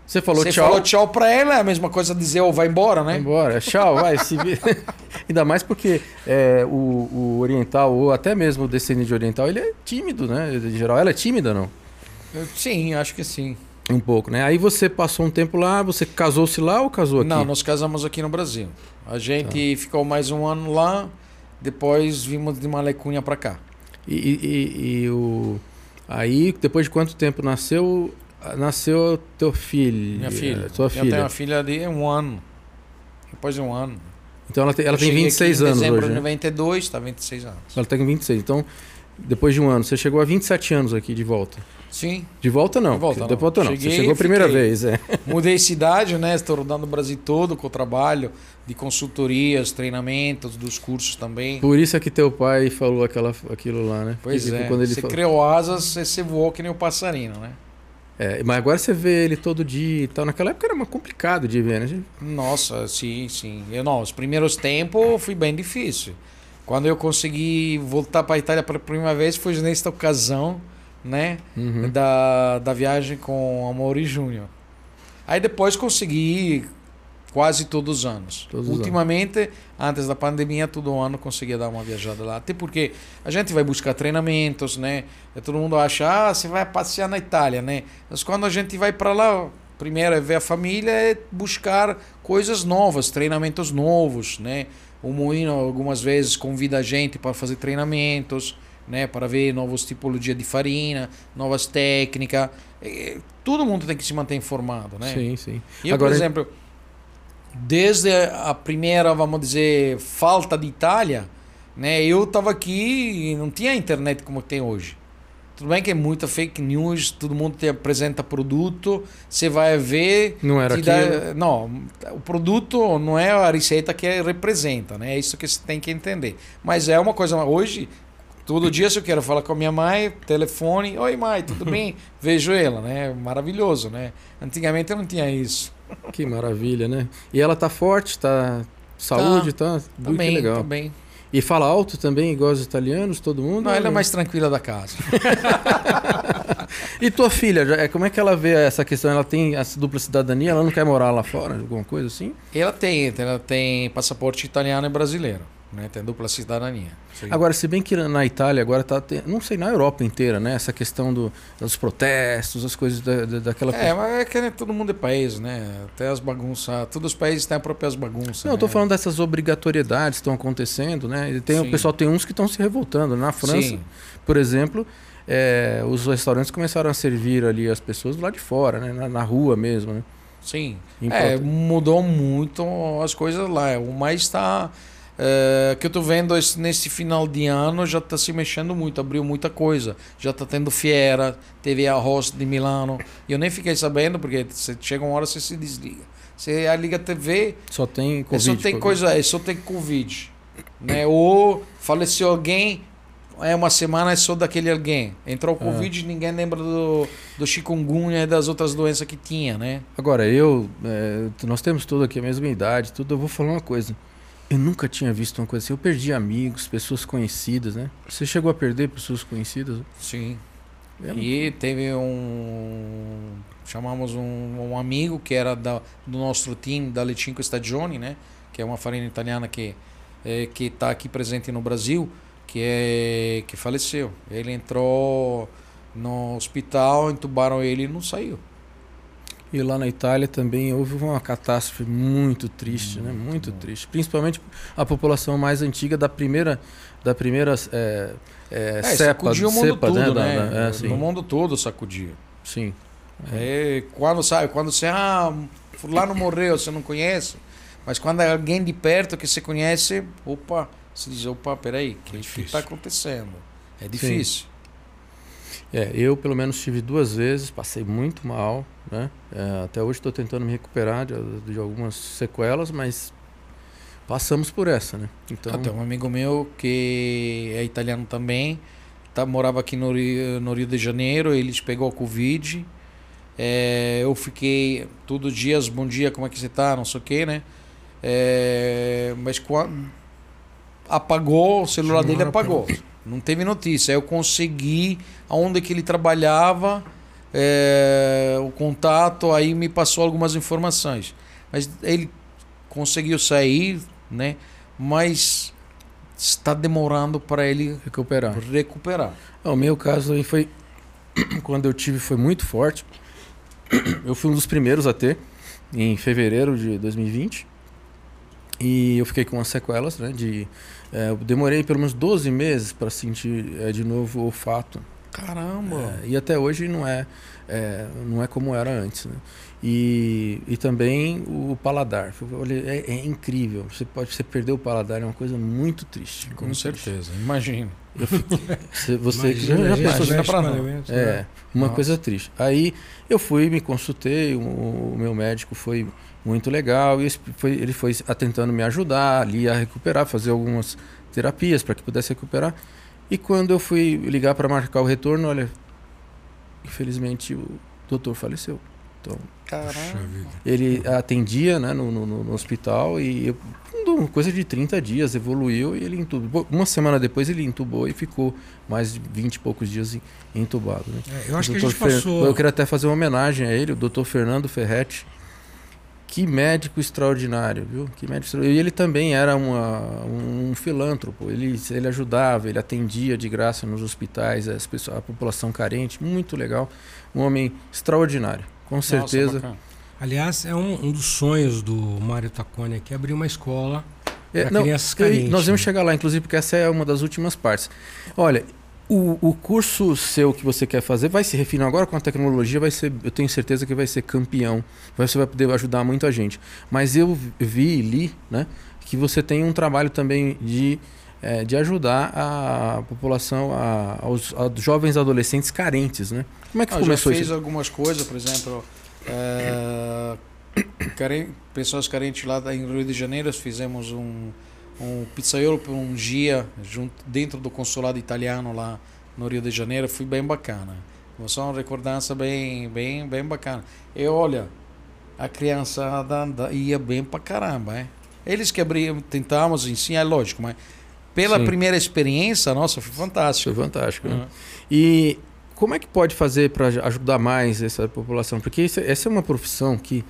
Você falou você tchau. falou tchau pra ela, é a mesma coisa dizer, ou vai embora, né? Vai embora. Tchau, vai. Se. (laughs) Ainda mais porque é, o, o oriental, ou até mesmo o descendente de oriental, ele é tímido, né? Em geral, ela é tímida, não? Eu- Sim, acho que sim. Um pouco, né? Aí você passou um tempo lá, você casou-se lá ou casou aqui? Não, nós casamos aqui no Brasil. A gente ficou mais um ano lá, depois vimos de Malecunha pra cá. E, e- e- e o... Aí, depois de quanto tempo nasceu nasceu teu filho. Minha filha. Eu filha. tenho uma filha de um ano. Depois de um ano. Então ela tem, ela Eu tem cheguei 26 aqui em anos dezembro hoje. de Né? 92, está 26 anos. Ela tem 26. Então, depois de um ano, você chegou a 27 anos aqui de volta. Sim. De volta não. De volta, de não. volta não. Cheguei você chegou a primeira fiquei. vez, é. (laughs) Mudei de cidade, né? Estou rodando o Brasil todo com o trabalho de consultorias, treinamentos, dos cursos também. Por isso é que teu pai falou aquela, aquilo lá, né? Pois Que, tipo, é. Quando ele você falou- criou asas, você, voou que nem o passarinho, né? É, mas agora você vê ele todo dia e tal. Naquela época era mais complicado de ver, né? gente? Nossa, sim, sim. Eu não, os primeiros tempos foi bem difícil. Quando eu consegui voltar para a Itália pela primeira vez foi nesta ocasião, né, Uhum. da, da viagem com Amori Júnior. Aí depois consegui quase todos os anos. Todos os Ultimamente, antes da pandemia, todo ano conseguia dar uma viajada lá. Até porque a gente vai buscar treinamentos, né? E todo mundo acha, ah, você vai passear na Itália, né? Mas quando a gente vai para lá, primeiro é ver a família, é buscar coisas novas, treinamentos novos, né? O Moinho algumas vezes convida a gente para fazer treinamentos, né? Para ver novas tipologias de farina, novas técnicas. Eh, Todo mundo tem que se manter informado, né? Sim, sim. Eu, Agora- por exemplo, desde a primeira, vamos dizer, falta de Itália, né? Eu estava aqui e não tinha internet como tem hoje. Tudo bem que é muita fake news, todo mundo te apresenta produto, você vai ver. Não era te dá- aquilo. não, o produto não é a receita que representa, né? É isso que você tem que entender. Mas é uma coisa. Hoje, todo dia, se eu quero falar com a minha mãe, telefone, oi mãe, tudo (laughs) bem? Vejo ela, né? Maravilhoso, né? Antigamente eu não tinha isso. Que maravilha, né? E ela tá forte, tá. Saúde, tá. Muito Também, legal. também. E fala alto também, igual os italianos, todo mundo? Não, ela é mais tranquila da casa. (laughs) E tua filha, é, como é que ela vê essa questão? Ela tem essa dupla cidadania? Ela não quer morar lá fora? Alguma coisa assim? Ela tem, ela tem passaporte italiano e brasileiro, né? Tem dupla cidadania. Sim. Agora, se bem que na Itália agora tá. te- Não sei, na Europa inteira, né? Essa questão do, dos protestos, as coisas da, da- daquela. É, mas é que né, todo mundo é país, né? Até as bagunças. Todos os países têm as próprias bagunças. Não, eu tô né? falando dessas obrigatoriedades que estão acontecendo, né? E tem, o pessoal tem uns que estão se revoltando. Na França, Sim. por exemplo, é, os restaurantes começaram a servir ali as pessoas lado de fora, né? Na, na rua mesmo, né? Sim. É, mudou muito as coisas lá. O mais está. É, que eu tô vendo esse- nesse final de ano já está se mexendo muito, abriu muita coisa. Já está tendo Fiera, teve a Host de Milano. E eu nem fiquei sabendo, porque você chega uma hora você se desliga. Você liga a TV, Só tem é Covid. só tem Covid. coisa, é só tem Covid. Né? Ou faleceu alguém, é uma semana é só daquele alguém. Entrou o É. Covid, ninguém lembra do, do chikungunya e das outras doenças que tinha, né? Agora, eu. é, nós temos todos aqui a mesma idade, tudo. Eu vou falar uma coisa. Eu nunca tinha visto uma coisa assim. Eu perdi amigos, pessoas conhecidas, né? Você chegou a perder pessoas conhecidas? Sim. E teve um. Chamamos um, um amigo que era da, do nosso time da Letinco Stagioni, né? Que é uma farinha italiana que é, que está aqui presente no Brasil, que é que faleceu. Ele entrou no hospital, entubaram ele e não saiu. E lá na Itália também houve uma catástrofe muito triste, né? Muito triste. Principalmente a população mais antiga da primeira, da primeira é, é, É, cepa, sacudiu o mundo cepa, todo, né? Né? da- é, sim, no mundo todo sacudiu. sim. É, quando sabe, quando você ah, fulano morreu, você não conhece, mas quando é alguém de perto que você conhece, opa, você diz, opa, peraí, o que está acontecendo? É difícil. É, eu pelo menos tive duas vezes, passei muito mal, né? É, até hoje estou tentando me recuperar de, de algumas sequelas, mas passamos por essa, né? Então, Até um amigo meu que é italiano também, tá, morava aqui no Rio, no Rio de Janeiro, eles pegou Covid. É, eu fiquei todos os dias, bom dia, como é que você tá? Não sei o que, né? É, mas quando apagou, o celular dele apagou. Não teve notícia. Aí eu consegui aonde que ele trabalhava, é, o contato, aí me passou algumas informações. Mas ele conseguiu sair, né? Mas está demorando para ele recuperar. recuperar. O meu caso aí foi (clears throat) quando eu tive foi muito forte. (clears throat) Eu fui um dos primeiros a ter em fevereiro de 2020 e eu fiquei com umas sequelas, né? De, eh, eu demorei pelo menos 12 meses para sentir eh, de novo o olfato. Caramba! É, e até hoje não é, é, não é como era antes. Né? E, e também o paladar. É, é, incrível. Você pode você perder o paladar, é uma coisa muito triste. Com muito certeza, triste. imagino. você, (laughs) você imagina, já pensou já para É, né? uma Nossa. coisa triste. Aí eu fui, me consultei, o, o meu médico foi muito legal e foi, ele foi tentando me ajudar ali a recuperar, fazer algumas terapias para que pudesse recuperar. E quando eu fui ligar para marcar o retorno, olha, infelizmente o doutor faleceu. Então, ele atendia né, no, no, no hospital e eu, coisa de 30 dias evoluiu e ele entubou. Uma semana depois ele entubou e ficou mais de 20 e poucos dias entubado. Né? É, eu acho que a gente Fer... passou... Eu queria até fazer uma homenagem a ele, o doutor Fernando Ferretti. Que médico extraordinário, viu? Que médico extraordinário. E ele também era uma, um filântropo. Ele, ele ajudava, ele atendia de graça nos hospitais as pessoas, a população carente. Muito legal. Um homem extraordinário. Com certeza. Nossa, Aliás, é um, um, dos sonhos do Mário Taconi aqui, abrir uma escola é, para crianças carentes. nós vamos né? chegar lá, inclusive, porque essa é uma das últimas partes. Olha, o, o curso seu que você quer fazer vai se refinar agora com a tecnologia, vai ser, eu tenho certeza que vai ser campeão. Você vai poder ajudar muita gente. Mas eu vi e li né, que você tem um trabalho também de é, de ajudar a população, a, aos, aos, jovens adolescentes carentes, né? Como é que ah, começou já fez algumas coisas, por exemplo, (coughs) é, pessoas carentes lá em Rio de Janeiro, fizemos um, um pizzaiolo por um dia junto, dentro do consulado italiano lá no Rio de Janeiro, foi bem bacana. Foi uma recordança bem, bem, bem bacana. E olha, a criançada ia bem pra caramba, é? Eles que abriam, tentamos ensinar, é lógico, mas pela Sim. primeira experiência, nossa, foi fantástico. Foi fantástico. Uhum. Né? E como é que pode fazer para ajudar mais essa população? Porque essa é uma profissão que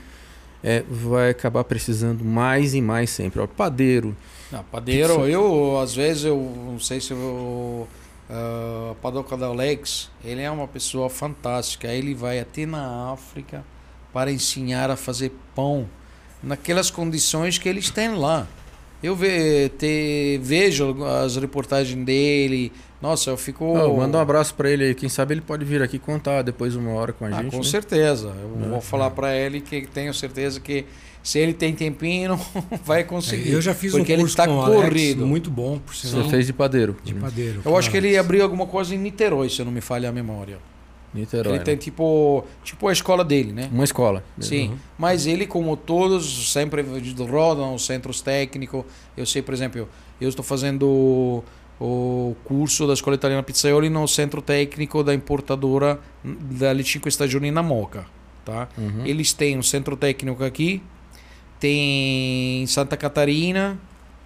é, vai acabar precisando mais e mais sempre. Ó, padeiro. Não, padeiro, pizza. eu às vezes eu não sei se eu uh, Padoca da Alex, ele é uma pessoa fantástica. Ele vai até na África para ensinar a fazer pão naquelas condições que eles têm lá. Eu ve, te, vejo as reportagens dele. Nossa, eu fico. Oh, manda um abraço para ele aí. Quem sabe ele pode vir aqui contar depois uma hora com a ah, gente. Com né? certeza. Eu é, vou falar é. para ele que tenho certeza que se ele tem tempinho, (laughs) vai conseguir. Eu já fiz porque um curso ele tá com corrido. Alex, muito bom, por sinal. Você fez de padeiro. De padeiro. Eu acho que ele abriu alguma coisa em Niterói, se eu não me falha a memória. Niterói. Ele tem né? tipo, tipo a escola dele, né? Uma escola. Sim. Uhum. Mas ele, como todos, sempre rodam os centros técnicos. Eu sei, por exemplo, eu, estou fazendo o curso da Escola Italiana Pizzaioli no centro técnico da importadora da Licinco Stagioni na Moca. Tá? Uhum. Eles têm um centro técnico aqui, tem em Santa Catarina,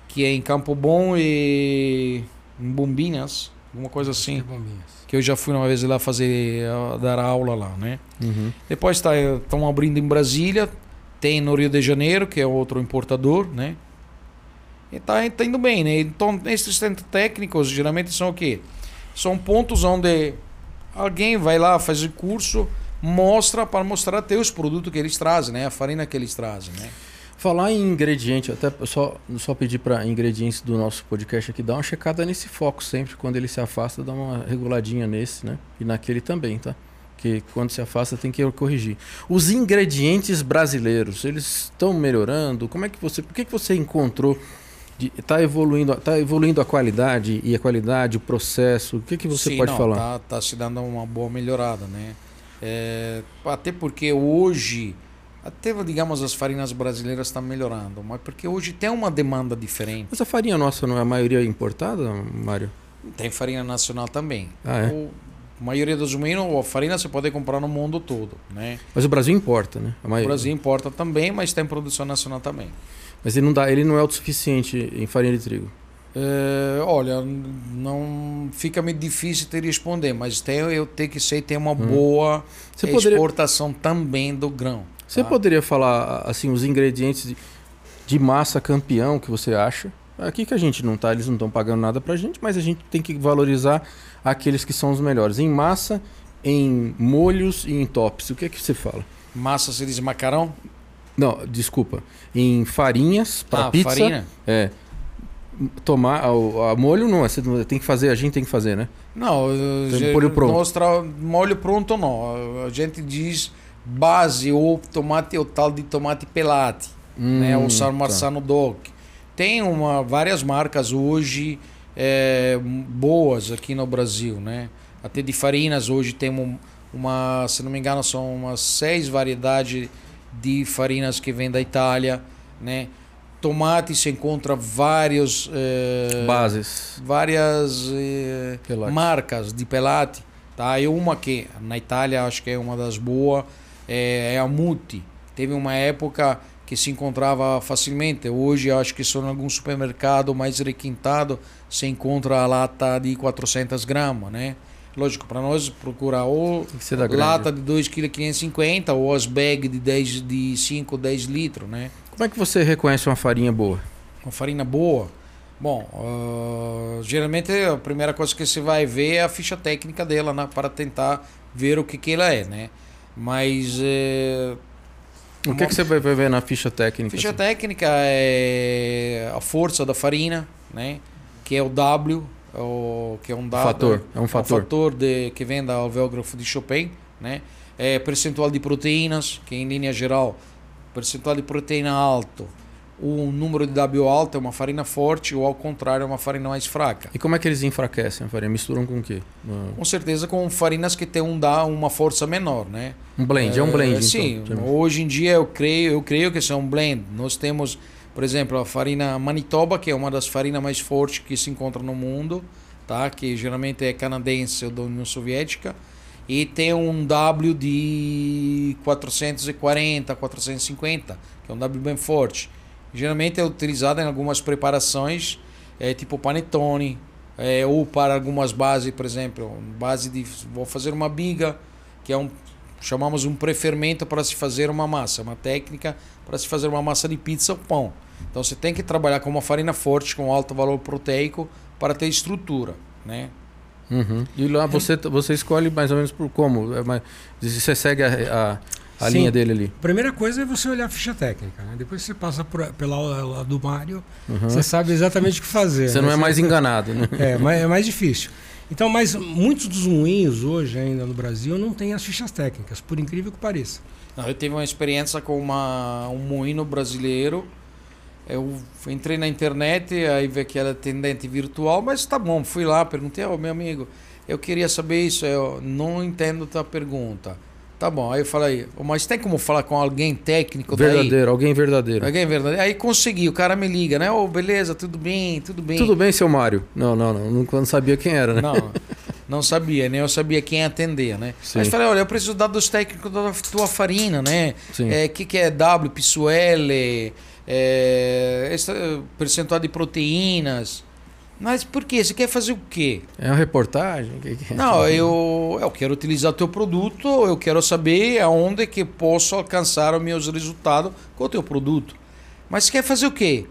que é em Campo Bom e em Bombinas, alguma coisa assim. Bombinhas que eu já fui uma vez lá fazer dar aula lá, né? Uhum. Depois tá, estão abrindo em Brasília, tem no Rio de Janeiro, que é outro importador, né? E tá, tá indo bem, né? Então, esses centros técnicos geralmente são o quê? São pontos onde alguém vai lá fazer curso, mostra para mostrar até os produtos que eles trazem, né? A farinha que eles trazem, né? Falar em ingrediente, até só, só pedir para ingredientes do nosso podcast aqui, dar uma checada nesse foco sempre. Quando ele se afasta, dá uma reguladinha nesse, né? E naquele também, tá? Que quando se afasta tem que corrigir. Os ingredientes brasileiros, eles estão melhorando? Como é que você. Por que, que você encontrou? Está evoluindo, tá evoluindo a qualidade e a qualidade, o processo. O que, que você Sim, pode não, falar? Tá, tá se dando uma boa melhorada, né? É, até porque hoje até, digamos, as farinhas brasileiras estão melhorando, mas porque hoje tem uma demanda diferente. Mas a farinha nossa não é a maioria importada, Mário? Tem farinha nacional também. Ah, é? O, a maioria dos meninos, a farinha você pode comprar no mundo todo, né? Mas o Brasil importa, né? O Brasil importa também, mas tem produção nacional também. Mas ele não dá, ele não é autossuficiente em farinha de trigo. É, olha, não fica meio difícil te responder, mas tem, eu tenho que ser tem uma hum. boa Você exportação poderia... também do grão. Você tá? poderia falar assim os ingredientes de, de, massa campeão que você acha? Aqui que a gente não tá, eles não estão pagando nada pra gente, mas a gente tem que valorizar aqueles que são os melhores. Em massa, em molhos e em tops. O que é que você fala? Massa você diz macarrão? Não, desculpa. Em farinhas para ah, pizza. Farinha? É. tomar a, a molho não, você não- tem que fazer, a gente tem que fazer, né? Não, ge- molho pronto. nós molho pronto não. A gente diz base ou tomate ou tal de tomate pelate, né? Hum, O San tá. Marzano Doc. Tem uma, várias marcas hoje é, boas aqui no Brasil, né? Até de farinas hoje temos uma, se não me engano, são umas seis variedades de farinas que vêm da Itália, né? Tomate se encontra vários é, Bases. várias Pelate. marcas de pelate, tá? E uma que na Itália acho que é uma das boas é, é a Muti. Teve uma época que se encontrava facilmente. Hoje acho que só em algum supermercado mais requintado se encontra a lata de 400 gramas, né? Lógico, para nós procurar ou grande. lata de 2,550 kg ou as bags de 10 de 5, 10 litros, né? Como é que você reconhece uma farinha boa? Uma farinha boa. Bom, ah, geralmente a primeira coisa que você vai ver é a ficha técnica dela, né, para tentar ver o que, que ela é, né? Mas eh, O que, que você vai ver na ficha técnica? ficha assim? técnica é a força da farina, né? Que é o W, é o, que é um dado, Fator, é um um fator. fator de, que vem da alveógrafo de Chopin, né? É percentual de proteínas, que em linha geral, percentual de proteína alto, o número de W alto é uma farina forte ou ao contrário é uma farina mais fraca. E como é que eles enfraquecem a farinha? Misturam com o quê? Com certeza com farinas que têm um dá uma força menor, né? Um blend, é, um blend. Eh, Sim, então. hoje em dia eu creio, eu creio que são um blend. Nós temos, por exemplo, a farina Manitoba, que é uma das farinas mais fortes que se encontra no mundo, tá? Que geralmente é canadense ou da União Soviética. E tem um W de 440, 450, que é um W bem forte. Geralmente é utilizado em algumas preparações, é, tipo panetone, é, ou para algumas bases, por exemplo, base de vou fazer uma biga, que é um chamamos um prefermento para se fazer uma massa, uma técnica para se fazer uma massa de pizza ou pão. Então você tem que trabalhar com uma farina forte com alto valor proteico para ter estrutura, né? Uhum. E lá você, você escolhe mais ou menos por como? É Você segue a, a, a Sim. linha dele ali. Primeira coisa é você olhar a ficha técnica, né? Depois você passa por, pela aula do Mário, Uhum. você sabe exatamente o que fazer. Você né? não é mais enganado, né? É, mas é mais difícil. Então, mas muitos dos moinhos hoje ainda no Brasil não têm as fichas técnicas, por incrível que pareça. Não, eu tive uma experiência com uma, um moinho brasileiro. Eu entrei na internet, aí vi que era atendente virtual, mas tá bom, fui lá, perguntei ao meu amigo, eu queria saber isso, eu não entendo tua pergunta. Tá bom, aí eu falei, "Ô, mas tem como falar com alguém técnico daí? Verdadeiro, alguém verdadeiro. Alguém verdadeiro? Aí consegui, o cara me liga, né? Ô, beleza, tudo bem, tudo bem. Tudo bem, seu Mário? Não, não, não. Não, não sabia quem era, né? Não, não sabia, nem eu sabia quem atender, né? Sim. Mas falei, olha, eu preciso dar dos técnicos da tua farina, né? Sim. O que, que é W, Pisuele, é, esse percentual de proteínas. Mas por quê? Você quer fazer o quê? É uma reportagem? Que- que- Não, eu, eu quero utilizar o teu produto, eu quero saber aonde que posso alcançar os meus resultados com o teu produto. Mas você quer fazer o quê?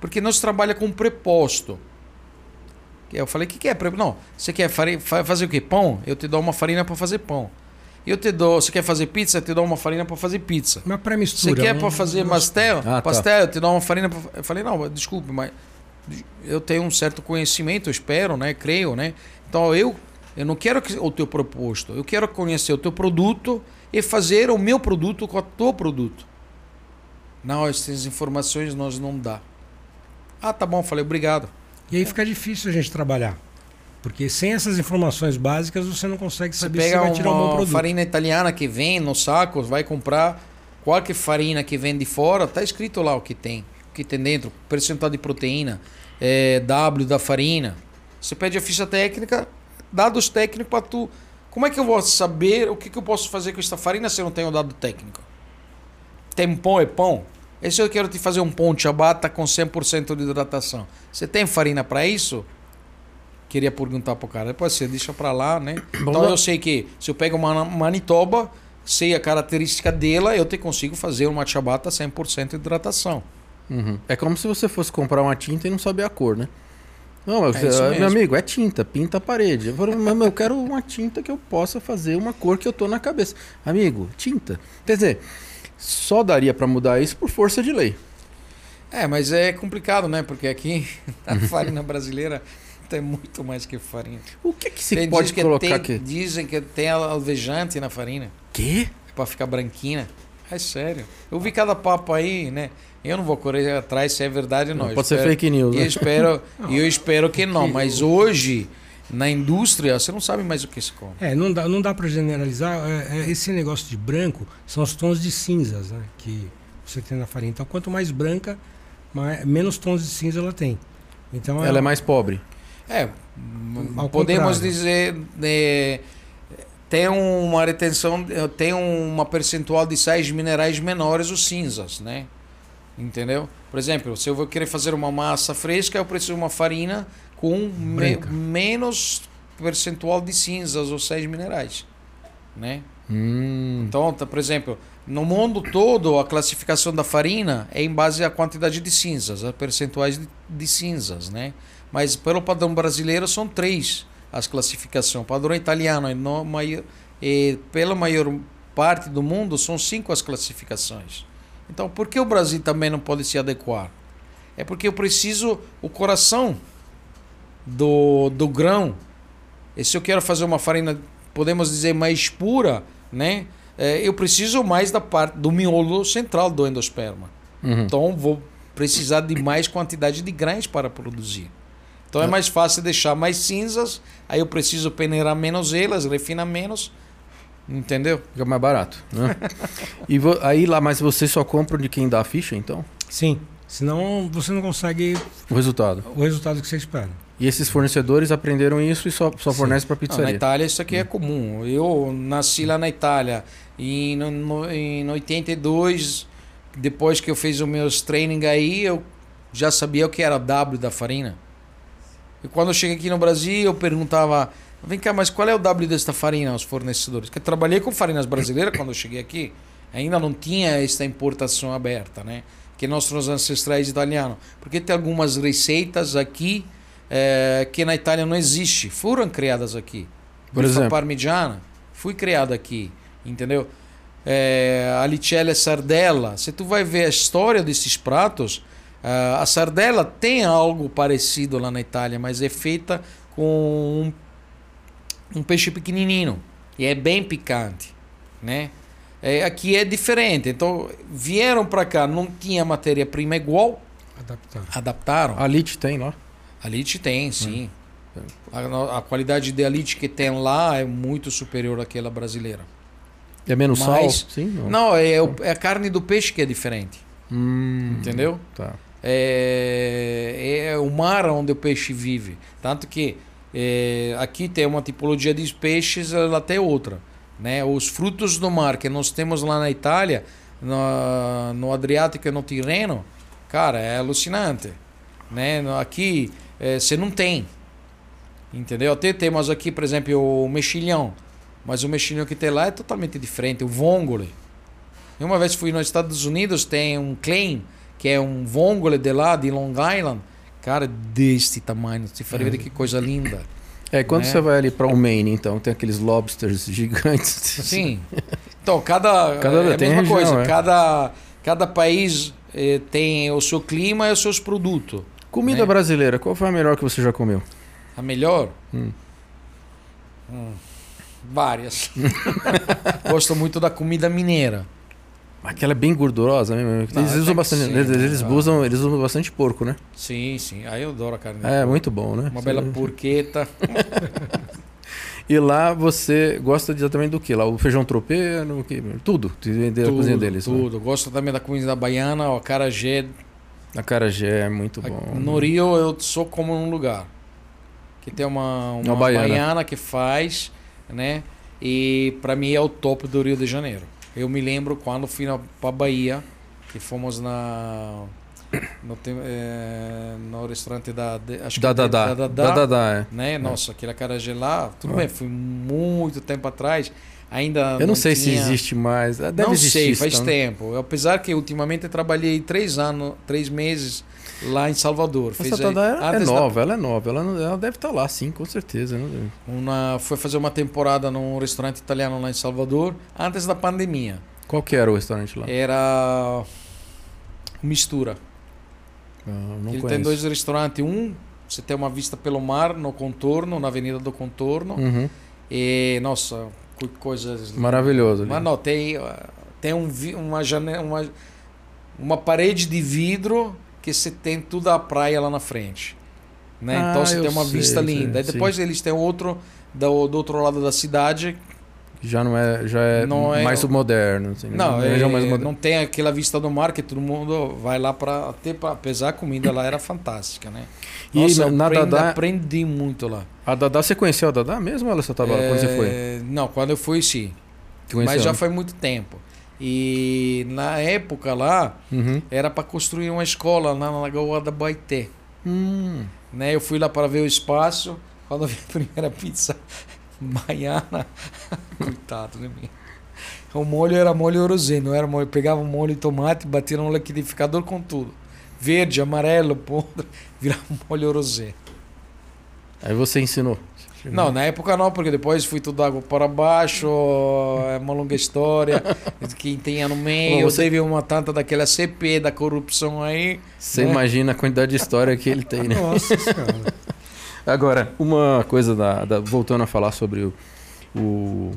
Porque nós trabalhamos com preposto. Eu falei, o que, que é preposto? Não, você quer fari- fa- fazer o quê? Pão? Eu te dou uma farinha para fazer pão. Eu te dou, você quer fazer pizza? Eu te dou uma farinha para fazer pizza. Uma Você pré-mistura. quer um- para fazer pastel? Ah, tá. pastel, eu te dou uma farinha pra... Eu falei, não, desculpe, mas eu tenho um certo conhecimento, espero, né? Creio, né? Então eu, eu não quero que- o teu proposto, eu quero conhecer o teu produto e fazer o meu produto com o teu produto. Não, essas informações nós não dá. Ah, tá bom, falei, obrigado. E aí fica difícil a gente trabalhar. Porque sem essas informações básicas você não consegue saber se vai tirar um bom uma produto. farinha italiana que vem no saco, vai comprar qualquer farinha que vem de fora, tá escrito lá o que tem, o que tem dentro, percentual de proteína, é, W da farinha. Você pede a ficha técnica, dados técnicos para tu. Como é que eu vou saber o que, que eu posso fazer com esta farinha se eu não tenho dado técnico? Tem pão é pão? E se eu quero te fazer um pão de ciabatta com 100% de hidratação? Você tem farinha para isso? Queria perguntar pro cara. Depois você deixa para lá, né? (clears throat) Então lá. eu sei que se eu pego uma Manitoba, sei a característica dela, eu te consigo fazer uma ciabatta 100% de hidratação. Uhum. É como se você fosse comprar uma tinta e não saber a cor, né? Não, É mesmo. meu amigo, é tinta, pinta a parede. Eu, falo, mas eu quero uma tinta que eu possa fazer uma cor que eu tô na cabeça. Amigo, tinta. Quer dizer, só daria para mudar isso por força de lei. É, mas é complicado, né? Porque aqui (laughs) a farinha brasileira tem muito mais que farinha. O que que se Tem- pode que colocar tem- aqui? Dizem que tem alvejante na farinha. Quê? Pra ficar branquinha. É sério. Eu vi cada papo aí, né? Eu não vou correr atrás se é verdade ou não. Não, Eu pode ser espero- fake news. E eu Né? espero, (laughs) e eu espero que não. Mas hoje, na indústria, você não sabe mais o que se come. É, não dá, não dá para generalizar. É, é, esse negócio de branco são os tons de cinzas, né? Que você tem na farinha. Então, quanto mais branca, mais, menos tons de cinza ela tem. Então, Ela é mais pobre. É, Ao podemos contrário. dizer. é, tem uma retenção, tem uma percentual de sais minerais menores os cinzas, né? Entendeu? Por exemplo, se eu vou querer fazer uma massa fresca, eu preciso de uma farinha com me- menos percentual de cinzas ou sais minerais, né? Hum. Então, tá, por exemplo, no mundo todo, a classificação da farina é em base à quantidade de cinzas, a percentuais de, de cinzas, né? Mas pelo padrão brasileiro são três as classificações. O padrão italiano é no, mai- e pela maior parte do mundo são cinco as classificações. Então, por que o Brasil também não pode se adequar? É porque eu preciso o coração do, do grão. E se eu quero fazer uma farinha, podemos dizer, mais pura, né? É, eu preciso mais da parte do miolo central do endosperma. Uhum. Então vou precisar de mais quantidade de grãos para produzir. Então é mais fácil deixar mais cinzas, aí eu preciso peneirar menos elas, refinar menos, entendeu? Fica mais barato, né? e aí lá, mas você só compra de quem dá a ficha, então? Sim. Senão você não consegue O resultado. o resultado que você espera. E esses fornecedores aprenderam isso e só, só fornecem para Não, na pizzaria. Itália isso aqui é comum. Eu nasci lá na Itália e no, no, em 82, depois que eu fiz os meus training aí, eu já sabia o que era W da farinha. E quando eu cheguei aqui no Brasil, eu perguntava, vem cá, mas qual é o W desta farinha aos fornecedores? Porque eu trabalhei com farinhas brasileiras quando eu cheguei aqui, ainda não tinha esta importação aberta, né? Que nossos ancestrais italianos. Porque tem algumas receitas aqui eh, que na Itália não existe, foram criadas aqui. Por Bifa exemplo? parmigiana foi criada aqui, entendeu? É, a licella sardella, se tu vai ver a história desses pratos, ah, a sardella tem algo parecido lá na Itália, mas é feita com um, um peixe pequenininho e é bem picante, né? É, aqui é diferente, então vieram para cá, não tinha matéria-prima igual, Adaptar. adaptaram. A Lit tem lá. A Elite tem, sim. A, no- a qualidade de Elite que tem lá é muito superior àquela brasileira. É menos Mas- sal? Sim? Não. Não, é, o- é a carne do peixe que é diferente. Hum, Entendeu? Tá. É, é o mar onde o peixe vive. Tanto que é, aqui tem uma tipologia de peixes, ela tem outra. Né? Os frutos do mar que nós temos lá na Itália, no, no Adriático e no Tirreno, cara, é alucinante. Né? Aqui é, você não tem. Entendeu? Até temos aqui, por exemplo, o mexilhão. Mas o mexilhão que tem lá é totalmente diferente. O vongole. Eu uma vez fui nos Estados Unidos, tem um claim, que é um vongole de lá, de Long Island. Cara, deste tamanho. Você faria ver que coisa linda. É, quando Né? você vai ali para o Maine, então, tem aqueles lobsters gigantes. Sim. Então, cada. Cada- é a mesma região, coisa. é. Cada, cada país eh, tem o seu clima e os seus produtos. Comida Né? brasileira, qual foi a melhor que você já comeu? A melhor? Hum. Hum, várias. (laughs) Gosto muito da comida mineira. Aquela é bem gordurosa, né? Eles Não, usam bastante. sim, eles, eles ah. usam, eles usam bastante porco, né? Sim, sim. Aí eu adoro a carne. É, muito bom, né? Uma bela Você- porqueta. (laughs) E lá você gosta de, também do que? Lá o feijão tropeiro, o que? Tudo. Vender a cozinha deles. né? Tudo. Gosto também da comida baiana, o acarajé. A carajé é muito bom. No Rio eu só como num lugar. Que tem uma, uma, Uma baiana. baiana. que faz, né? E pra mim é o top do Rio de Janeiro. Eu me lembro quando fui na, pra Bahia, que fomos na. No, é, no restaurante da. de- acho que Da é Dadá. Da Dadá, é. né? Nossa, aquele acarajé lá, tudo bem, fui muito tempo atrás. Ainda Eu não, sei se tinha- existe mais. Ah, Deve não existir. sei, faz tá? tempo. Apesar que ultimamente eu trabalhei três anos, três meses lá em Salvador. Essa Fez Dadá é, nova, ela é nova. Ela, ela deve estar lá, sim, com certeza. né? uma, foi fazer uma temporada num restaurante italiano lá em Salvador, antes da pandemia. Qual que era o restaurante lá? Era mistura. Ah, não Ele conheço. tem dois restaurantes. Um, você tem uma vista pelo mar no contorno, na Avenida do Contorno. Uhum. E, nossa, que coisas. Maravilhoso. ali. Mas não, tem, ah, tem um, uma, janela, uma, uma parede de vidro que você tem tudo a praia lá na frente. Né? Ah, então você tem uma sei, vista sei, linda. Sim. depois eles têm outro do, do outro lado da cidade. Já não é, já é, Não é- mais moderno. Assim, Não, é, é, mais moderno. não tem aquela vista do mar que todo mundo vai lá para até para apesar a comida lá era fantástica, né? E Nossa, na aprendi, Dadá- aprendi muito lá. A Dadá, você conheceu a Dadá mesmo ou ela só tava lá quando você foi? É, Não, quando eu fui sim, conheceu, mas já né? foi muito tempo. E na época lá Uhum. era para construir uma escola lá na Lagoa da Baité. Hum. Né? Eu fui lá para ver o espaço. Quando eu vi a primeira pizza (laughs) baiana, (laughs) coitado de mim. O molho era molho rosé, não era molho. Pegava um molho de tomate, batia no liquidificador com tudo. Verde, amarelo, podre, (laughs) virava um molho rosé. Aí você ensinou. Não, na época não, porque depois fui tudo água para baixo, é uma longa história. Quem tinha no meio, Bom, você- teve uma tanta daquela CP da corrupção aí. Você né? imagina a quantidade de história que ele tem, né? Nossa senhora. Agora, uma coisa da, da- voltando a falar sobre o, o-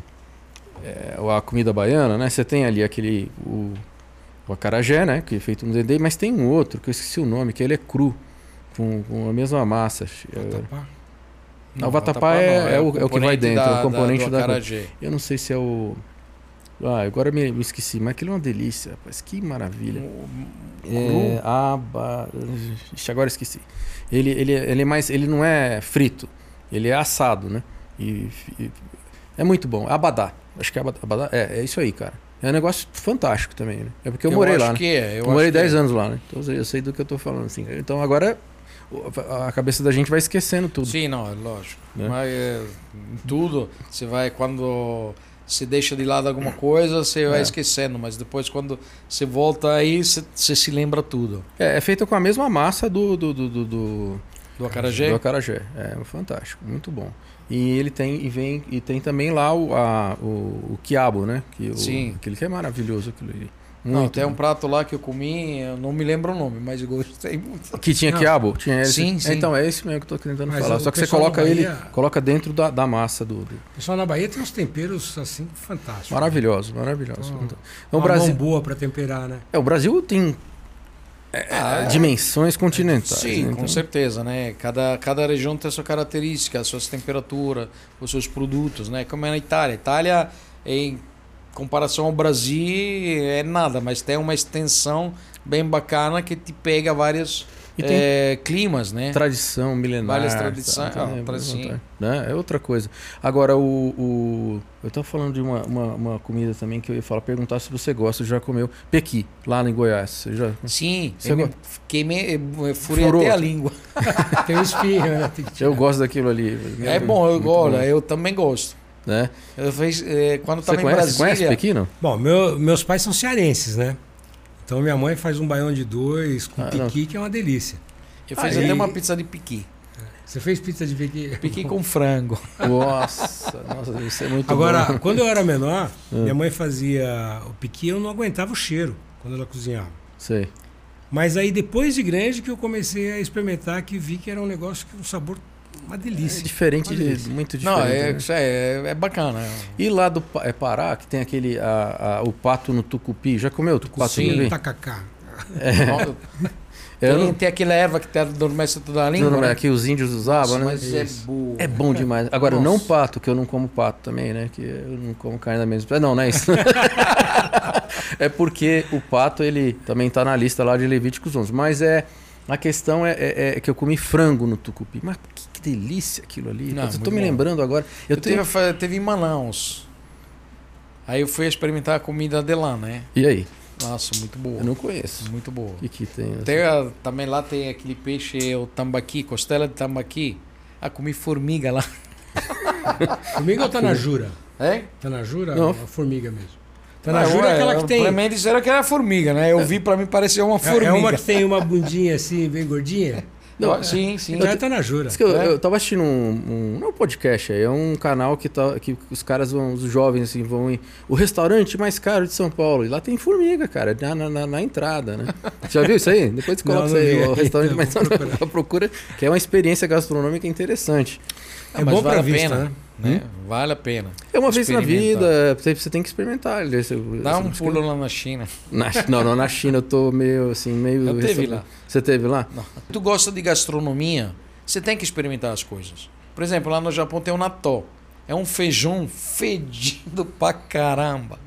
é, a comida baiana, né? Você tem ali aquele o, o acarajé, né? Que é feito no dendê, mas tem um outro que eu esqueci o nome, que ele é cru, com, com a mesma massa. É, Vatapá. Não, o vatapá é- é o- é o que vai dentro, é o componente da- acarajé. Eu não sei se é o ah, agora me, me esqueci, mas aquilo é uma delícia, rapaz, que maravilha. É, aba... Ixi, agora esqueci. Ele, ele, ele é mais, ele não é frito, ele é assado, né? E, e- é muito bom. Abadá, acho que é abadá, abadá- é, é isso aí, cara. É um negócio fantástico também, né? É porque eu, morei acho lá, né? é. Eu Eu morei acho que 10 é. anos lá, né? Então eu sei- eu do que eu tô falando, assim. Então agora o- a cabeça da gente vai esquecendo tudo. Sim, não, é lógico. Né? Mas é, tudo, você vai quando você deixa de lado alguma coisa, você vai É. esquecendo, mas depois quando você volta aí, você, você se lembra tudo. É, é feito com a mesma massa do, do, do, do, do, Do acarajé? do acarajé. É fantástico, muito bom. E ele tem e vem e tem também lá o, a, o, o quiabo, né? Que o, Sim. Aquele que é maravilhoso aquilo ali. Não, Muito tem um prato lá que eu comi, eu não me lembro o nome, mas gostei muito. que tinha Não. quiabo, tinha esse. Sim, sim. Então é esse mesmo que eu tô tentando Mas falar. Só que você coloca da ele, Bahia- coloca dentro da, da massa do, do- O pessoal na Bahia tem uns temperos assim fantásticos. maravilhoso, maravilhoso. Então, Então, o Brasil, mão boa pra temperar, né? é, o Brasil tem é, Ah, é. dimensões continentais. Sim, né? com Então, certeza, né? Cada, cada região tem a sua característica, as suas temperaturas, os seus produtos, né? Como é na Itália. Itália, em comparação ao Brasil, é nada, mas tem uma extensão bem bacana que te pega vários tem eh, climas, né? tradição milenar. Várias tradições, tá? ah, É, tradição. né? é outra coisa. Agora, o, o- eu estava falando de uma, uma, uma comida também que eu ia falar, perguntar se você gosta, já comeu pequi, lá em Goiás. Você já... Sim, Você eu me gosta? queimei, eu furei Furou. até a língua. (laughs) Tem um espinho, né? (laughs) Eu gosto daquilo ali. É bom, eu gosto, bom, eu também gosto. Né? Eu fiz, eh, quando Você estava em conhece, conhece Brasília, pequi, não? Bom, meu- meus pais são cearenses, né? Então minha mãe faz um baião de dois com Ah, não. piqui, que é uma delícia. eu fiz Aí- até uma pizza de piqui. Você fez pizza de piqui? Piqui com frango. (laughs) Nossa, nossa, isso é muito Agora, bom. quando eu era menor, (laughs) Ah. minha mãe fazia o piqui eu não aguentava o cheiro quando ela cozinhava. Sei. Mas aí depois de grande que eu comecei a experimentar, que vi que era um negócio que um sabor, uma É delícia. diferente, Uma de, delícia. muito diferente. Não, é, né? é, é bacana. E lá do é Pará, que tem aquele a, a- o pato no tucupi. Já comeu o pato Sim. tucupi? Tacacá. É, (laughs) eu tem, não- tem aquela erva que te adormece toda a língua. não, não, né? é que os índios usavam, né? Mas é boa. É bom demais. Agora, não Nossa. pato, que eu não como pato também, né? Que eu não como carne da mesma. Não, não é isso. (laughs) (laughs) é porque o pato, ele também tá na lista lá de Levíticos 11. Mas é. A questão é, é- é que eu comi frango no tucupi. Mas que, que delícia aquilo ali. Não, eu tô muito me bom. lembrando agora. Eu, Eu tenho... teve, teve em Manaus. Aí eu fui experimentar a comida de lá, né? E aí? Nossa, muito boa. Eu não conheço. Muito boa. O que, que tem? Tem a- também lá tem aquele peixe, o tambaqui, costela de tambaqui. Ah, comi formiga lá. Formiga ou (laughs) tá na jura? É? Tá na jura? Não. Não. A formiga mesmo. Tá na Não, jura é é, aquela que tem. Pra mim disseram que era formiga, né? Eu vi, pra mim parecia uma É, formiga. é uma que tem uma bundinha assim, bem gordinha. (laughs) Não, sim, sim. Já tá na jura. Eu, É. eu tava assistindo um, um. Não é um podcast aí, é um canal que, tá, que os caras vão, os jovens assim, vão em. O restaurante mais caro de São Paulo. E lá tem formiga, cara, na, na, na- na entrada, né? Já viu isso aí? Depois você coloca Não, isso não aí, vi o restaurante (laughs) mais caro. (laughs) procura, que é uma experiência gastronômica interessante. É mas bom pra vale a vista, pena, né? né? Vale a pena. É uma vez na vida, você, você tem que experimentar. Esse- Dá um pulo lá na China. Na, não, não, na China eu tô meio assim, meio. Eu teve lá. Você teve lá? Não. Tu gosta de gastronomia, você tem que experimentar as coisas. Por exemplo, lá no Japão tem o nató. É um feijão fedido pra caramba.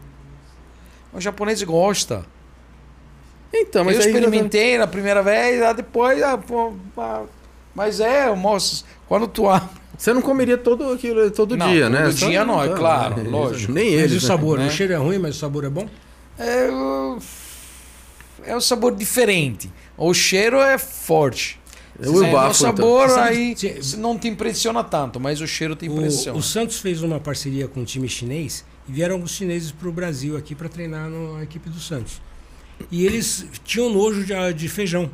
O japonês gosta. Então, mas eu experimentei na primeira vez, depois. ah, pô, ah, mas é, mostro. Quando tu abre. Você não comeria todo aquilo todo Não, dia, né? todo dia não, é claro, né? lógico. Nem Mas eles. e o né? sabor? né? O cheiro é ruim, mas o sabor é bom? É, o- é um sabor diferente. O cheiro é forte. É o É, bafo, o sabor então. aí Sim. não te impressiona tanto, mas o cheiro te O, impressiona. o Santos fez uma parceria com um time chinês e vieram alguns chineses para o Brasil aqui para treinar no- na equipe do Santos. E eles tinham nojo de, de feijão.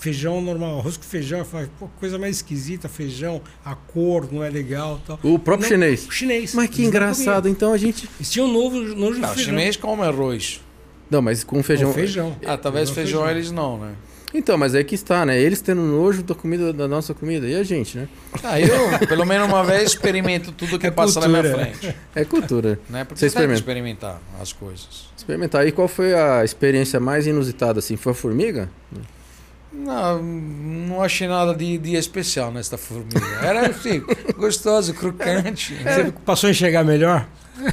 Feijão normal, arroz com feijão, pô, coisa mais esquisita, feijão, a cor não é legal tal. O próprio Não, chinês. O chinês. Mas que engraçado, então a gente. Eles tinham novo, nojo de Não, o feijão. chinês come arroz. Não, mas com feijão. Com feijão. Ah, talvez Com feijão, eles não, né? Então, mas é que está, né? Eles tendo nojo da comida da nossa comida. E a gente, né? Ah, eu, pelo menos uma vez, experimento tudo que É passa na minha frente. É cultura. Né? Porque Você experimenta? experimentar as coisas. Experimentar. E qual foi a experiência mais inusitada, assim? Foi a formiga? Não, não achei nada de, de especial nesta formiga. Era assim, (laughs) gostoso, crocante. Você passou a enxergar melhor? (laughs)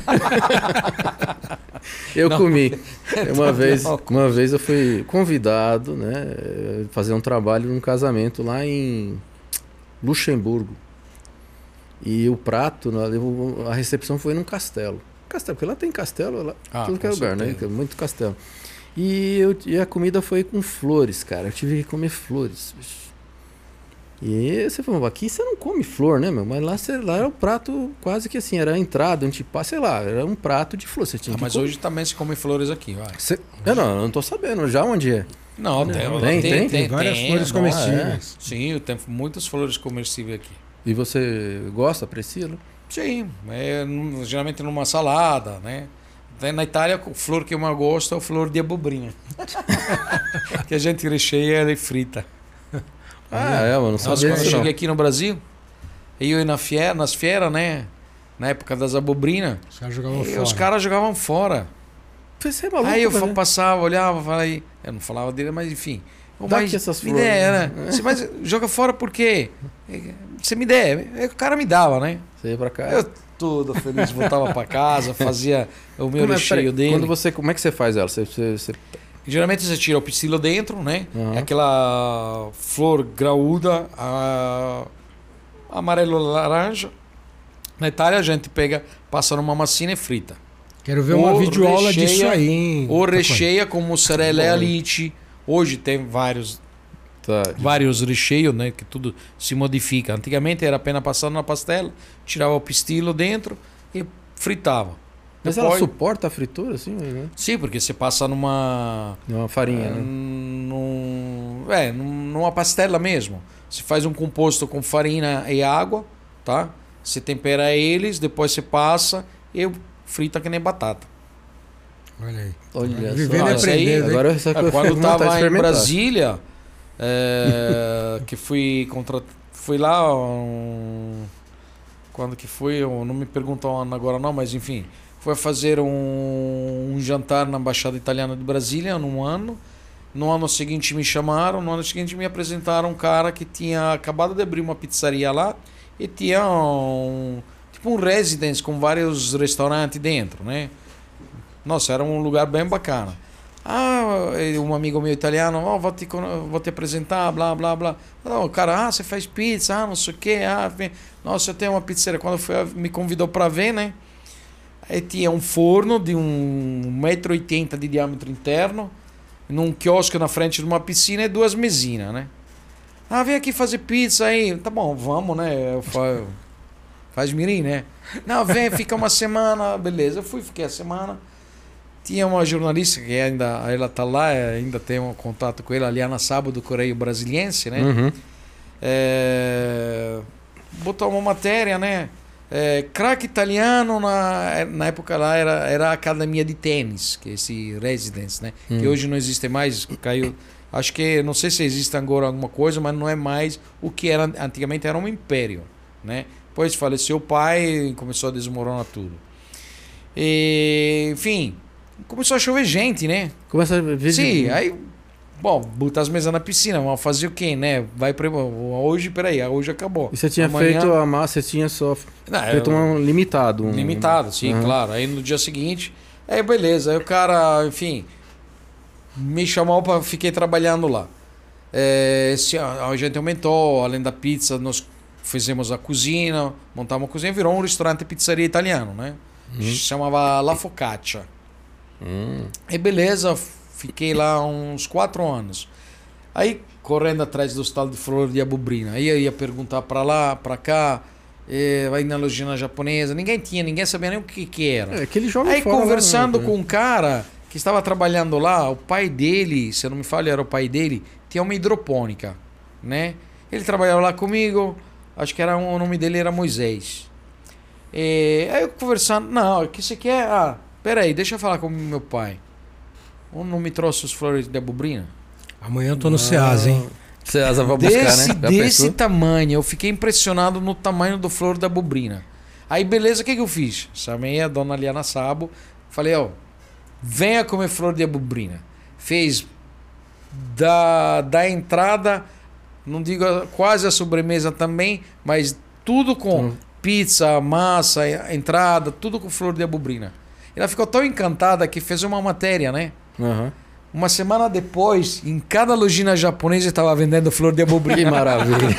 Eu Não. comi. (laughs) Uma vez, uma vez eu fui convidado, né? Fazer um trabalho num casamento lá em Luxemburgo. E o prato, né, a recepção foi num castelo. Castelo, porque lá tem castelo, lá, Ah, tudo que é lugar, né? certeza. Muito castelo. E, eu- e a comida foi com flores, cara. Eu tive que comer flores. bicho. E você falou, aqui você não come flor, né, meu? Mas lá, você, lá era o prato quase que assim, era a entrada, um tipo, sei lá, era um prato de flor. Você tinha Ah, mas comer. hoje também se come flores aqui, vai. Cê- Eu não, eu não tô sabendo já onde é. Não, tem, Tem, tem, tem? Tem várias flores não, comestíveis. é. Sim, tem muitas flores comestíveis aqui. E você gosta, aprecia? né? Sim, é, geralmente numa salada, né? Na Itália, a flor que eu mais gosto é a flor de abobrinha. (laughs) que a gente recheia e frita. Ah, é, mano, não Nossa, quando eu cheguei aqui no Brasil, eu ia na fiera, nas feiras, né? Na época das abobrinas, Os caras jogavam fora. os caras jogavam fora. Você é maluco, Aí eu passava, olhava, falei. Eu não falava dele, mas enfim. Dá mas aqui essas me flores. der, né? (laughs) Você, mas joga fora por quê? Você me der. Aí O cara me dava, né? Você ia pra cá. Eu todo feliz, voltava pra casa, fazia o meu Como é, recheio peraí, dele. Quando você, como é que você faz ela? Você, você, você- Geralmente você tira o pistilo dentro, né? Aham. É aquela flor graúda, a... amarelo-laranja. Na Itália a gente pega, passa numa massinha e frita. Quero ver uma videoaula recheia- disso aí, hein? Ou Tá recheia com mussarela e Bom. alite. Hoje tem vários, tá, vários recheios, né? Que tudo se modifica. Antigamente era apenas passando na pastela, tirava o pistilo dentro e fritava. Mas ela Depois- suporta a fritura, assim? Né? Sim, porque você passa numa... Não, uma farinha, É, né? num, é, num- numa pastela mesmo. Você faz um composto com farinha e água, tá? Você tempera eles, depois você passa e frita que nem batata. Olha aí. Olha Vivendo só. e aí- aprendendo. hein? Agora essa É, quando eu eu fico com vontade de tava em. Brasília, é, que fui contra... fui lá um- quando que foi, eu não me perguntam o ano agora não, mas enfim, foi fazer um, um jantar na Embaixada Italiana de Brasília num ano. No ano seguinte me chamaram, no ano seguinte me apresentaram um cara que tinha acabado de abrir uma pizzaria lá e tinha um tipo um residence com vários restaurantes dentro, né? Nossa, era um lugar bem bacana. Ah, um amigo meu italiano, ó, vou, te, vou te apresentar, blá, blá, blá. Não, o cara, ah, você faz pizza, ah, não sei o quê, ah, nossa, eu tenho uma pizzaria. Quando foi, me convidou para ver, né? Aí tinha um forno de um 1,80m de diâmetro interno, num quiosque na frente de uma piscina e duas mesinhas, né? Ah, vem aqui fazer pizza aí. Tá bom, vamos, né? Eu fa- Faz mirim, né? Não, vem, fica uma semana, beleza. Eu fui, fiquei a semana. Tinha uma jornalista que ainda ela tá lá, ainda tem um contato com ele, a Liana Sabo do Correio Brasiliense, né? Uhum. É, botou uma matéria, né? É, craque italiano na, na época lá era, era a academia de tênis, que é esse residence, né? Hum. Que hoje não existe mais, caiu. Acho que não sei se existe agora alguma coisa, mas não é mais o que era antigamente era um império, né? Depois faleceu o pai e começou a desmoronar tudo. E, enfim, começou a chover gente, né? Começa a ver Sim, de- aí. Bom, botar as mesas na piscina, mas fazer o quê, né? Vai pra. Hoje, peraí, hoje acabou. E você tinha Amanhã- feito a massa, você tinha só Não, feito eu- um limitado. Um... Limitado, sim, Uhum. claro. Aí no dia seguinte, aí beleza. Aí o cara, enfim, me chamou para fiquei trabalhando lá. É, esse- a gente aumentou, além da pizza, nós fizemos a cozinha, montamos a cozinha, virou um restaurante pizzaria italiano, né? Chamava La Focaccia. Hum. Aí beleza, fiquei lá uns quatro anos. Aí correndo atrás do tal de flor de abubrina. Aí eu ia perguntar para lá, para cá, eh, vai na lojinha japonesa. Ninguém tinha, ninguém sabia nem o que, que era. É que ele joga Aí conversando com um cara que estava trabalhando lá, o pai dele, se eu não me falha, era o pai dele, tinha uma hidropônica, né? Ele trabalhava lá comigo, acho que era um- o nome dele era Moisés. E, aí eu conversando, não, o que você quer? Ah, peraí, deixa eu falar com meu pai. Ou não me trouxe os flores de abubrina? Amanhã eu tô no Ceasa, hein? Ceasa vai buscar, Desse, né? Já desse pensou? tamanho, eu fiquei impressionado no tamanho do flor da abubrina. Aí, beleza, o que, que eu fiz? Chamei a dona Liana Sabo, falei, ó, venha comer flor de abubrina. Fez da, da entrada, não digo a- quase a sobremesa também, mas tudo com Hum. pizza, massa, entrada, tudo com flor de abubrina. Ela ficou tão encantada que fez uma matéria, né? Aham. Uma semana depois, em cada lojinha japonesa estava vendendo flor de Que abubrina. maravilha.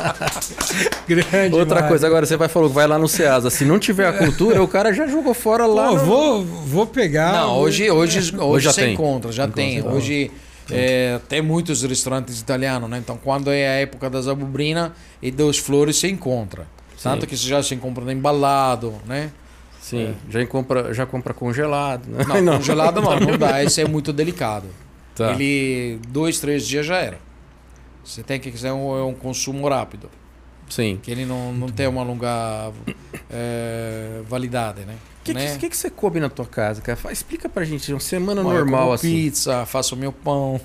(laughs) Grande. Outra Mário. coisa, agora você vai falou que vai lá no Ceasa. Se não tiver a cultura, o cara já jogou fora lá. Pô, no- vou, vou pegar. Não, vou- hoje, hoje, (laughs) hoje, já você tem. encontra, já Encontra, tem. então. Hoje é, tem muitos restaurantes italianos, né? Então, quando é a época das abubrina e das flores, você encontra. Tanto Sim. que você já se encontra embalado, né? Sim, já, compra, já compra congelado. Né? (laughs) Não, congelado não, não dá. Esse é muito delicado. Tá. Ele, dois, três dias já era. Você tem que fazer um, é um consumo rápido. Sim. Que ele não, não tem uma longa é, validade, né? O que, né? que, que, que você come na tua casa, cara? Explica pra gente, uma semana eu normal como assim. pizza, faço meu pão,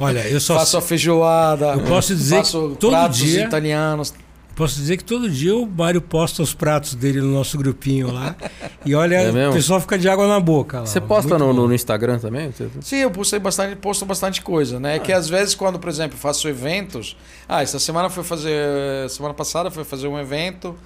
Olha, eu só (laughs) faço a feijoada. Eu posso dizer faço que todo pratos dia- italianos. Posso dizer que todo dia o Mário posta os pratos dele no nosso grupinho lá. E olha, É o pessoal fica de água na boca lá. Você posta no, no Instagram também? Sim, eu postei bastante, posto bastante coisa, né? Que às vezes quando, por exemplo, faço eventos, ah, essa semana foi fazer, semana passada foi fazer um evento,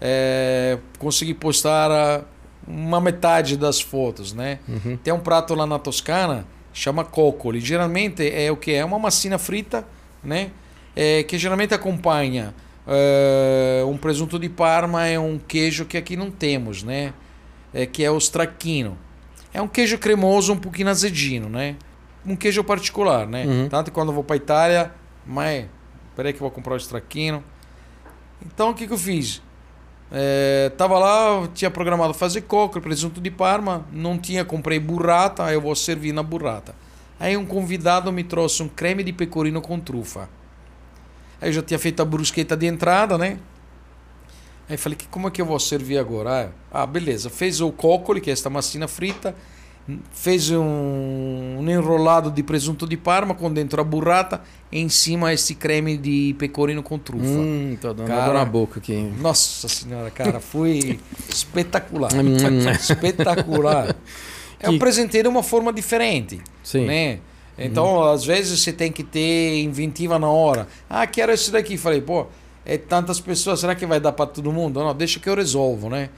é, consegui postar ah, uma metade das fotos, né? Uhum. Tem um prato lá na Toscana, chama coccoli. Geralmente é o que é uma massinha frita, né? É, que geralmente acompanha é, um presunto de Parma e um queijo que aqui não temos, né? É, que é o stracchino. É um queijo cremoso, um pouquinho azedinho, né? Um queijo particular, né? Uhum. Tanto que quando eu vou para Itália, mas peraí que eu vou comprar o stracchino. Então o que, que eu fiz? É, tava lá, tinha programado fazer coco, presunto de Parma, não tinha, comprei burrata, aí eu vou servir na burrata. Aí um convidado me trouxe um creme de pecorino com trufa. Aí eu já tinha feito a brusqueta de entrada, né? Aí falei, que como é que eu vou servir agora? Ah, ah, beleza. Fez o coccoli, que é esta massinha frita, fez um, um enrolado de presunto de Parma com dentro a burrata, e em cima esse creme de pecorino com trufa. Hum, tô dando Cara. na boca aqui. Nossa senhora, cara, foi (laughs) espetacular. Hum. espetacular. (laughs) É um presenteiro de uma forma diferente, Sim. né? Então, às vezes você tem que ter inventiva na hora. Ah, quero esse daqui. Falei, pô, é tantas pessoas, será que vai dar para todo mundo? Não, deixa que eu resolvo, né?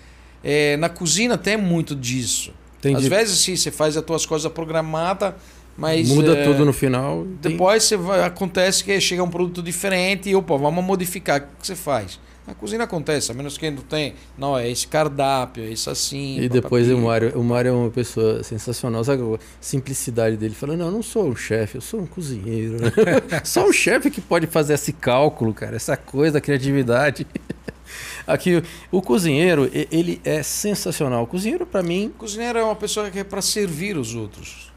É, na cozinha tem muito disso. Entendi. Às vezes sim, você faz as tuas coisas programadas, mas Muda é, tudo no final. tem- depois você vai- acontece que chega um produto diferente e opa, vamos modificar. O que você faz? Na cozinha acontece, a menos que não tem. Não, é esse cardápio, é isso assim. E depois papapi. o Mário, o Mário é uma pessoa sensacional. Sabe a simplicidade dele? Fala, não, eu não sou um chefe, eu sou um cozinheiro. (laughs) Só um chefe que pode fazer esse cálculo, cara, essa coisa, a criatividade. (laughs) Aqui, o cozinheiro, ele é sensacional. O cozinheiro, para mim, O cozinheiro é uma pessoa que é para servir os outros.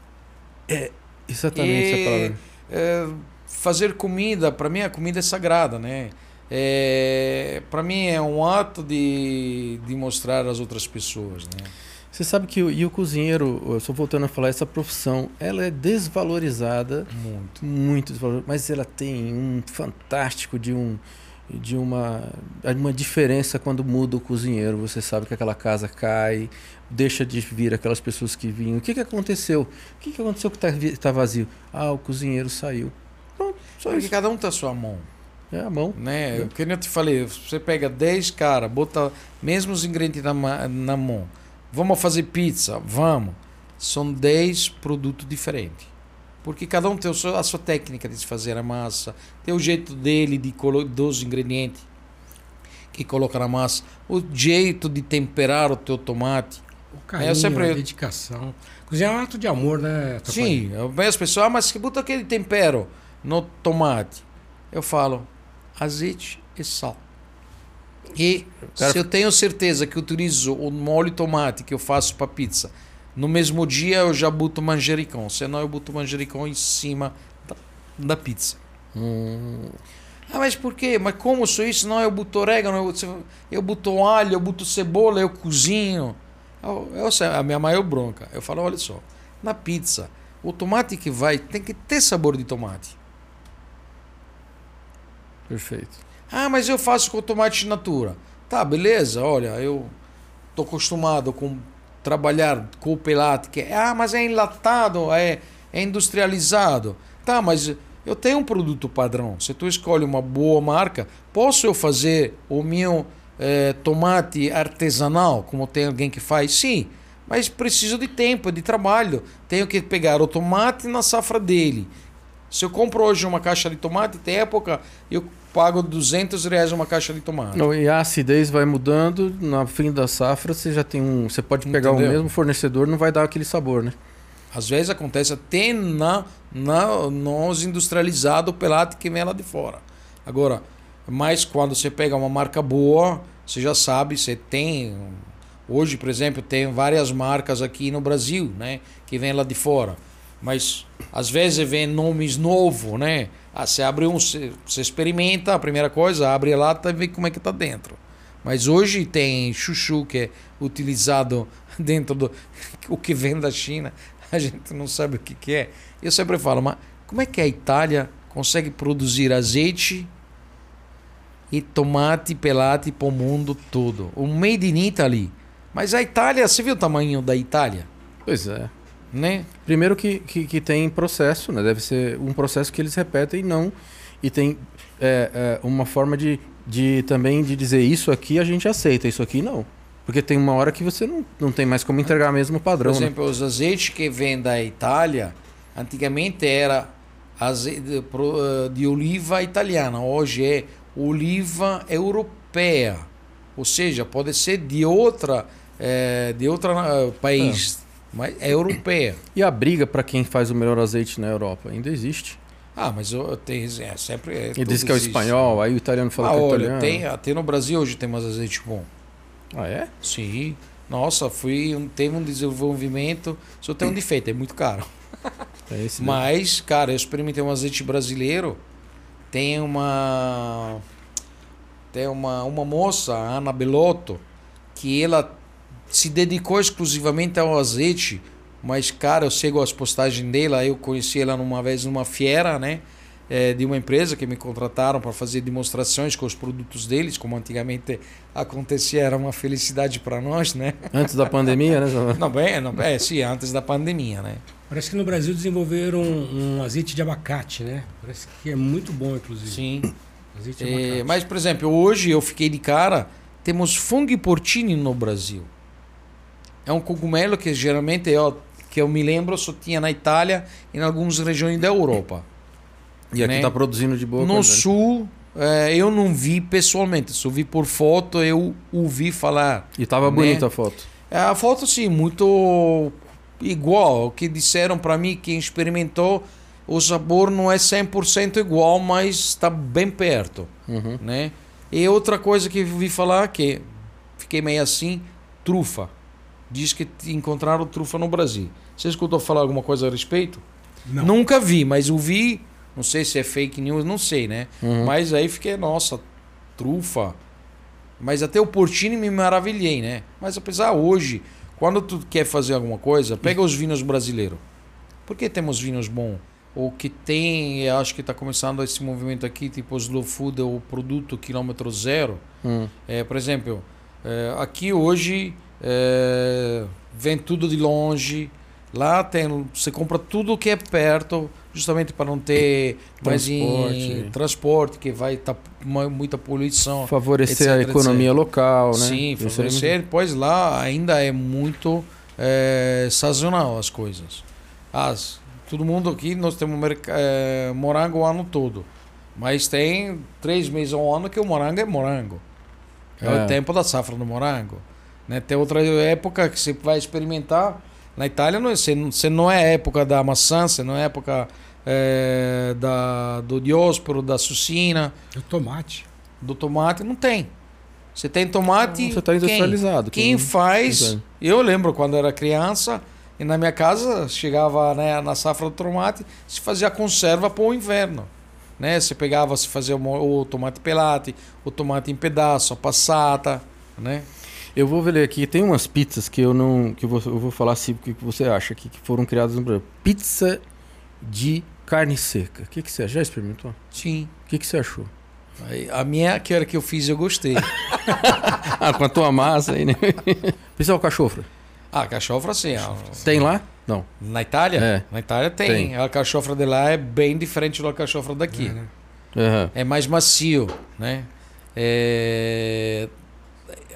exatamente essa E, palavra. é, fazer comida, para mim a comida é sagrada, né? É, para mim é um ato de, de mostrar às outras pessoas, né? Você sabe que o, e o cozinheiro, eu só voltando a falar, essa profissão, ela é desvalorizada, Muito. muito desvalorizada, mas ela tem um fantástico de um de uma uma diferença quando muda o cozinheiro. Você sabe que aquela casa cai, deixa de vir aquelas pessoas que vinham. O que, que aconteceu? O que, que aconteceu que está tá vazio? Ah, o cozinheiro saiu. Pronto, só Porque isso. cada um tem a sua mão, É a mão. né? Que nem eu te falei, você pega 10 cara, bota mesmos ingredientes na, na mão. Vamos fazer pizza? Vamos. São 10 produtos diferentes. Porque cada um tem a sua técnica de se fazer a massa, tem o jeito dele de dos ingredientes que coloca na massa, o jeito de temperar o teu tomate. O carinho, eu sempre- a dedicação. Cozinhar é um ato de amor, né? Sim, eu vejo as pessoas, ah, mas que bota aquele tempero no tomate. Eu falo, azeite e sal. E Cara- se eu tenho certeza que eu utilizo o molho de tomate que eu faço para pizza, no mesmo dia eu já boto manjericão, senão eu boto manjericão em cima da, da pizza. Hum, Ah, mas por quê? Mas como sou isso? Não, eu boto orégano, eu, eu boto alho, eu boto cebola, eu cozinho. Eu, eu a minha maior bronca. Eu falo, olha só, na pizza, o tomate que vai tem que ter sabor de tomate. Perfeito. Ah, mas eu faço com tomate natura. Tá, beleza, olha, eu tô acostumado com trabalhar com o pelate, que é, ah, mas é enlatado, é, é industrializado. Tá, mas eu tenho um produto padrão. Se tu escolhe uma boa marca, posso eu fazer o meu eh, tomate artesanal, como tem alguém que faz? Sim, mas preciso de tempo, de trabalho. Tenho que pegar o tomate na safra dele. Se eu compro hoje uma caixa de tomate, tem época eu pago 200 reais uma caixa de tomate. E a acidez vai mudando, no fim da safra você já tem um. Você pode pegar Entendeu? o mesmo fornecedor, não vai dar aquele sabor, né? Às vezes acontece até na, na, nos industrializados pelate que vem lá de fora. Agora, mas quando você pega uma marca boa, você já sabe, você tem. Hoje, por exemplo, tem várias marcas aqui no Brasil, né? Que vem lá de fora. Mas às vezes vem nomes novos, né? Ah, você abre um, você você experimenta, a primeira coisa, abre a lata e vê como é que tá dentro. Mas hoje tem chuchu que é utilizado (laughs) dentro do o que vem da China. A gente não sabe o que, que é. Eu sempre falo, mas como é que a Itália consegue produzir azeite e tomate pelate para o mundo todo? O made in Italy. Mas a Itália, você viu o tamanho da Itália? Pois é. Né? Primeiro que, que, que tem processo, né? Deve ser um processo que eles repetem não. E tem é, é, uma forma de, de também de dizer isso aqui a gente aceita, isso aqui não. Porque tem uma hora que você não, não tem mais como entregar mesmo o Por padrão. né? exemplo, os azeites que vêm da Itália, antigamente era azeite eh, de oliva italiana, hoje é oliva europeia. Ou seja, pode ser de outra eh, de outro país, mas é europeia. E a briga para quem faz o melhor azeite na Europa ainda existe. Ah, mas eu tenho, é sempre. É, E tudo diz que é o existe. espanhol, aí o italiano fala Ah, que é olha, italiano. tem, até no Brasil hoje tem mais azeite bom. Ah, é? Sim. Nossa, fui, teve um desenvolvimento. Só tem um defeito, é muito caro. É esse Mas, cara, eu experimentei um azeite brasileiro. Tem uma. Tem uma, uma moça, a Ana Belotto, que ela se dedicou exclusivamente ao azeite. Mas, cara, eu sigo as postagens dela. Eu conheci ela numa vez numa feira, né? eh, de uma empresa que me contrataram para fazer demonstrações com os produtos deles, como antigamente acontecia, era uma felicidade para nós, né? Antes da pandemia, né? Não, bem, não, é, sim, antes da pandemia, né? Parece que no Brasil desenvolveram um, um azeite de abacate, né? Parece que é muito bom, inclusive. Sim. Azeite de É, abacate. mas, por exemplo, hoje eu fiquei de cara, temos fungo porcini no Brasil. É um cogumelo que geralmente eu, que eu me lembro só tinha na Itália e em algumas regiões da Europa. E aqui Né? tá produzindo de boa no sul, é, eu não vi pessoalmente, só vi por foto, eu ouvi falar. E tava né? bonita a foto. É, A foto, sim, muito igual. O que disseram para mim, quem experimentou, o sabor não é 100% igual, mas está bem perto. Uhum. né? E outra coisa que eu vi falar que fiquei meio assim, trufa. Diz que encontraram trufa no Brasil. Você escutou falar alguma coisa a respeito? Não. Nunca vi, mas ouvi. Não sei se é fake news, não sei, né? Uhum. Mas aí fiquei, nossa, trufa. Mas até o Portini me maravilhei, né? Mas apesar hoje, quando tu quer fazer alguma coisa, pega os vinhos brasileiros. Por que temos vinhos bons? O que tem, eu acho que está começando esse movimento aqui, tipo slow food, o produto quilômetro zero. Hum. É, por exemplo, é, aqui hoje é, vem tudo de longe. Lá tem, você compra tudo que é perto, justamente para não ter mais em Transporte. que vai estar muita poluição. Favorecer a etc, economia local, né? Sim, aí favorecer. Pois lá ainda é muito é, sazonal as coisas. As, todo mundo aqui, nós temos é, morango o ano todo. Mas tem três meses ao ano que o morango é morango. É, É. o tempo da safra do morango. Né? Tem outra época que você vai experimentar. Na Itália não, é- você, não- você não é época da maçã, você não é época é, da, do diósporo, da sucina, O tomate. do tomate. Não tem. Você tem tomate. Você está quem? industrializado. Quem faz. Pois é. Eu lembro quando era criança, e na minha casa chegava né, na safra do tomate, se fazia conserva para o inverno. Né? Você pegava, se fazia o tomate pelate, o tomate em pedaço, a passata, né? Eu vou ver aqui, tem umas pizzas que eu não. que eu vou, eu vou falar assim, o que você acha aqui, que foram criadas no Brasil. Pizza de carne seca. O que, que você já experimentou? Sim. O que, que você achou? A minha, que era que eu fiz, eu gostei. (laughs) Ah, com a tua massa aí, né? (laughs) Ao cachofra. Ah, cachofra sim. Tem lá? Não. Na Itália? É. Na Itália tem. Tem. A cachofra de lá é bem diferente da cachofra daqui. É, né? Aham. é mais macio, né? É,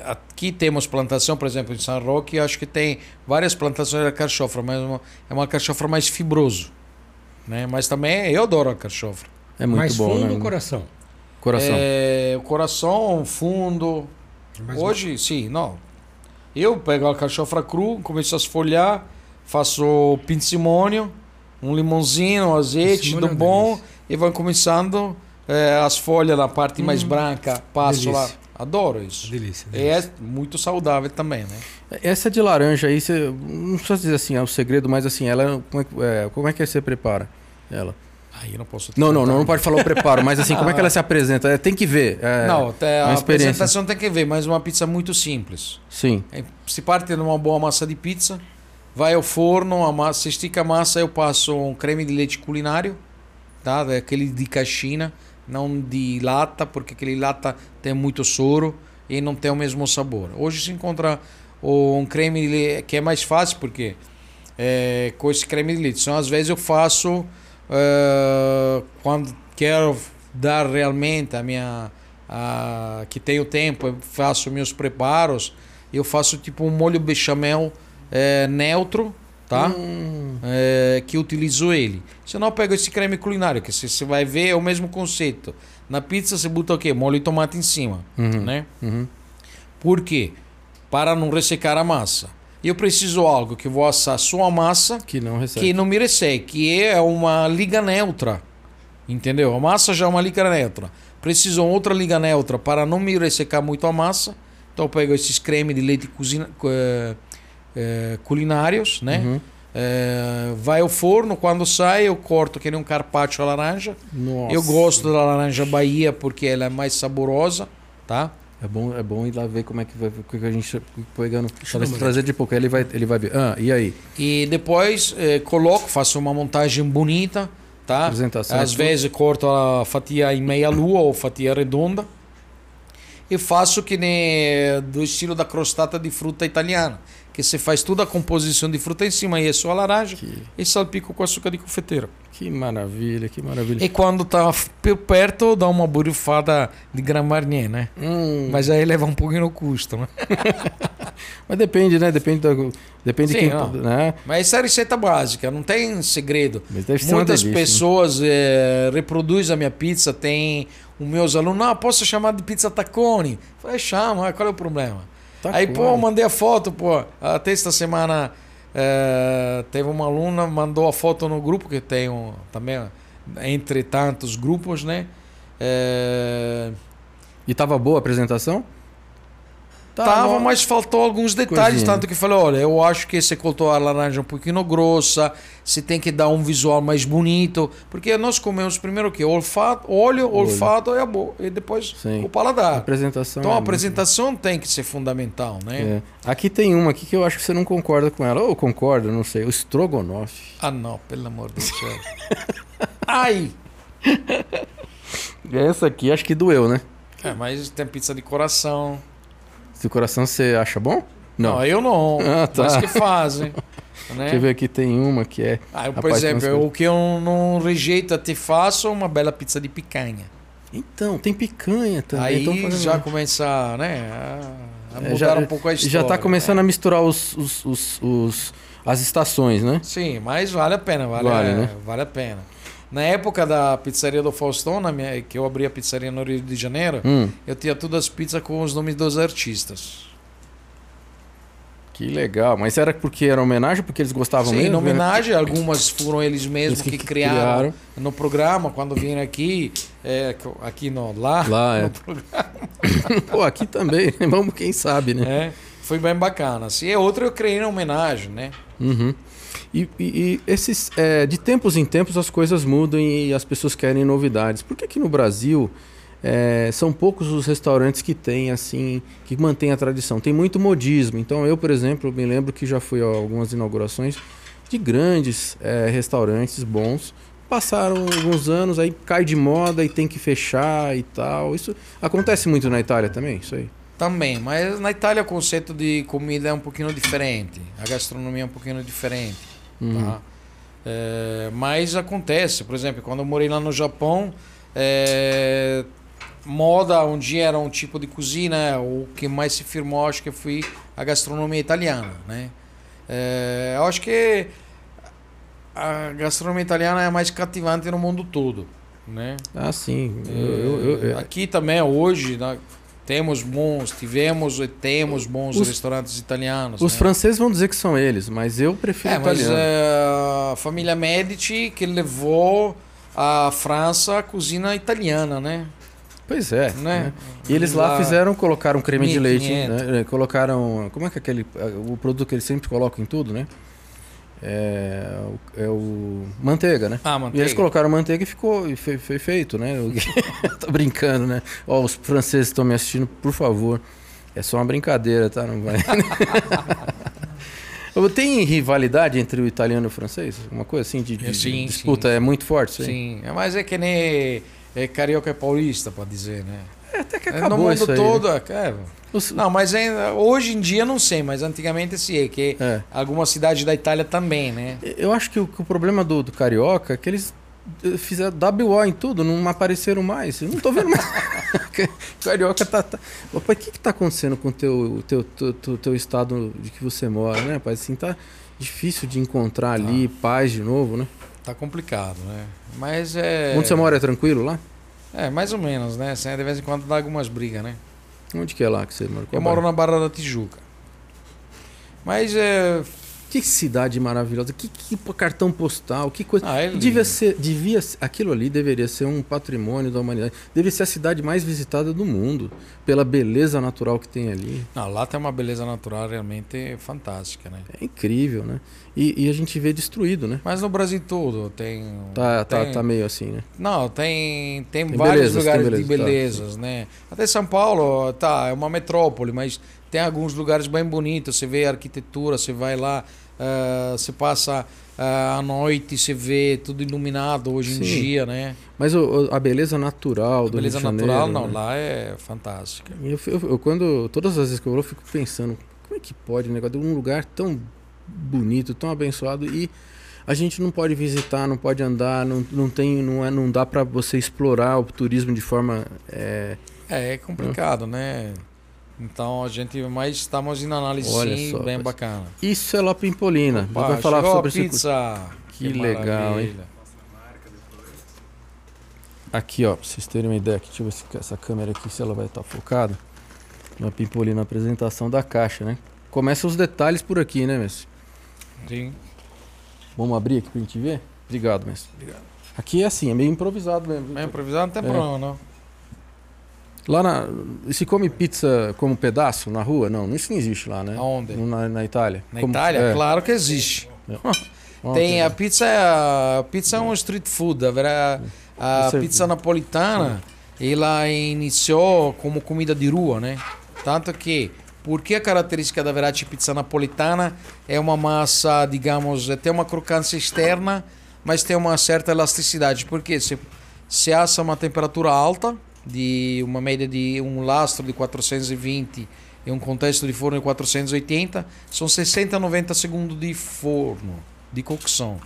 Aqui temos plantação, por exemplo, em São Roque, acho que tem várias plantações de cachofra, mas uma- é uma cachofra mais fibroso, né? Mas também eu adoro a cachofra. É muito Mais bom, fundo né? ou coração? Coração. É, o coração, fundo. Mais Hoje, sim, não. Eu pego a cachofra cru, começo a esfolhar, faço pinsimônio, um limãozinho, um azeite é do uma bom delícia. e vai começando é, as folhas na parte mais Hum, branca, passo lá. Adoro isso. Delícia. E delícia. é muito saudável também, né? Essa de laranja aí, você, não precisa dizer assim, é o segredo, mas assim, ela como é, que- é, como é que você prepara ela? Aí eu não posso Não, não, não, não pode falar o preparo, mas assim, como é que ela se (laughs) apresenta? É, tem que ver. é, Não, até a apresentação tem que ver, mas uma pizza muito simples. Sim. É, Se parte de uma boa massa de pizza, vai ao forno, a massa, estica a massa, eu passo um creme de leite culinário, tá? Aquele de caixina, não de lata, porque aquele lata tem muito soro e não tem o mesmo sabor. Hoje se encontra um creme que é mais fácil, porque é, com esse creme de leite. Então, às vezes eu faço é, quando quero dar realmente a minha a, que tenho tempo, eu faço meus preparos, eu faço tipo um molho bechamel é, neutro, tá? Hum, É, que utilizo ele. Senão eu pego esse creme culinário, que você você vai ver é o mesmo conceito. Na pizza você bota o quê? Molho de tomate em cima, uhum, né? uhum. Por quê? Para não ressecar a massa. E eu preciso algo que vou assar só a massa Que não recebe. que não me resseque, que é uma liga neutra. Entendeu? A massa já é uma liga neutra. Preciso de outra liga neutra para não me ressecar muito a massa. Então eu pego esses cremes de leite cozina, eh, culinários, né? Uhum. Eh, vai ao forno, quando sai eu corto que nem um carpaccio à laranja. Nossa. Eu gosto da laranja Bahia porque ela é mais saborosa, tá? É bom, é bom ir lá ver como é que vai, o que a gente pegando. eu Talvez trazer de pouco, ele vai, ele vai ver. Ah, e aí? E depois eh, coloco, faço uma montagem bonita, tá? Apresentação. Às vezes corto a fatia em meia lua ou fatia redonda. E faço que nem do estilo da crostata de fruta italiana. Que você faz toda a composição de fruta em cima e é só a laranja. Que, E salpico com açúcar de confeiteiro. que maravilha, que maravilha. E quando tá perto, dá uma borrifada de Grand Marnier, né? Hum, mas, Mas aí leva um pouquinho no custo, né? (laughs) depende, né? Depende, da, depende Sim, de quem. não. Né? Mas essa é a receita básica, não tem segredo. Mas Muitas delícia, né? pessoas eh, reproduzem a minha pizza. Tem os meus alunos, não, posso chamar de pizza tacone? Falei, chama, qual é o problema? Tá Aí, com- pô, eu mandei a foto, pô. Até esta semana eh, teve uma aluna, mandou a foto no grupo, que tem um, também, entre tantos grupos, né? Eh, E tava boa a apresentação? Tá, Tava, não- mas faltou alguns detalhes. Coisinha. Tanto que falei: olha, eu acho que você cortou a laranja um pouquinho grossa, você tem que dar um visual mais bonito. Porque nós comemos primeiro o quê? Olfato, olho, olfato e a boca. E depois Sim. o A paladar. apresentação. Então é a muito- apresentação tem que ser fundamental, né? É. Aqui tem uma aqui que eu acho que você não concorda com ela. Ou concorda, não sei. O Strogonoff. Ah, não, pelo amor de Deus. Ai! (laughs) Essa aqui acho que doeu, né? É, mas tem pizza de coração. Se o coração você acha bom? Não. eu não. (laughs) Ah, tá. Mas que fazem. (laughs) Né? Deixa eu ver aqui, tem uma que é. Ah, eu, por exemplo, o que eu não rejeito até faço é uma bela pizza de picanha. Então, tem picanha também. Aí Então, já começa né, a, a É, mudar já, um pouco a história. já tá começando né? a misturar os, os, os- os- as estações, né? Sim, mas vale a pena, vale, Vale, né? vale a pena. Na época da pizzaria do Faustão, na minha, que eu abri a pizzaria no Rio de Janeiro, Hum, eu tinha todas as pizzas com os nomes dos artistas. que legal. Mas era porque era homenagem, porque eles gostavam Sim, mesmo? em homenagem, algumas foram eles mesmos Eles que, que criaram, criaram. no programa, quando vieram aqui, é, aqui no, lá, Lá, é. (laughs) Pô, aqui também. (laughs) Vamos, quem sabe, né? É, foi bem bacana. Se é outra, eu criei na homenagem, né? Uhum. E, e- e esses, é, de tempos em tempos as coisas mudam e as pessoas querem novidades. Por que que no Brasil é, são poucos os restaurantes que têm assim, que mantêm a tradição? Tem muito modismo. Então eu, por exemplo, me lembro que já fui a algumas inaugurações de grandes é, restaurantes bons. Passaram alguns anos, aí cai de moda e tem que fechar e tal. Isso acontece muito na Itália também, isso aí. Também, mas na Itália o conceito de comida é um pouquinho diferente. A gastronomia é um pouquinho diferente. Uhum. Tá? É, mas acontece, por exemplo, quando eu morei lá no Japão, é, moda um dia era um tipo de cozinha, o que mais se firmou acho que foi a gastronomia italiana, né? É, eu acho que a gastronomia italiana é a mais cativante no mundo todo, né? Ah, sim. É, Eu- eu- eu- Aqui também hoje né, temos bons, tivemos e temos bons Os- restaurantes italianos. Os né? franceses vão dizer que são eles, mas eu prefiro É, mas italiano. é, a família Medici que levou a França à cozinha italiana, né? Pois é. né? né? E eles lá fizeram, colocaram creme de leite, 1500. né? Colocaram. Como é que é aquele. O produto que eles sempre colocam em tudo, né? É, o- é o. Manteiga, né? Ah, E manteiga. eles colocaram manteiga e ficou e foi, foi feito, né? (laughs) Tô brincando, né? Ó, os franceses estão me assistindo, por favor. É só uma brincadeira, tá? Não vai. (laughs) Tem rivalidade entre o italiano e o francês? Uma coisa assim de, de- Sim, disputa? sim. É muito forte aí? Sim, é, mas é que nem é, carioca e paulista, pode dizer, né? É, até que É, no acabou mundo isso aí. todo, né? é, Os- Não, mas hoje em dia não sei, mas antigamente sim, é que É. algumas cidades da Itália também, né? Eu acho que o, que o problema do, do Carioca é que eles eh, fizeram WO em tudo, não apareceram mais. Eu não tô vendo mais. (laughs) o Carioca tá. tá... Opa, o que que tá acontecendo com o teu, teu, teu, teu, teu estado de que você mora, né, pai? Assim, tá difícil de encontrar ali paz de novo, né? Tá complicado, né? Mas é. Onde você mora é tranquilo lá? É, mais ou menos, né? Assim, de vez em quando dá algumas brigas, né? Onde que é lá que você mora? Eu moro na Barra da Tijuca. Mas é. Que cidade maravilhosa, que, que cartão postal, que coisa. Ah, é devia ser, devia, aquilo ali deveria ser um patrimônio da humanidade. Deveria ser a cidade mais visitada do mundo, pela beleza natural que tem ali. Não, lá tem uma beleza natural realmente fantástica, né? É incrível, né? E, e a gente vê destruído, né? Mas no Brasil todo tem. Tá, tá, tem- tá meio assim, né? Não, tem, tem, Tem vários belezas, lugares tem de belezas, tá, né? Até São Paulo, tá, é uma metrópole, mas tem alguns lugares bem bonitos. Você vê a arquitetura, você vai lá, você passa ah, à noite, você vê tudo iluminado hoje em Sim. dia, né? Mas o- a beleza natural A do beleza Rio de natural, Janeiro, não, né? lá é fantástica. Eu, eu- eu- quando todas as vezes que eu vou, eu fico pensando, como é que pode um negócio de um lugar tão bonito, tão abençoado e a gente não pode visitar, não pode andar, não, não tem, não é, não dá para você explorar o turismo de forma é, É, é complicado, né? Então a gente mais estamos em análise Olha sim, só, bem mas- bacana. Isso é La Pimpolina. Opa, vai falar sobre pizza. Que legal, hein? Aqui, ó, pra vocês terem uma ideia, aqui, deixa eu ver se essa câmera aqui, se ela vai estar focada. Uma Pimpolina apresentação da caixa, né? Começa os detalhes por aqui, né, mestre? Sim. Vamos abrir aqui pra gente ver? Obrigado, mestre. Obrigado. Aqui é assim, é meio improvisado mesmo. É improvisado, não tem É. problema, não. Lá na. Se come pizza como pedaço na rua? Não, isso não existe lá, né? Aonde? Na, na Itália. Na Como- Itália? é. Claro que existe. Ontem, Tem a pizza, a pizza é um street food. A, a pizza napolitana, ela iniciou como comida de rua, né? Tanto que, por que a característica da verdade pizza napolitana é uma massa, digamos, tem uma crocância externa, mas tem uma certa elasticidade. Porque se, se assa a uma temperatura alta, de uma média de um lastro de 420 e um contexto de forno de 480, são 60 a 90 segundos de forno, de cocção.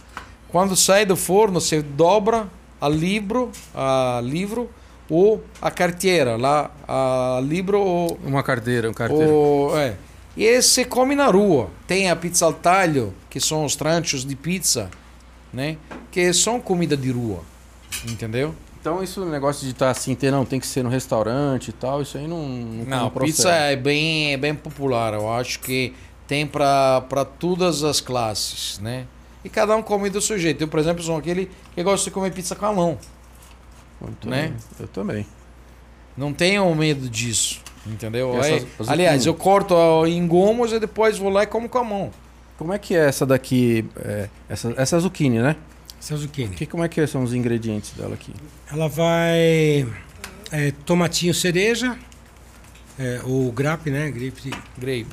Quando sai do forno, você dobra a livro, a livro ou a carteira, lá a livro ou, Uma carteira, um carteiro. ou é. E você come na rua. Tem a pizza al taglio, que são os tranchos de pizza, né? Que são comida de rua. Entendeu? Então, isso, negócio de estar assim, ter, não, tem que ser no restaurante e tal, isso aí não. Não, Não, pizza é bem, é bem popular. Eu acho que tem para todas as classes, né? E cada um come do seu jeito. Eu, por exemplo, sou aquele que gosta de comer pizza com a mão. Eu também, né? Eu também. Não tenho medo disso, entendeu? Aí- aliás, eu zucchini. corto em gomos e depois vou lá e como com a mão. Como é que é essa daqui? é, essa, essa zucchini, né? Essa zucchini. Que, como é que são os ingredientes dela aqui? Ela vai. é, tomatinho cereja, é, o grape, né? Grape. Grape.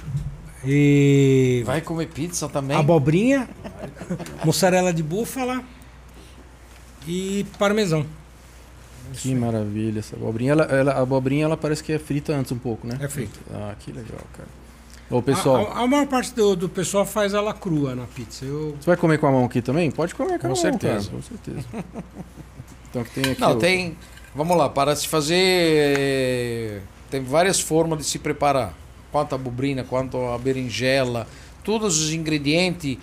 E. Vai comer pizza também? abobrinha, mussarela de búfala e parmesão. Que maravilha essa abobrinha. Ela, ela- a abobrinha ela parece que é frita antes um pouco, né? É frita. Ah, que legal, cara. Ô, pessoal, A, a- a maior parte do, do pessoal faz ela crua na pizza. Eu, você vai comer com a mão aqui também? Pode comer com, Com a mão, certeza. cara, com certeza. (laughs) então que tem aqui. Não, o- tem. Vamos lá, para se fazer. Tem várias formas de se preparar. Quanto a bobrina, quanto a berinjela, todos os ingredientes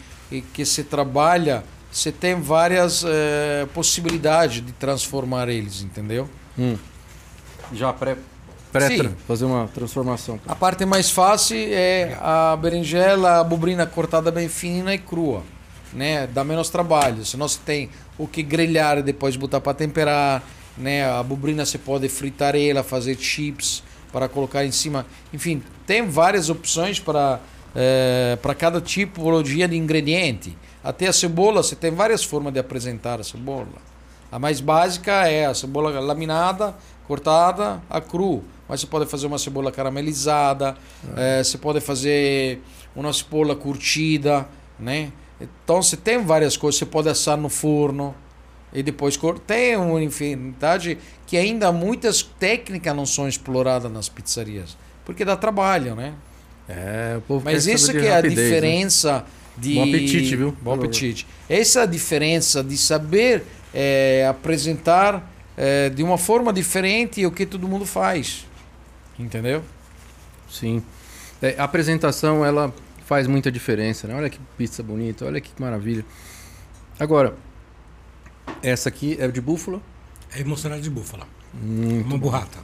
que se trabalha, você tem várias eh, possibilidades de transformar eles, entendeu? Hum. Já pré Sim. fazer uma transformação. A parte mais fácil é a berinjela, a bobrina cortada bem fina e crua, né? Dá menos trabalho. Senão você tem o que grelhar e depois botar para temperar, né? A bobrina você pode fritar ela, fazer chips para colocar em cima. Enfim, tem várias opções para eh, para cada tipologia de ingrediente. Até a cebola, você tem várias formas de apresentar a cebola. A mais básica é a cebola laminada, cortada, a cru. Mas você pode fazer uma cebola caramelizada, eh, você pode fazer uma cebola curtida, né? Então você tem várias coisas, você pode assar no forno e depois tem uma infinidade que ainda muitas técnicas não são exploradas nas pizzarias, porque dá trabalho, né? É, o povo Mas isso que de é a rapidez, né? diferença de. Bom apetite, viu? Bom apetite. Essa é a diferença de saber eh, apresentar eh, de uma forma diferente o que todo mundo faz. Entendeu? Sim. É, a apresentação, ela faz muita diferença, né? Olha que pizza bonita, olha que maravilha. Agora, essa aqui é de búfala. é mussarela de búfala. Muito Uma bom. burrata.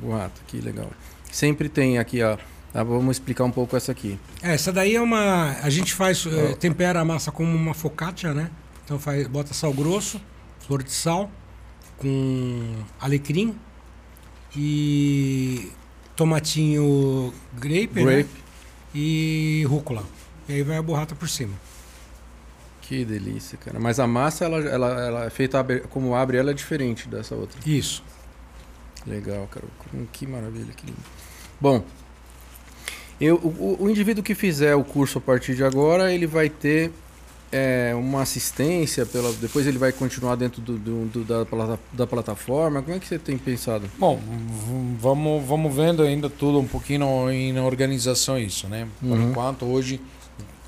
Burrata, que legal. Sempre tem aqui, ó. Ah, vamos explicar um pouco essa aqui. É, essa daí é uma. A gente faz. eh, tempera a massa como uma focaccia, né? Então faz, bota sal grosso, flor de sal, com alecrim e tomatinho grape, né? Grape. e rúcula. E aí vai a burrata por cima. Que delícia, cara. Mas a massa, ela, ela, ela é feita como abre, ela é diferente dessa outra. Isso. Legal, cara. Que maravilha, que lindo. Bom, eu, o, o indivíduo que fizer o curso a partir de agora, ele vai ter é, uma assistência, pela, depois ele vai continuar dentro do, do- do- da, da plataforma. Como é que você tem pensado? Bom, vamos, vamos vendo ainda tudo um pouquinho em organização isso, né? Por Uhum. enquanto, hoje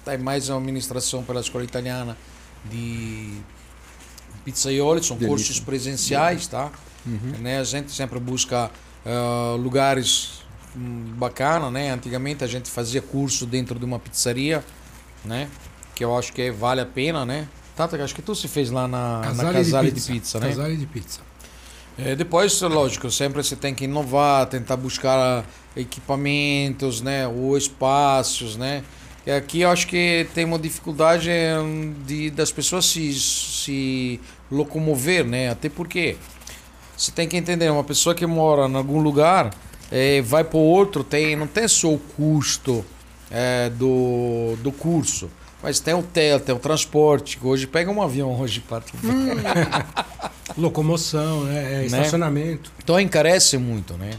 tem mais uma administração pela escola italiana de pizzaioli, são Delícia. cursos presenciais, tá? Uhum. Né? A gente sempre busca ah, lugares hum, bacana, né? Antigamente a gente fazia curso dentro de uma pizzaria, né? Que eu acho que vale a pena, né? Que acho que tu se fez lá na na Casale, Casale de, pizza, né? Casale de pizza. É, depois, lógico, sempre você tem que inovar, tentar buscar equipamentos, né, ou espaços, né. E aqui eu acho que tem uma dificuldade hum, de das pessoas se, se locomover, né, até porque Você tem que entender, uma pessoa que mora em algum lugar, é, vai para outro, tem, não tem só o custo é, do, do curso. Mas tem hotel, tem o transporte. Hoje pega um avião hoje para (laughs) Locomoção, né? É, estacionamento. Então encarece muito, né?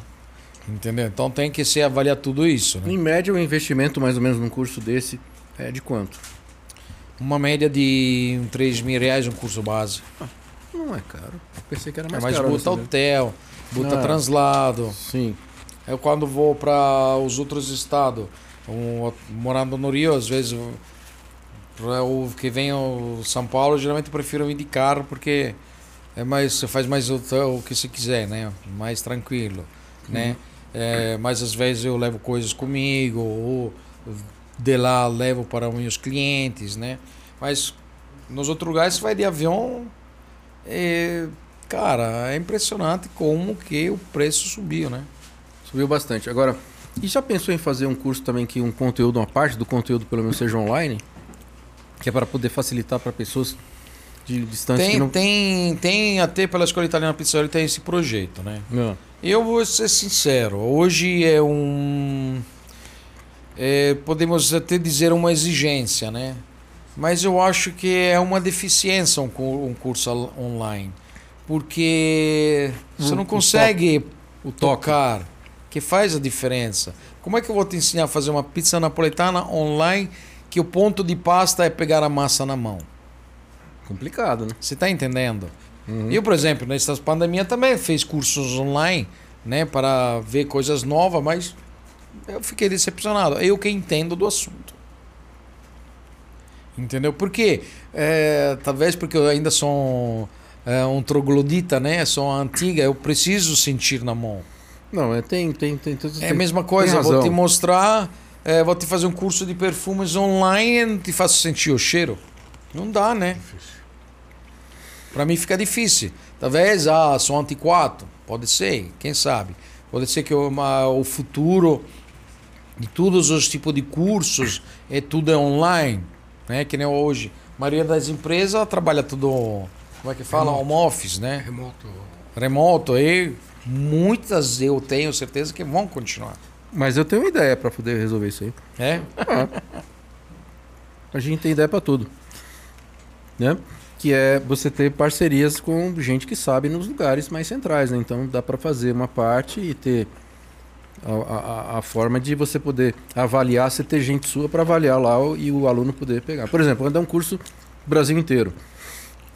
Entendeu? Então tem que se avaliar tudo isso. Né? Em média, o investimento mais ou menos num curso desse é de quanto? Uma média de uns 3 mil reais um curso base. Não é caro. Eu pensei que era É, mais mas caro. bota nesse hotel, bota Ah. translado. Sim. Eu quando vou para os outros estados, um, morando no Rio, às vezes para o que vem ao São Paulo, geralmente eu prefiro ir de carro porque é mais você faz mais o, o que você quiser, né? Mais tranquilo, né? É, mas às vezes eu levo coisas comigo ou de lá levo para os meus clientes, né? Mas nos outros lugares você vai de avião, é, cara, é impressionante como que o preço subiu, né? Subiu bastante. Agora, e já pensou em fazer um curso também que um conteúdo, uma parte do conteúdo pelo menos seja online? Que é para poder facilitar para pessoas de distância que Tem, não... tem, tem até pela Escola Italiana Pizzaria tem esse projeto, né? Não. Eu vou ser sincero, hoje é um. é, podemos até dizer uma exigência, né? Mas eu acho que é uma deficiência um, cu- um curso online. Porque você não consegue O tocar, que faz a diferença. Como é que eu vou te ensinar a fazer uma pizza napoletana online que o ponto de pasta é pegar a massa na mão? Complicado, né? Você está entendendo? Uhum. Eu, por exemplo, nessa pandemia também fiz cursos online, né, para ver coisas novas, mas eu fiquei decepcionado. Eu que entendo do assunto. Entendeu? Por quê? É, talvez porque eu ainda sou é, um troglodita, né? Sou antiga, eu preciso sentir na mão. Não, é, tem, tem, tem, tem, É a mesma coisa, vou te mostrar, é, vou te fazer um curso de perfumes online e não te faço sentir o cheiro. Não dá, né? Para mim fica difícil. Talvez, ah, sou antiquado. Pode ser, quem sabe. Pode ser que uma, o futuro de todos os tipos de cursos é tudo é online, né? Que nem hoje. A maioria das empresas trabalha tudo, como é que fala? Home office, né? Remoto. Remoto. E muitas eu tenho certeza que vão continuar. Mas eu tenho uma ideia para poder resolver isso aí. É? A gente tem ideia para tudo. Né? Que é você ter parcerias com gente que sabe nos lugares mais centrais, né? Então dá para fazer uma parte e ter a, a- a forma de você poder avaliar, você ter gente sua para avaliar lá e o aluno poder pegar. Por exemplo, vou dar um curso Brasil inteiro.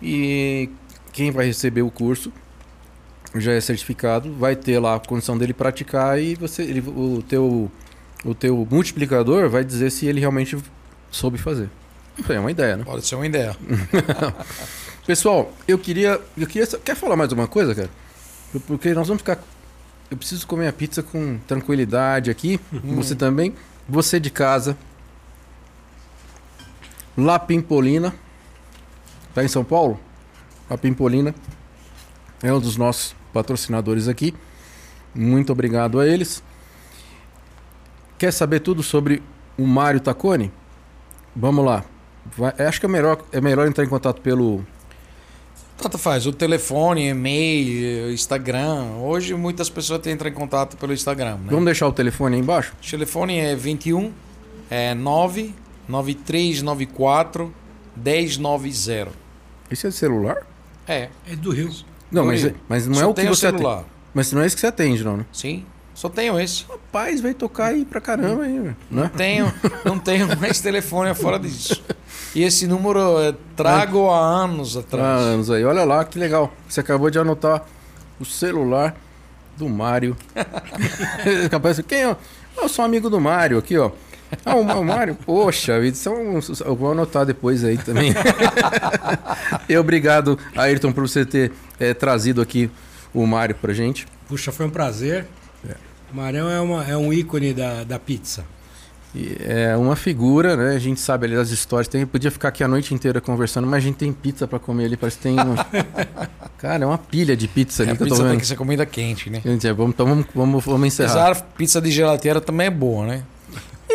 E quem vai receber o curso já é certificado, vai ter lá a condição dele praticar e você ele, o teu o teu multiplicador vai dizer se ele realmente soube fazer. É uma ideia, né? Pode ser uma ideia. (laughs) Pessoal, eu queria. Eu queria. Quer falar mais uma coisa, cara? Porque nós vamos ficar. Eu preciso comer a pizza com tranquilidade aqui. Você também. Você de casa. La Pimpolina. Tá em São Paulo? La Pimpolina. É um dos nossos patrocinadores aqui. Muito obrigado a eles. Quer saber tudo sobre o Mário Tacone? Vamos lá. Vai- acho que é melhor, é melhor entrar em contato pelo. Tanto faz, o telefone, e-mail, Instagram. Hoje muitas pessoas têm entrar em contato pelo Instagram. Né? Vamos deixar o telefone aí embaixo? O telefone é 21 é 99394 1090. Esse é celular? É. É do Rio. Não, mas, mas não é o que você atende. celular. Mas não é isso que você atende, não, né? Sim, só tenho esse. Rapaz, vai tocar aí pra caramba aí, velho, né? Tenho, não tenho (laughs) mais telefone fora disso. E esse número eu trago há anos Há atrás. anos aí. Olha lá, que legal. Você acabou de anotar o celular do Mário. (laughs) Capaz, quem é? Eu sou amigo do Mário aqui, ó. Ah, o Mário, poxa isso é um- eu vou anotar depois aí também. (laughs) e obrigado, Ayrton, por você ter eh, trazido aqui o Mário pra gente. Puxa, foi um prazer. O Marão é, uma, é um ícone da, da pizza. E é uma figura, né? A gente sabe ali das histórias. Tem, podia ficar aqui a noite inteira conversando, mas a gente tem pizza pra comer ali. Parece que tem um... (laughs) Cara, é uma pilha de pizza ali a que eu tô pizza tem vendo. que ser comida quente, né? Gente, é, vamos, então vamos, vamos, vamos encerrar. Apesar, pizza de gelateira também é boa, né?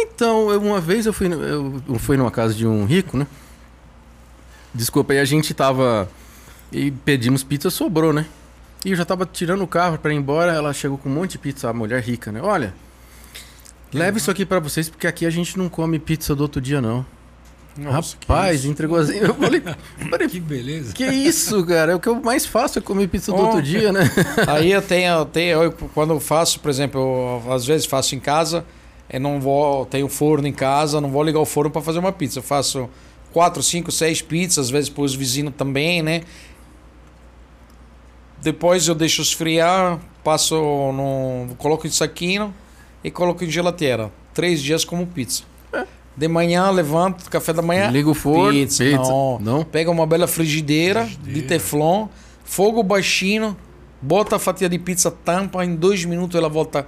Então, eu- uma vez eu fui, eu, eu fui numa casa de um rico, né? Desculpa, aí a gente tava. E pedimos pizza, sobrou, né? E eu já tava tirando o carro para ir embora, ela chegou com um monte de pizza, a mulher rica, né? Olha, leve isso aqui para vocês, porque aqui a gente não come pizza do outro dia, não. Nossa, que Rapaz, entregou assim. Eu falei, (laughs) falei, Que beleza. que isso, cara? É o que eu mais faço é comer pizza do Oh. outro dia, né? Aí eu tenho, eu tenho eu, quando eu faço, por exemplo, eu, às vezes faço em casa, eu não vou, tenho forno em casa, não vou ligar o forno para fazer uma pizza. Eu faço quatro, cinco, seis pizzas, às vezes para os vizinhos também, né? Depois eu deixo esfriar, passo no, coloco em saquinho e coloco em geladeira. Três dias como pizza. De manhã levanto, café da manhã, Liga o forno, pizza. pizza. Não. Não? Pega uma bela frigideira, de Frigideira. teflon, fogo baixinho, bota a fatia de pizza, tampa, em dois minutos ela volta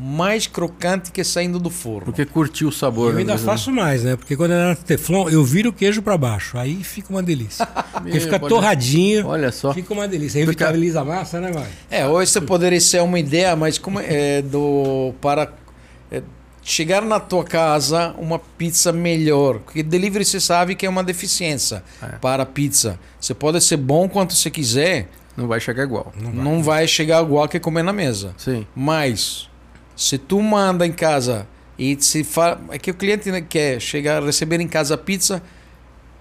mais crocante que saindo do forno. Porque curtiu o sabor. Eu né? ainda faço mais, né? Porque quando era teflon, eu viro o queijo pra baixo. Aí fica uma delícia. (laughs) Porque fica olha- torradinho. Olha só. Fica uma delícia. Aí Fica- revitaliza a massa, né, Mário? É, hoje você poderia ser uma ideia, mas como é do para é, chegar na tua casa uma pizza melhor, porque delivery você sabe que é uma deficiência É. para a pizza. Você pode ser bom quanto você quiser, Não vai chegar igual. não vai, chegar igual que comer na mesa. Sim. Mas se tu manda em casa e se fa... é que o cliente né, quer chegar receber em casa a pizza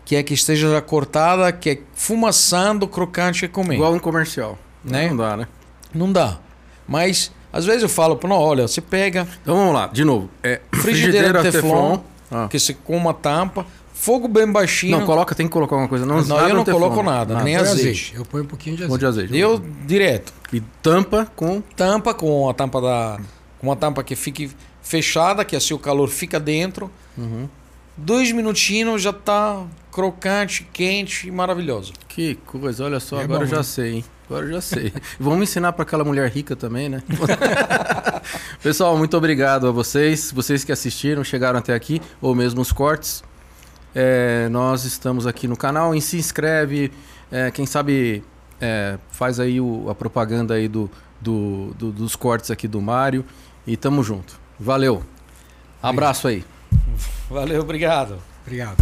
que é que esteja já cortada, que é fumaçando, crocante e comer. Igual um comercial. Né? Não dá, né? Não dá. Mas às vezes eu falo, não, olha, você pega Então vamos lá, de novo. É, frigideira de teflon, Ah. que você com uma tampa, fogo bem baixinho. Não, coloca, tem que colocar alguma coisa. Não, Não, nada eu não teflon, coloco né? nada, nem Põe azeite. Eu ponho um pouquinho de Um azeite. de azeite. Deu direto. E tampa com. Tampa com a tampa da com uma tampa que fique fechada, que assim o calor fica dentro. Uhum. Dois minutinhos já tá crocante, quente e maravilhoso. Que coisa, olha só, É agora bom, eu já né? sei, hein? Agora eu já sei. (laughs) Vamos ensinar para aquela mulher rica também, né? (laughs) Pessoal, muito obrigado a vocês. Vocês que assistiram, chegaram até aqui, ou mesmo os cortes. É, nós estamos aqui no canal. E se inscreve. é, quem sabe é, faz aí o- a propaganda aí do, do- do- dos cortes aqui do Mário. E tamo junto. Valeu. Abraço aí. Valeu, obrigado. Obrigado.